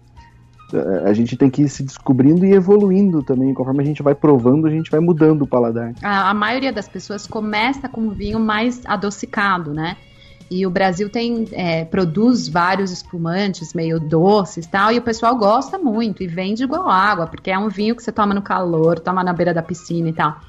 A gente tem que ir se descobrindo e evoluindo também. Conforme a gente vai provando, a gente vai mudando o paladar. A, a maioria das pessoas começa com vinho mais adocicado, né? E o Brasil tem é, produz vários espumantes meio doces tal, e o pessoal gosta muito e vende igual água, porque é um vinho que você toma no calor, toma na beira da piscina e tal.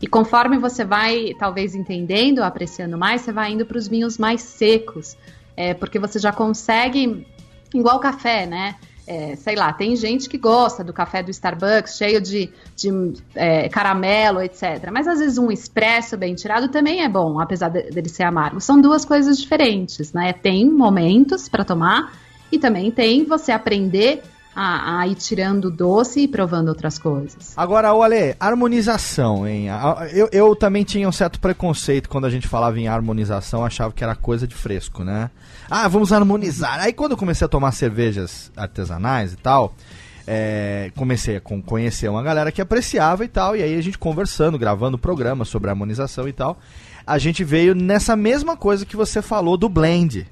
E conforme você vai, talvez, entendendo, apreciando mais, você vai indo para os vinhos mais secos, é, porque você já consegue, igual café, né? É, sei lá, tem gente que gosta do café do Starbucks, cheio de, de é, caramelo, etc. Mas às vezes um expresso bem tirado também é bom, apesar de- dele ser amargo. São duas coisas diferentes, né? Tem momentos para tomar e também tem você aprender a, a ir tirando doce e provando outras coisas. Agora, o Ale, harmonização, hein? Eu, eu também tinha um certo preconceito quando a gente falava em harmonização, achava que era coisa de fresco, né? Ah, vamos harmonizar. Aí quando eu comecei a tomar cervejas artesanais e tal, é, comecei a con- conhecer uma galera que apreciava e tal, e aí a gente conversando, gravando programa sobre harmonização e tal, a gente veio nessa mesma coisa que você falou do blend.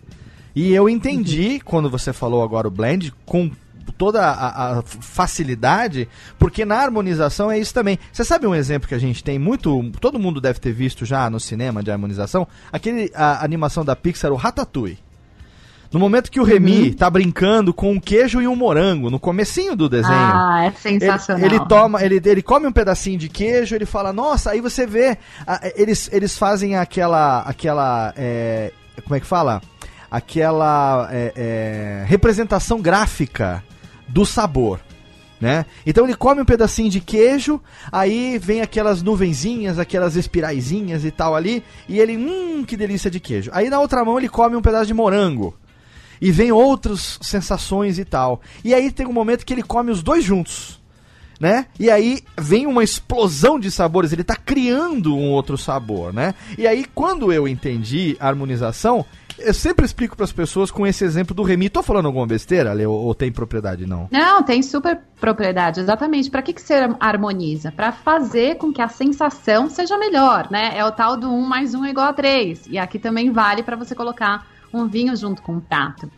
E eu entendi, quando você falou agora o blend, com toda a, a facilidade, porque na harmonização é isso também. Você sabe um exemplo que a gente tem muito, todo mundo deve ter visto já no cinema de harmonização? Aquele a animação da Pixar, o Ratatouille. No momento que o Remy tá brincando com um queijo e um morango, no comecinho do desenho. Ah, é Ele, sensacional. ele toma, ele, ele come um pedacinho de queijo, ele fala, nossa, aí você vê, ah, eles, eles fazem aquela, aquela, é, como é que fala? Aquela é, é, representação gráfica do sabor. Né? Então ele come um pedacinho de queijo, aí vem aquelas nuvenzinhas, aquelas espiraizinhas e tal ali, e ele, hum, que delícia de queijo. Aí na outra mão ele come um pedaço de morango. E vem outras sensações e tal. E aí tem um momento que ele come os dois juntos. Né? E aí vem uma explosão de sabores, ele tá criando um outro sabor, né? E aí quando eu entendi harmonização, eu sempre explico para as pessoas com esse exemplo do Remy. Tô falando alguma besteira, Ale, ou, ou tem propriedade não? Não, tem super propriedade, exatamente. Para que, que você harmoniza? Para fazer com que a sensação seja melhor, né? É o tal do 1 mais 1 é igual a 3. E aqui também vale para você colocar um vinho junto com um prato.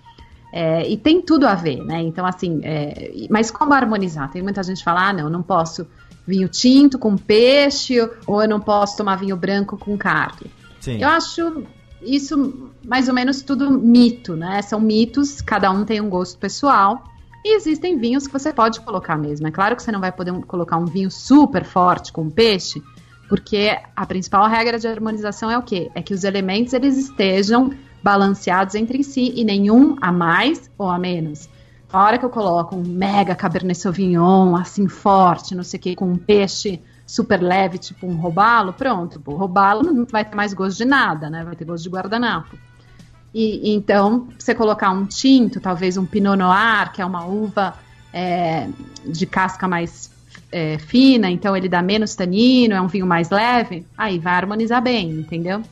É, e tem tudo a ver, né? Então, assim, é, mas como harmonizar? Tem muita gente que fala, ah, não, eu não posso vinho tinto com peixe, ou eu não posso tomar vinho branco com carne. Sim. Eu acho isso mais ou menos tudo mito, né? São mitos, cada um tem um gosto pessoal. E existem vinhos que você pode colocar mesmo. É claro que você não vai poder colocar um vinho super forte com peixe, porque a principal regra de harmonização é o quê? É que os elementos eles estejam balanceados entre si e nenhum a mais ou a menos. A hora que eu coloco um mega Cabernet Sauvignon, assim, forte, não sei o que, com um peixe super leve, tipo um robalo, pronto. O robalo não vai ter mais gosto de nada, né? Vai ter gosto de guardanapo. E, então, você colocar um tinto, talvez um Pinot Noir, que é uma uva é, de casca mais é, fina, então ele dá menos tanino, é um vinho mais leve, aí vai harmonizar bem, entendeu?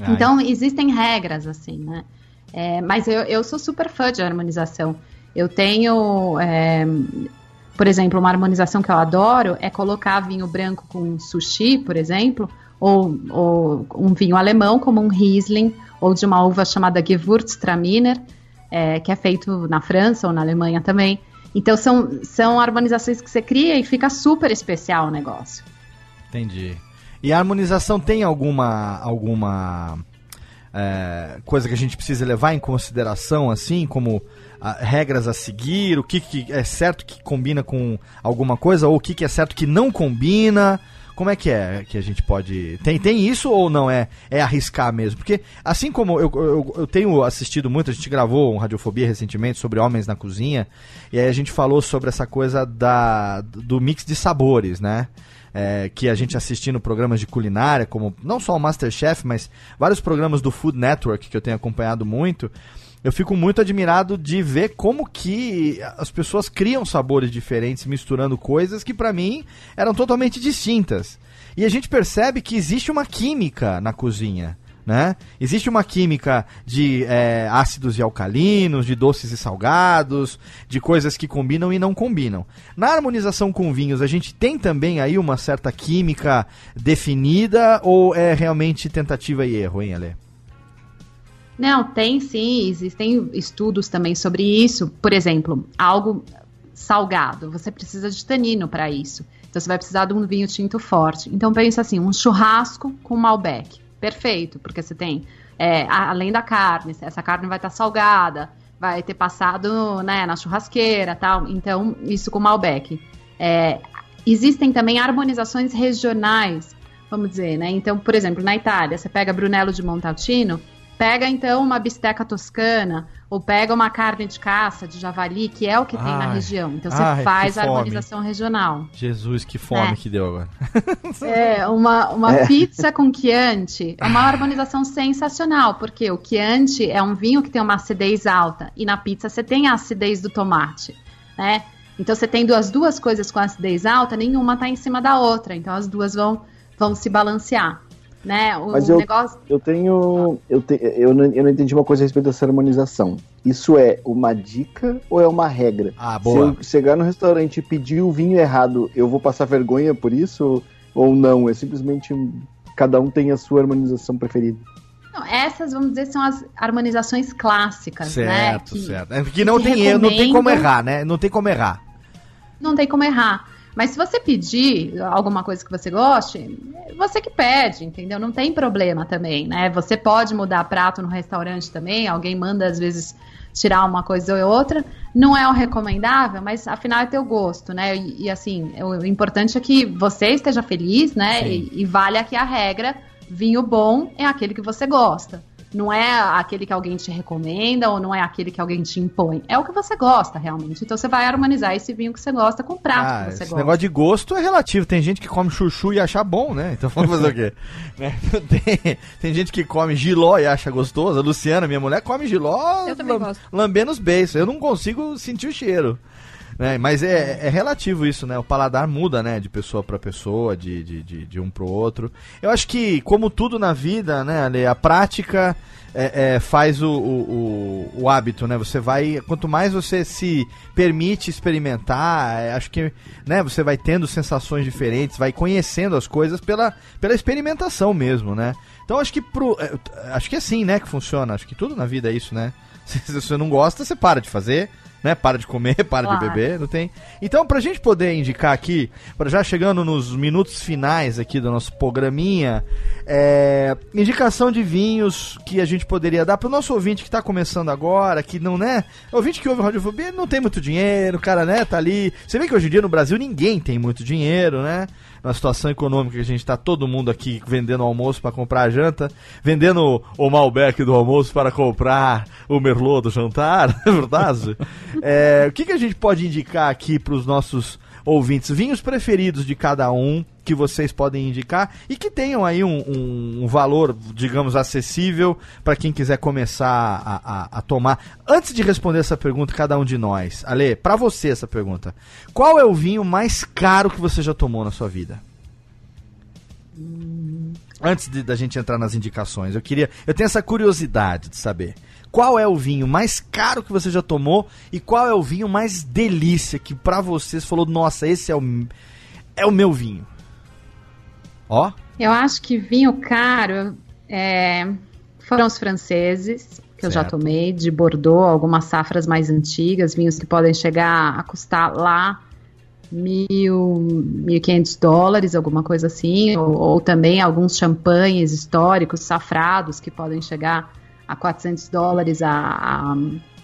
Ah, Então, existem regras, assim, né? É, mas eu, eu sou super fã de harmonização. Eu tenho, é, por exemplo, uma harmonização que eu adoro é colocar vinho branco com sushi, por exemplo, ou, ou um vinho alemão, como um Riesling, ou de uma uva chamada Gewürztraminer, é, que é feito na França ou na Alemanha também. Então, são, são harmonizações que você cria e fica super especial o negócio. Entendi. E a harmonização tem alguma alguma é, coisa que a gente precisa levar em consideração, assim, como ah, regras a seguir, o que, que é certo que combina com alguma coisa, ou o que, que é certo que não combina? Como é que é que a gente pode. Tem, tem isso ou não é, é arriscar mesmo? Porque, assim como eu, eu, eu tenho assistido muito, a gente gravou um Radiofobia recentemente sobre homens na cozinha, e aí a gente falou sobre essa coisa da, do mix de sabores, né? É, que a gente assistindo programas de culinária, como não só o Masterchef, mas vários programas do Food Network que eu tenho acompanhado muito, eu fico muito admirado de ver como que as pessoas criam sabores diferentes misturando coisas que pra mim eram totalmente distintas. E a gente percebe que existe uma química na cozinha. Né? Existe uma química de é, ácidos e alcalinos, de doces e salgados, de coisas que combinam e não combinam. Na harmonização com vinhos, a gente tem também aí uma certa química definida ou é realmente tentativa e erro, hein, Ale? Não, tem sim, existem estudos também sobre isso. Por exemplo, algo salgado, você precisa de tanino para isso. Então você vai precisar de um vinho tinto forte. Então pensa assim, um churrasco com Malbec. Perfeito, porque você tem, é, além da carne, essa carne vai estar salgada, vai ter passado né, na churrasqueira tal. Então, isso com Malbec. É, existem também harmonizações regionais, vamos dizer, né? Então, por exemplo, na Itália, você pega Brunello de Montalcino, pega então uma bisteca toscana, ou pega uma carne de caça, de javali, que é o que tem na Ai, região. Então você ai, faz a harmonização regional. Jesus, que fome É. que deu agora. É, uma, uma pizza com Chianti é uma harmonização sensacional, porque o Chianti é um vinho que tem uma acidez alta, e na pizza você tem a acidez do tomate. né? Então você tendo as duas coisas com acidez alta, nenhuma tá em cima da outra, então as duas vão, vão se balancear. Né? O Mas eu, negócio. eu tenho. Eu, te, eu, não, eu não entendi uma coisa a respeito dessa harmonização. Isso é uma dica ou é uma regra? Ah, Se boa. eu chegar no restaurante e pedir o vinho errado, eu vou passar vergonha por isso? Ou não? É simplesmente cada um tem a sua harmonização preferida. Não, essas, vamos dizer, são as harmonizações clássicas, né? Certo, Que certo. É que não que tem não tem como errar, né? Não tem como errar. Não tem como errar. Mas se você pedir alguma coisa que você goste, você que pede, entendeu? Não tem problema também, né? Você pode mudar prato no restaurante também, alguém manda às vezes tirar uma coisa ou outra. Não é o recomendável, mas afinal é teu gosto, né? E, e, assim, o, importante é que você esteja feliz, né? E, e vale aqui a regra: vinho bom é aquele que você gosta. Não é aquele que alguém te recomenda ou não é aquele que alguém te impõe. É o que você gosta realmente. Então você vai harmonizar esse vinho que você gosta com o prato Ah, que você esse gosta. negócio de gosto é relativo. Tem gente que come chuchu e acha bom, né? Então vamos fazer o quê? Né? tem, tem gente que come giló e acha gostoso. A Luciana, minha mulher, come giló Eu também lam- gosto. lambendo os beiços. Eu não consigo sentir o cheiro. Né? Mas é, é relativo isso, né? O paladar muda, né? De pessoa para pessoa, de, de, de, de um pro outro. Eu acho que, como tudo na vida, né, Ale, a prática é, é, faz o, o, o, hábito, né? Você vai. Quanto mais você se permite experimentar, é, acho que né, você vai tendo sensações diferentes, vai conhecendo as coisas pela, pela experimentação mesmo, né? Então acho que pro, é, acho que é assim, né, que funciona. Acho que tudo na vida é isso, né? Se você não gosta, você para de fazer, né? Para de comer, para de Claro. beber, não tem. Então, pra gente poder indicar aqui, para já chegando nos minutos finais aqui do nosso programinha, é, indicação de vinhos que a gente poderia dar pro nosso ouvinte que tá começando agora, que não, né? Ouvinte que ouve radiofobia não tem muito dinheiro, o cara, né, tá ali. Você vê que hoje em dia no Brasil ninguém tem muito dinheiro, né? Na situação econômica que a gente tá todo mundo aqui vendendo almoço para comprar a janta, vendendo o Malbec do almoço para comprar o Merlot do jantar, é verdade? É, o que, que a gente pode indicar aqui pros nossos ouvintes? Vinhos preferidos de cada um que vocês podem indicar e que tenham aí um, um- um valor, digamos, acessível para quem quiser começar a, a- a tomar. Antes de responder essa pergunta, cada um de nós, Ale, para você essa pergunta: qual é o vinho mais caro que você já tomou na sua vida? Antes de- da gente entrar nas indicações, eu queria, eu tenho essa curiosidade de saber qual é o vinho mais caro que você já tomou e qual é o vinho mais delícia que pra vocês falou, nossa, esse é o é o meu vinho. Ó, Eu acho que vinho caro é, foram os franceses, que eu já Certo. tomei, de Bordeaux, algumas safras mais antigas, vinhos que podem chegar a custar lá mil, mil quinhentos dólares, alguma coisa assim, ou, ou também alguns champanhes históricos, safrados, que podem chegar a 400 dólares a- a,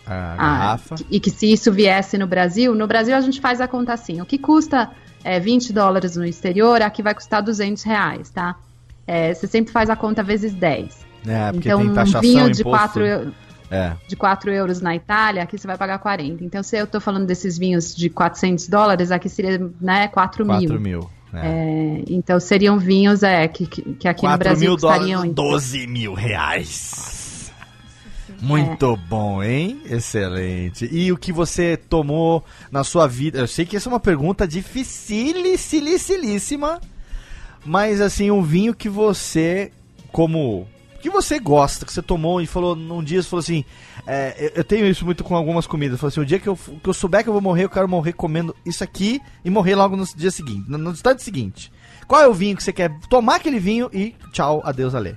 a ah, garrafa. e que se isso viesse no Brasil, no Brasil a gente faz a conta assim, o que custa é, 20 dólares no exterior, aqui vai custar 200 reais, tá? É, você sempre faz a conta vezes 10. É, porque então, tem um vinho de imposto. 4, eu- É. de 4 euros na Itália, aqui você vai pagar 40. Então, se eu tô falando desses vinhos de 400 dólares, aqui seria né, 4 mil. 4 mil. É. É, então, seriam vinhos é, que, que, aqui no 4 Brasil mil custariam... dólares, 12 mil reais. Muito bom, hein? Excelente. E o que você tomou na sua vida? Eu sei que essa é uma pergunta dificílima, mas assim, um vinho que você, como que você gosta, que você tomou e falou num dia, você falou assim, é, eu, eu tenho isso muito com algumas comidas, falou assim, o dia que eu, que eu souber que eu vou morrer, eu quero morrer comendo isso aqui e morrer logo no dia seguinte, no, no instante seguinte. Qual é o vinho que você quer tomar aquele vinho e tchau, adeus, Ale.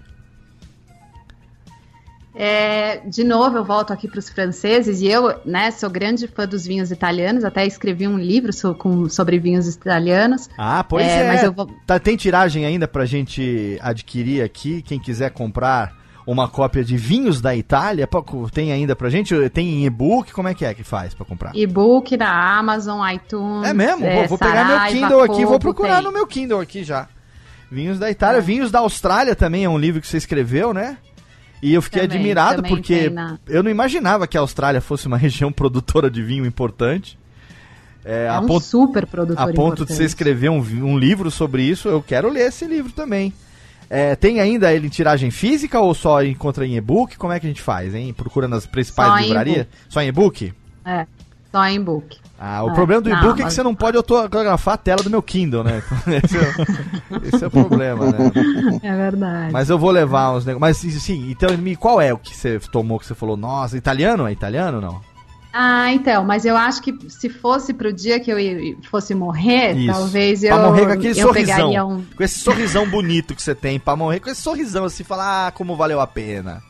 É, de novo, eu volto aqui para os franceses e eu, né, sou grande fã dos vinhos italianos. Até escrevi um livro so- com- sobre vinhos italianos. Ah, pois É, é. mas eu vou- Tá, tem tiragem ainda pra gente adquirir aqui, quem quiser comprar uma cópia de vinhos da Itália, tem ainda pra gente? Tem em e-book, como é que é que faz pra comprar? E-book na Amazon, iTunes. É mesmo? é, vou, vou pegar meu Kindle aqui, vou procurar tem. no meu Kindle aqui já. Vinhos da Itália, vinhos da Austrália também é um livro que você escreveu, né? E eu fiquei Também, admirado também porque na- eu não imaginava que a Austrália fosse uma região produtora de vinho importante. É, É a um ponto, super produtor a ponto de importante. você escrever um, um livro sobre isso, eu quero ler esse livro também. É, tem ainda ele em tiragem física ou só encontra em e-book? Como é que a gente faz, hein? Procura nas principais Só em livrarias? Só em e-book? É. Só em book. Ah, o É, problema do e-book é que você não pode autografar a tela do meu Kindle, né? Esse é, o- esse é o problema, né? É verdade. Mas eu vou levar uns negócios. Mas sim, então, qual é o que você tomou que você falou? Nossa, italiano? É italiano ou não? Ah, então, mas eu acho que se fosse pro dia que eu fosse morrer, Isso. talvez eu, pra morrer com aquele sorrisão. um. Com esse sorrisão bonito que você tem. Pra morrer com esse sorrisão assim, falar, ah, como valeu a pena.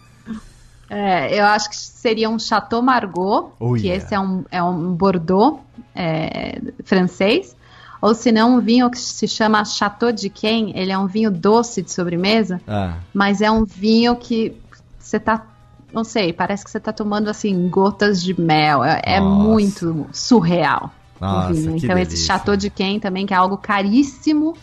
É, eu acho que seria um Chateau Margaux, Oh, que yeah. esse é um, é um Bordeaux é, francês. Ou se não, um vinho que se chama Chateau de Quem. Ele é um vinho doce de sobremesa, Ah, mas é um vinho que você tá. Não sei, parece que você tá tomando assim gotas de mel. É, é muito surreal Nossa, o vinho. que Então, esse delícia. Chateau de Quem também, que é algo caríssimo,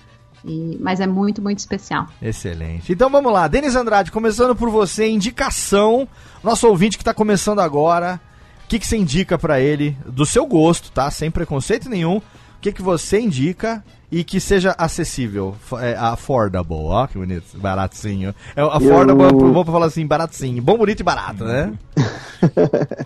e- mas é muito, muito especial. excelente. Então vamos lá, Denis Andrade, começando por você, indicação. Nosso ouvinte que tá começando agora. O que, que você indica pra ele, do seu gosto, tá? Sem preconceito nenhum. O que, que você indica e que seja acessível, é, affordable, ó, que bonito, baratinho. É, o affordable, Eu- vamos falar assim, baratinho. Bom, bonito e barato, né?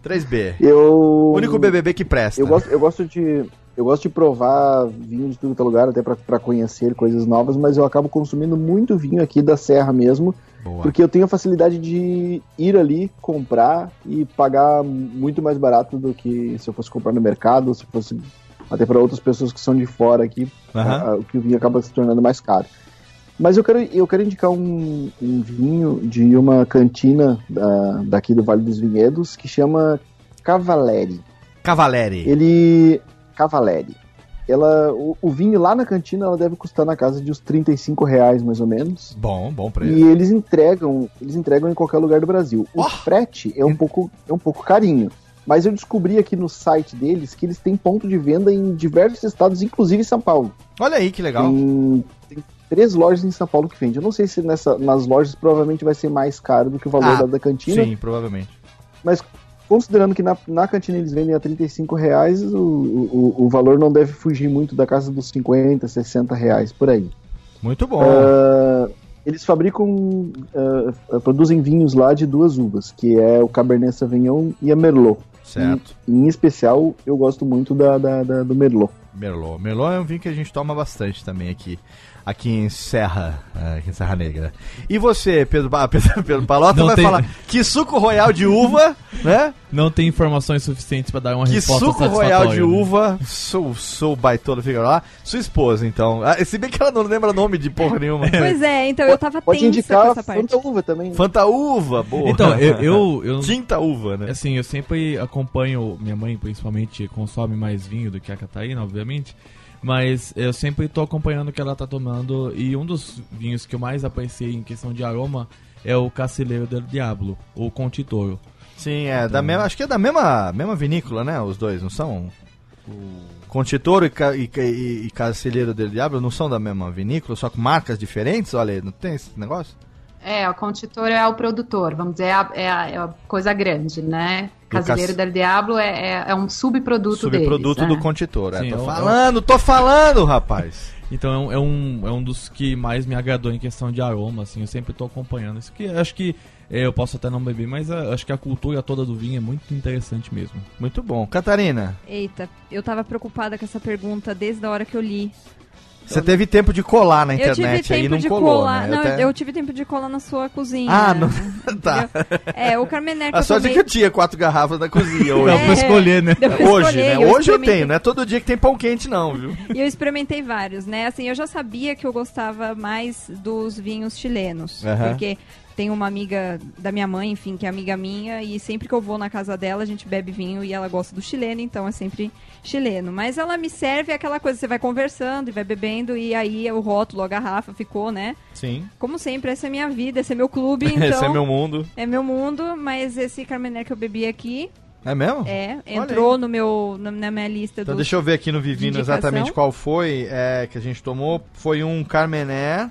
3B. Eu. Único BBB que presta. Eu gosto, eu gosto de. Eu gosto de provar vinho de tudo que é lugar, até pra- pra conhecer coisas novas, mas eu acabo consumindo muito vinho aqui da Serra mesmo, Boa. porque eu tenho a facilidade de ir ali, comprar e pagar muito mais barato do que se eu fosse comprar no mercado, se fosse até para outras pessoas que são de fora aqui, Aham. a- a- o que o vinho acaba se tornando mais caro. Mas eu quero, eu quero indicar um, um vinho de uma cantina da- daqui do Vale dos Vinhedos que chama Cavaleri. Cavaleri. Ele. Cavaleri. Ela, o, o vinho lá na cantina ela deve custar na casa de uns 35 reais, mais ou menos. Bom, bom preço. E eles entregam, eles entregam em qualquer lugar do Brasil. O Oh! frete é um pouco, é um pouco carinho. Mas eu descobri aqui no site deles que eles têm ponto de venda em diversos estados, inclusive em São Paulo. Olha aí que legal. Tem, tem três lojas em São Paulo que vendem. Eu não sei se nessa, nas lojas provavelmente vai ser mais caro do que o valor Ah, da, da cantina. Sim, provavelmente. Mas considerando que na, na cantina eles vendem a 35 reais, o, o, o valor não deve fugir muito da casa dos 50, 60 reais, por aí. Muito bom. Ah, eles fabricam, ah, produzem vinhos lá de duas uvas, que é o Cabernet Sauvignon e a Merlot. certo. Em especial, eu gosto muito da, da- da- do Merlot. Merlot. Merlot é um vinho que a gente toma bastante também aqui. Aqui em Serra, é, aqui em Serra Negra. E você, Pedro, Pedro, Pedro Palota, Não vai tem- falar que suco royal de uva, né? Não tem informações suficientes pra dar uma Que resposta suco satisfatória. royal de né? uva, sou, sou baitola Figueroa, sua esposa, então. Ah, Se bem que ela não lembra nome de porra nenhuma. Pois é, então eu tava Pode tensa com indicar essa parte. Fanta Uva também. Fanta uva, boa. Então, eu, eu, eu- Tinta uva, né? assim, eu sempre acompanho, minha mãe principalmente consome mais vinho do que a Catarina, obviamente, mas eu sempre tô acompanhando o que ela tá tomando e um dos vinhos que eu mais apreciei em questão de aroma é o Cacilheiro del Diablo, o Contitoro. Sim, é da mesma, acho que é da mesma, mesma vinícola, né? Os dois, não são? Contitoro e, Ca- e, Ca- e, e Cacilheiro del Diablo não são da mesma vinícola, só com marcas diferentes? Olha aí, não tem esse negócio? É, o contitor é o produtor, vamos dizer, é a, é a- é a coisa grande, né? Do Casileiro cas- del Diablo é, é, é um subproduto, Subproduto deles, do né? Contitoro. É, Sim, tô é um- falando, tô falando, rapaz. Então é um, é, um, é um dos que mais me agradou em questão de aroma, assim, eu sempre tô acompanhando. Isso que acho que é, eu posso até não beber, mas ah, acho que a cultura toda do vinho é muito interessante mesmo. Muito bom. Catarina, Eita, eu tava preocupada com essa pergunta desde a hora que eu li. Você teve tempo de colar na eu tive internet aí e tempo não de colou, colar. né? Não, até- eu tive tempo de colar na sua cozinha. Ah, não- tá. É, o Carmener que A eu sorte é tomei... que eu tinha quatro garrafas na cozinha hoje. É. pra escolher, né? Pra Hoje, escolher, né? eu Hoje eu tenho, não é todo dia que tem pão quente, não, viu? E eu experimentei vários, né? Assim, eu já sabia que eu gostava mais dos vinhos chilenos. Aham. Porque tem uma amiga da minha mãe, enfim, que é amiga minha, e sempre que eu vou na casa dela, a gente bebe vinho e ela gosta do chileno, então é sempre chileno. Mas ela me serve aquela coisa, você vai conversando e vai bebendo, e aí o rótulo, a garrafa ficou, né? Sim. Como sempre, essa é minha vida, esse é meu clube, então. Esse é meu mundo. é meu mundo, mas esse Carmener que eu bebi aqui, É mesmo? é, entrou no meu, na, minha lista Então deixa eu ver aqui no Vivino exatamente qual foi é, que a gente tomou. Foi um Carmener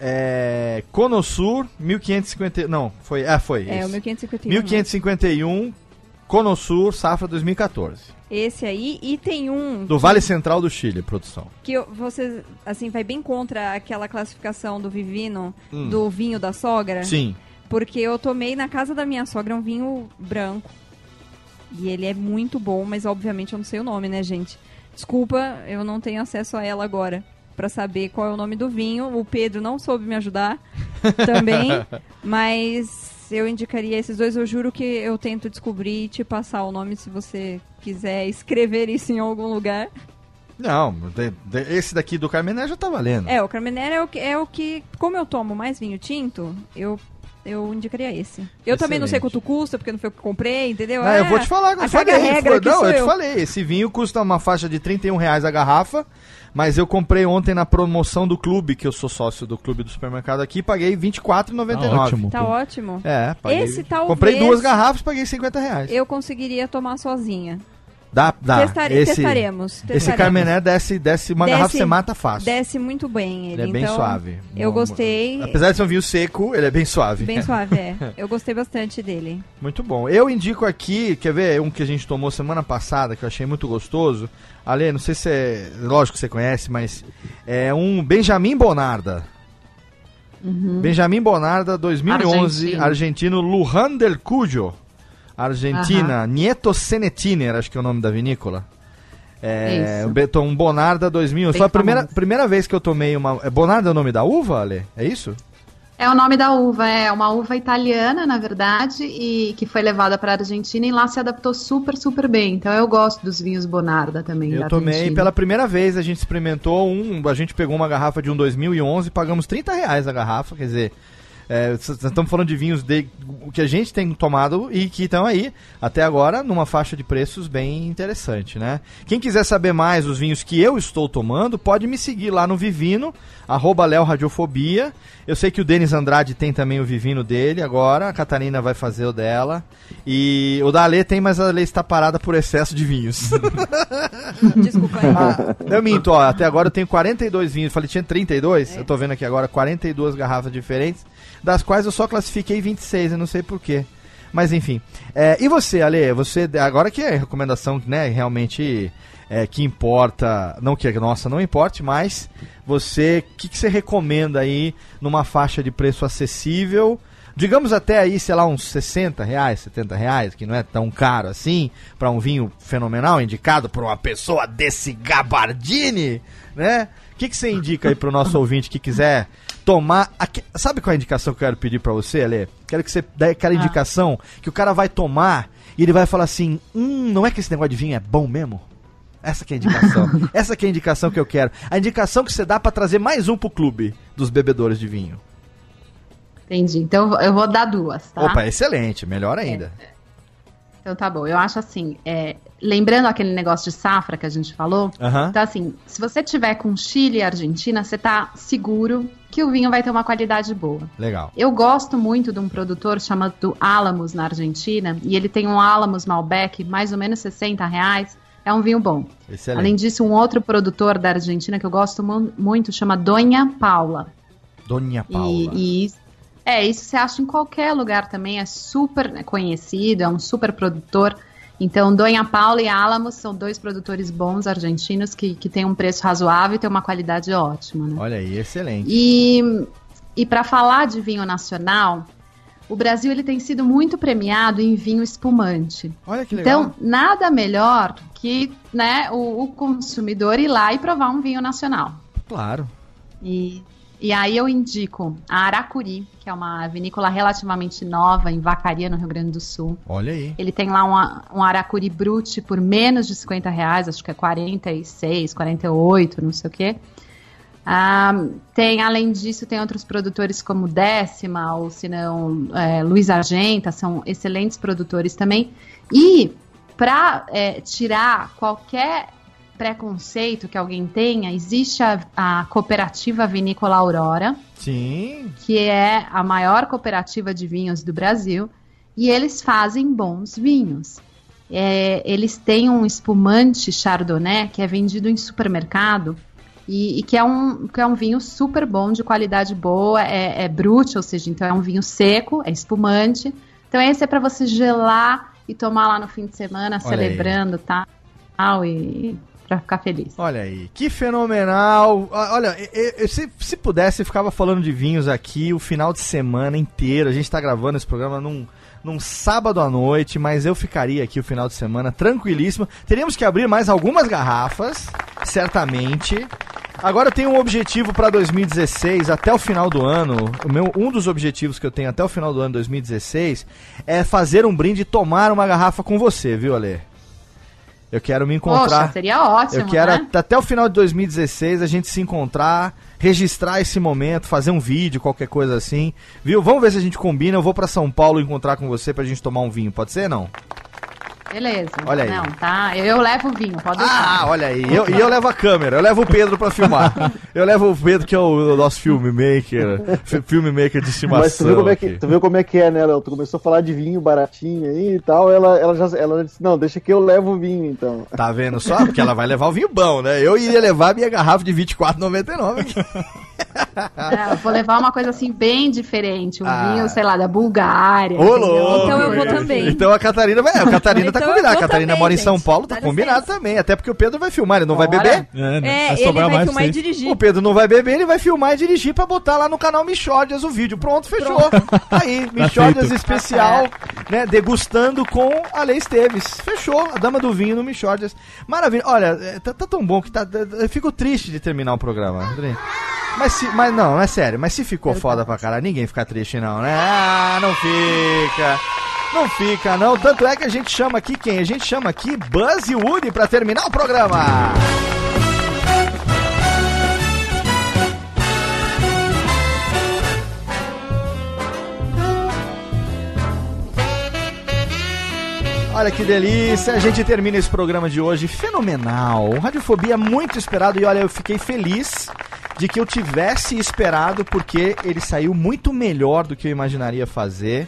é, Conosur 1550. Não, foi. Ah, foi. É, esse. o 1551. 1551 Conosur Safra 2014. Esse aí, e tem um Do Vale Central do Chile, produção. que você, assim, vai bem contra aquela classificação do Vivino, Hum. do vinho da sogra. Sim. Porque eu tomei na casa da minha sogra um vinho branco. E ele é muito bom, mas obviamente eu não sei o nome, né, gente? Desculpa, eu não tenho acesso a ela agora para saber qual é o nome do vinho. O Pedro não soube me ajudar também, mas eu indicaria esses dois. Eu juro que eu tento descobrir e te passar o nome se você quiser escrever isso em algum lugar. Não, de- de- esse daqui do Carmené já tá valendo. É, o Carmenere é o que, é o que como eu tomo mais vinho tinto, eu eu indicaria esse. Eu também não sei Excelente. quanto custa, porque não foi o que eu comprei, entendeu? Eu É, vou te falar, eu falei, caga-regra foi- não, sou eu te eu. falei, esse vinho custa uma faixa de 31 reais a garrafa, mas eu comprei ontem na promoção do clube, que eu sou sócio do clube do supermercado aqui, paguei R$ 24,99. Tá ótimo. Tá ótimo. É, paguei. Esse talvez- Comprei duas garrafas, paguei 50 reais. Eu conseguiria tomar sozinha. Dá, dá. Testare- esse, testaremos, Esse testaremos. Carmené desce, desce uma Desce- garrafa, você mata fácil. Desce muito bem ele. Ele é bem então, suave. Eu gostei. Apesar de ser um vinho seco, ele é bem suave. Bem suave, é. Eu gostei bastante dele. Muito bom. Eu indico aqui, quer ver um que a gente tomou semana passada, que eu achei muito gostoso. Ale, não sei se é. Lógico que você conhece, mas é um Benjamin Bonarda. Benjamin Bonarda 2011, Argentino. argentino Lujan del Cuyo. Argentina, Nieto Senetiner, acho que é o nome da vinícola. É, Isso. Beton Bonarda 2011. Bem Foi a primeira, famoso. primeira vez que eu tomei uma. É Bonarda é o nome da uva, Ale? É isso? É o nome da uva, é uma uva italiana, na verdade, e que foi levada para a Argentina e lá se adaptou super, super bem. Então eu gosto dos vinhos Bonarda também. Eu tomei Argentina. pela primeira vez, a gente experimentou um, a gente pegou uma garrafa de um 2011, pagamos 30 reais a garrafa, quer dizer, é, estamos falando de vinhos de, que a gente tem tomado e que estão aí, até agora, numa faixa de preços bem interessante, né? Quem quiser saber mais os vinhos que eu estou tomando, pode me seguir lá no Vivino, arroba Léo Radiofobia. Eu sei que o Denis Andrade tem também o Vivino dele agora, a Catarina vai fazer o dela. E o da Ale tem, mas a Ale está parada por excesso de vinhos. Desculpa aí. Ah, eu minto, ó, até agora eu tenho 42 vinhos. Falei, tinha 32? Eu tô vendo aqui agora 42 garrafas diferentes, das quais eu só classifiquei 26, eu não sei porquê. Mas enfim. É, e você, Ale? Você, agora que é recomendação, né, realmente é, que importa, não que, nossa, não importe, mas você, o que, que você recomenda aí numa faixa de preço acessível? Digamos até aí, sei lá, uns 60 reais, 70 reais, que não é tão caro assim, para um vinho fenomenal, indicado por uma pessoa desse gabardine, né? O que, que você indica aí pro nosso ouvinte que quiser tomar. aque- Sabe qual é a indicação que eu quero pedir para você, Ale? Quero que você dê aquela indicação que o cara vai tomar e ele vai falar assim: hum, não é que esse negócio de vinho é bom mesmo? Essa que é a indicação. Essa que é a indicação que eu quero. A indicação que você dá para trazer mais um pro clube dos bebedores de vinho. Entendi. Então eu vou- eu vou dar duas, tá? Opa, excelente, melhor ainda. Então tá bom. Eu acho assim, é, lembrando aquele negócio de safra que a gente falou, então assim, se você tiver com Chile e Argentina, você tá seguro que o vinho vai ter uma qualidade boa. Legal. Eu gosto muito de um produtor chamado Alamos na Argentina, e ele tem um Alamos Malbec, mais ou menos 60 reais. É um vinho bom. Excelente. Além disso, um outro produtor da Argentina que eu gosto mu- muito chama Donha Paula. Dona Paula. E, e isso- é, isso você acha em qualquer lugar também, é super conhecido, é um super produtor. Então, Donha Paula e Alamos são dois produtores bons argentinos que, que têm um preço razoável e têm uma qualidade ótima. Né? Olha aí, excelente. E, e para falar de vinho nacional, o Brasil ele tem sido muito premiado em vinho espumante. Olha que legal. Então, nada melhor que né, o, o consumidor ir lá e provar um vinho nacional. claro. E, e aí eu indico a Aracuri, que é uma vinícola relativamente nova em Vacaria, no Rio Grande do Sul. Olha aí. Ele tem lá um, um Aracuri Brut por menos de 50 reais, acho que é 46, 48, não sei o quê. Ah, tem, além disso, tem outros produtores como Décima, ou se não, é, Luiz Argenta, são excelentes produtores também. E para tirar qualquer preconceito que alguém tenha, existe a, a cooperativa Vinícola Aurora, Sim. que é a maior cooperativa de vinhos do Brasil, e eles fazem bons vinhos. É, eles têm um espumante Chardonnay que é vendido em supermercado e, e que, é um, que é um vinho super bom, de qualidade boa, é, é brute, ou seja, então é um vinho seco, é espumante. Então esse é para você gelar e tomar lá no fim de semana, Olha aí. celebrando, tá? Tal, e para ficar feliz. Olha aí, que fenomenal. Ó, Olha, eu- eu- se, se pudesse, eu ficava falando de vinhos aqui o final de semana inteiro. A gente tá gravando esse programa num, num sábado à noite, mas eu ficaria aqui o final de semana tranquilíssimo. Teríamos que abrir mais algumas garrafas, certamente. Agora eu tenho um objetivo para 2016, até o final do ano. O meu, um dos objetivos que eu tenho até o final do ano 2016 é fazer um brinde e tomar uma garrafa com você, viu, Ale? Eu quero me encontrar. Poxa, seria ótimo, Eu quero né? at- até o final de 2016 a gente se encontrar, registrar esse momento, fazer um vídeo, qualquer coisa assim. Viu? Vamos ver se a gente combina. Eu vou pra São Paulo encontrar com você pra gente tomar um vinho. Pode ser, não? Beleza. Olha aí. Não, tá. Eu, eu levo o vinho, pode deixar. Ah, olha aí. Eu- E eu, levo a câmera. Eu levo o Pedro pra filmar. Eu levo o Pedro, que é o, o nosso filmmaker. fi- Filmmaker de estimação. Mas tu viu, como é que, tu viu como é que é, né, Léo? Tu começou a falar de vinho baratinho aí e tal, ela, ela já ela disse, não, deixa que eu levo o vinho, então. Tá vendo só? Porque ela vai levar o vinho bom, né? Eu iria levar a minha garrafa de 24,99 aqui. É, eu vou levar uma coisa assim bem diferente. Um Ah. vinho, sei lá, da Bulgária. Ô, louco! Então eu vou também. Então a Catarina vai. A Catarina tá Então eu combinada. A Catarina também, mora em São. Paulo, tá Dá combinado licença. também. Até porque o Pedro vai filmar, ele não vai Bora. beber. É, né? É, Vai ele vai filmar e dirigir. O Pedro não vai beber, ele vai filmar e dirigir pra botar lá no canal Michordias o vídeo. Pronto, fechou. Tá aí, Michordias feito. especial, né? Degustando com a Lei Esteves. Fechou, a dama do vinho no Michordias. Maravilha. Olha, é, tá, tá tão bom que tá. Eu fico triste de terminar o programa. Rodrigo. Mas, se, mas não, é sério, mas se ficou foda pra caralho, ninguém fica triste não, né? Ah, não fica. Não fica, não. Tanto é que a gente chama aqui quem? A gente chama aqui Buzz e Woody pra terminar o programa. Olha que delícia, a gente termina esse programa de hoje fenomenal. Radiofobia muito esperado e olha, eu fiquei feliz de que eu tivesse esperado porque ele saiu muito melhor do que eu imaginaria fazer.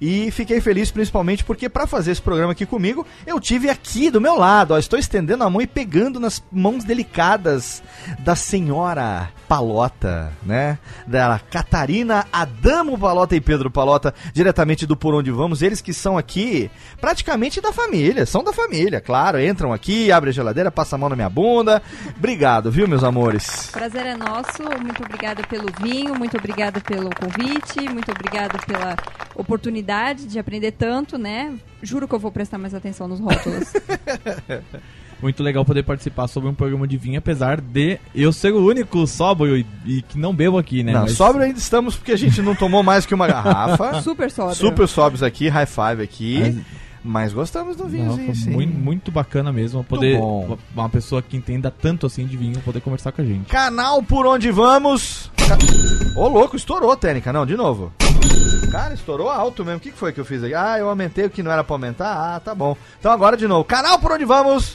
E fiquei feliz principalmente porque para fazer esse programa aqui comigo, eu tive aqui do meu lado, ó, estou estendendo a mão e pegando nas mãos delicadas da senhora Palota, né? Da Catarina Adamo Palota e Pedro Palota, diretamente do Por Onde Vamos, eles que são aqui praticamente da família, são da família, claro, entram aqui, abrem a geladeira, passa a mão na minha bunda. Obrigado, viu, meus amores? Prazer é nosso. Muito obrigada pelo vinho, muito obrigada pelo convite, muito obrigada pela oportunidade de aprender tanto, né? Juro que eu vou prestar mais atenção nos rótulos. Muito legal poder participar sobre um programa de vinho, apesar de eu ser o único sóbrio e, e que não bebo aqui, né? Não, Mas- sóbrio ainda estamos porque a gente não tomou mais que uma garrafa. Super sóbrio. Super sóbrios aqui, high five aqui. Mas- Mas gostamos do vinhozinho, foi sim. muito, muito bacana mesmo poder bom. uma- pessoa que entenda tanto assim de vinho poder conversar com a gente. Canal Por Onde Vamos. Ô, louco, estourou, Técnica. Não, de novo. Cara, estourou alto mesmo. O que foi que eu fiz aqui? Ah, eu aumentei o que não era pra aumentar. Ah, tá bom. Então agora de novo. Canal Por Onde Vamos.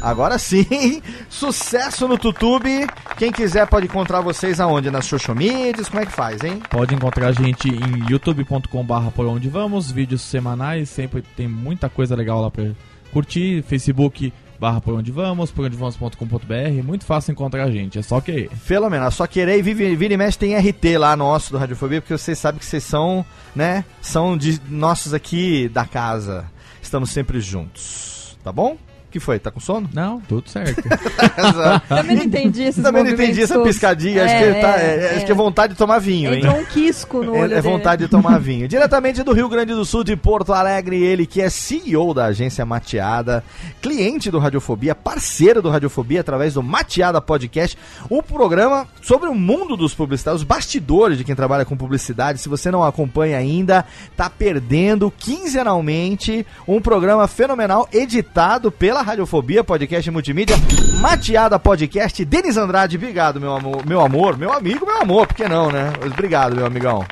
Agora sim. Sucesso no YouTube. Quem quiser pode encontrar vocês aonde? Nas social medias? Como é que faz, hein? Pode encontrar a gente em youtube.com/barra por onde vamos, vídeos semanais, sempre tem muita coisa legal lá pra curtir, Facebook barra por onde vamos, por onde vamos.com.br, muito fácil encontrar a gente, é só que Fenomenal. Só querer e vive- vira e mexe tem RT lá nosso do Radiofobia, porque vocês sabem que vocês são, né? São de nossos aqui da casa. Estamos sempre juntos. Tá bom? O que foi? Tá com sono? não, tudo certo. Também não entendi esses Também não entendi essa todos. piscadinha. acho, É, que tá- é, é- acho é. que é vontade de tomar vinho, hein? Entrou um quisco no olho É, é dele. vontade de tomar vinho. Diretamente do Rio Grande do Sul, de Porto Alegre, ele que é CEO da agência Mateada, cliente do Radiofobia, parceiro do Radiofobia através do Mateada Podcast, um programa sobre o mundo dos publicitários, os bastidores de quem trabalha com publicidade. Se você não acompanha ainda, tá perdendo quinzenalmente um programa fenomenal editado pela Radiofobia Podcast Multimídia, Mateada Podcast. Denis Andrade, obrigado, meu amor, meu amor, meu amigo, meu amor, por que não, né? Obrigado, meu amigão.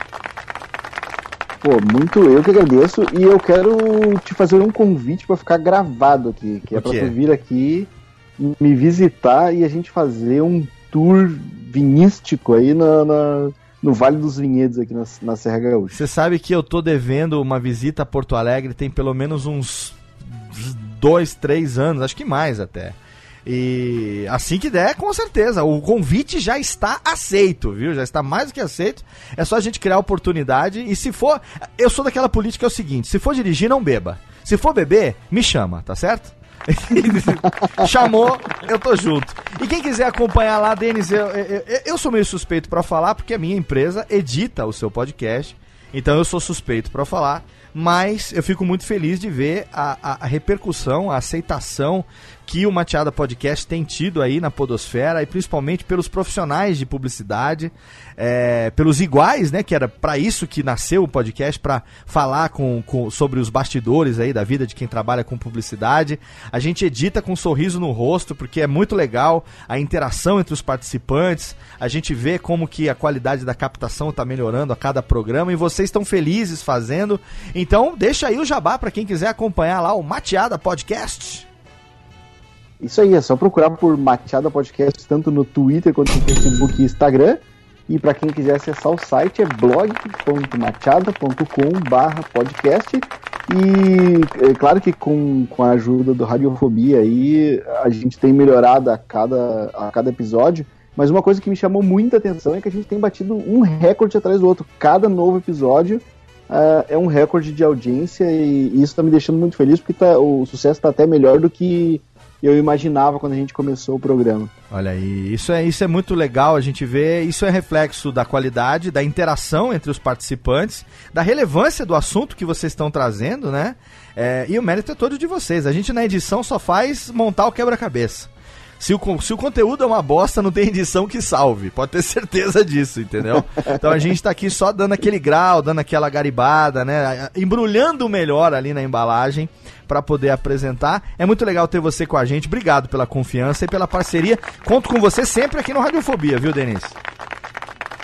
Pô, muito eu que agradeço e eu quero te fazer um convite pra ficar gravado aqui, que O é pra quê? tu vir aqui me visitar e a gente fazer um tour vinístico aí na, na- no Vale dos Vinhedos aqui na, na Serra Gaúcha. Você sabe que eu tô devendo uma visita a Porto Alegre tem pelo menos uns dois, três anos, acho que mais até. E assim que der, com certeza. O convite já está aceito, viu? Já está mais do que aceito. É só a gente criar oportunidade. E se for. Eu sou daquela política é o seguinte: se for dirigir, não beba. Se for beber, me chama, tá certo? Chamou, eu tô junto. E quem quiser acompanhar lá, Denis, eu, eu, eu- sou meio suspeito pra falar, porque a minha empresa edita o seu podcast. Então eu sou suspeito pra falar. Mas eu fico muito feliz de ver a, a, a repercussão, a aceitação que o Mateada Podcast tem tido aí na Podosfera e principalmente pelos profissionais de publicidade, é, pelos iguais, né? Que era para isso que nasceu o podcast, para falar com, com, sobre os bastidores aí da vida de quem trabalha com publicidade. A gente edita com um sorriso no rosto, porque é muito legal a interação entre os participantes. A gente vê como que a qualidade da captação está melhorando a cada programa e vocês estão felizes fazendo. Então, deixa aí o jabá para quem quiser acompanhar lá o Mateada Podcast. Isso aí, é só procurar por Mateada Podcast tanto no Twitter quanto no Facebook e Instagram. E para quem quiser acessar o site é blog.machada.com/podcast. E é claro que com, com a ajuda do Radiofobia aí a gente tem melhorado a cada, a cada episódio. Mas uma coisa que me chamou muita atenção é que a gente tem batido um recorde atrás do outro. Cada novo episódio uh, é um recorde de audiência e, e isso está me deixando muito feliz porque tá, o sucesso está até melhor do que eu imaginava quando a gente começou o programa. Olha aí, isso é, isso é muito legal a gente ver, isso é reflexo da qualidade, da interação entre os participantes, da relevância do assunto que vocês estão trazendo, né? É, e o mérito é todo de vocês. A gente na edição só faz montar o quebra-cabeça. Se o, se o conteúdo é uma bosta, não tem edição que salve. Pode ter certeza disso, entendeu? Então a gente tá aqui só dando aquele grau, dando aquela garibada, né? Embrulhando melhor ali na embalagem para poder apresentar. É muito legal ter você com a gente. Obrigado pela confiança e pela parceria. Conto com você sempre aqui no Radiofobia, viu, Denise?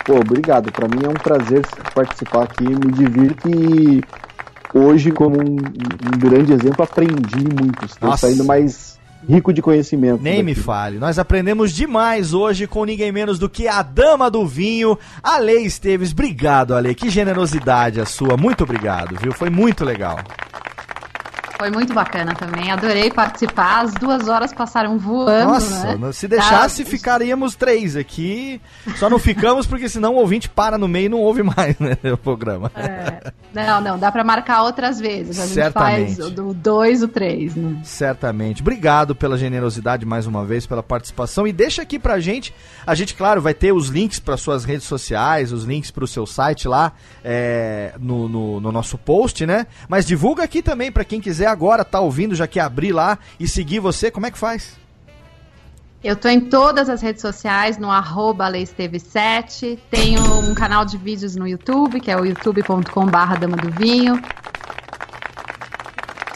Pô, obrigado. Para mim é um prazer participar aqui. Me divirto e hoje, como um, um grande exemplo, aprendi muito. Estou saindo mais rico de conhecimento. Nem daqui. me fale. Nós aprendemos demais hoje com ninguém menos do que a dama do vinho, Ale Esteves. Obrigado, Ale. Que generosidade a sua. Muito obrigado, viu? Foi muito legal. Foi muito bacana também. Adorei participar. As duas horas passaram voando. Nossa, né? se deixasse, tá. ficaríamos três aqui. Só não ficamos porque senão o ouvinte para no meio e não ouve mais né, o programa. É. Não, não, dá para marcar outras vezes. A gente Certamente. faz o dois, o três, né? Certamente. Obrigado pela generosidade mais uma vez, pela participação. E deixa aqui pra gente. A gente, claro, vai ter os links para suas redes sociais, os links para o seu site lá é, no, no, no nosso post, né? Mas divulga aqui também para quem quiser agora tá ouvindo, já quer abrir lá e seguir você, como é que faz? Eu tô em todas as redes sociais, no arroba 7 Tenho um canal de vídeos no YouTube, que é o youtube.com.br Dama do Vinho.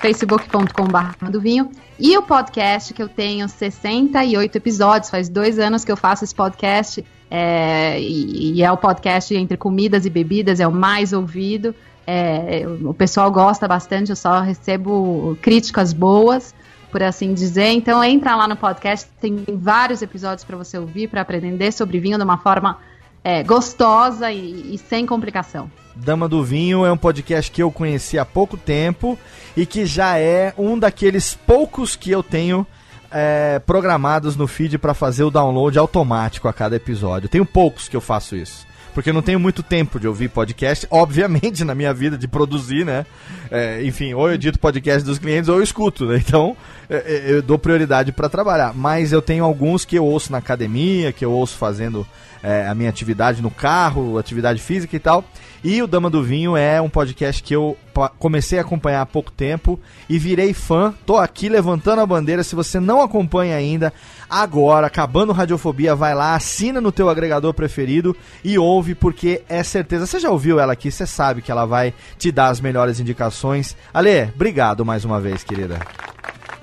facebook.com.br do Vinho. E o podcast, que eu tenho 68 episódios, faz dois anos que eu faço esse podcast. É, e, e é o podcast entre comidas e bebidas, é o mais ouvido. É, o pessoal gosta bastante, eu só recebo críticas boas, por assim dizer. Então entra lá no podcast, tem vários episódios para você ouvir, para aprender sobre vinho de uma forma é, gostosa e, e sem complicação. Dama do Vinho é um podcast que eu conheci há pouco tempo e que já é um daqueles poucos que eu tenho é, programados no feed para fazer o download automático a cada episódio. Tenho poucos que eu faço isso porque eu não tenho muito tempo de ouvir podcast, obviamente, na minha vida, de produzir, né? É, enfim, ou eu edito podcast dos clientes ou eu escuto, né? Então, é, é eu dou prioridade para trabalhar. Mas eu tenho alguns que eu ouço na academia, que eu ouço fazendo é, a minha atividade no carro, atividade física e tal. E o Dama do Vinho é um podcast que eu comecei a acompanhar há pouco tempo e virei fã. Tô aqui levantando a bandeira. Se você não acompanha ainda, agora, acabando Radiofobia, vai lá, assina no teu agregador preferido e ouve, porque é certeza. Você já ouviu ela aqui, você sabe que ela vai te dar as melhores indicações. Ale, obrigado mais uma vez, querida.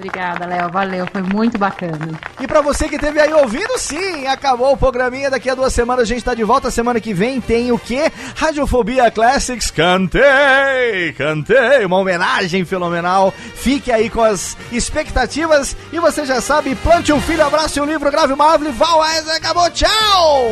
Obrigada, Léo. Valeu, foi muito bacana. E para você que esteve aí ouvindo, sim, acabou o programinha. Daqui a duas semanas a gente tá de volta. Semana que vem tem o quê? Radiofobia Classics. Cantei! Cantei! Uma homenagem fenomenal. Fique aí com as expectativas. E você já sabe, plante um filho, abrace um livro, grave uma árvore. Val acabou. Tchau!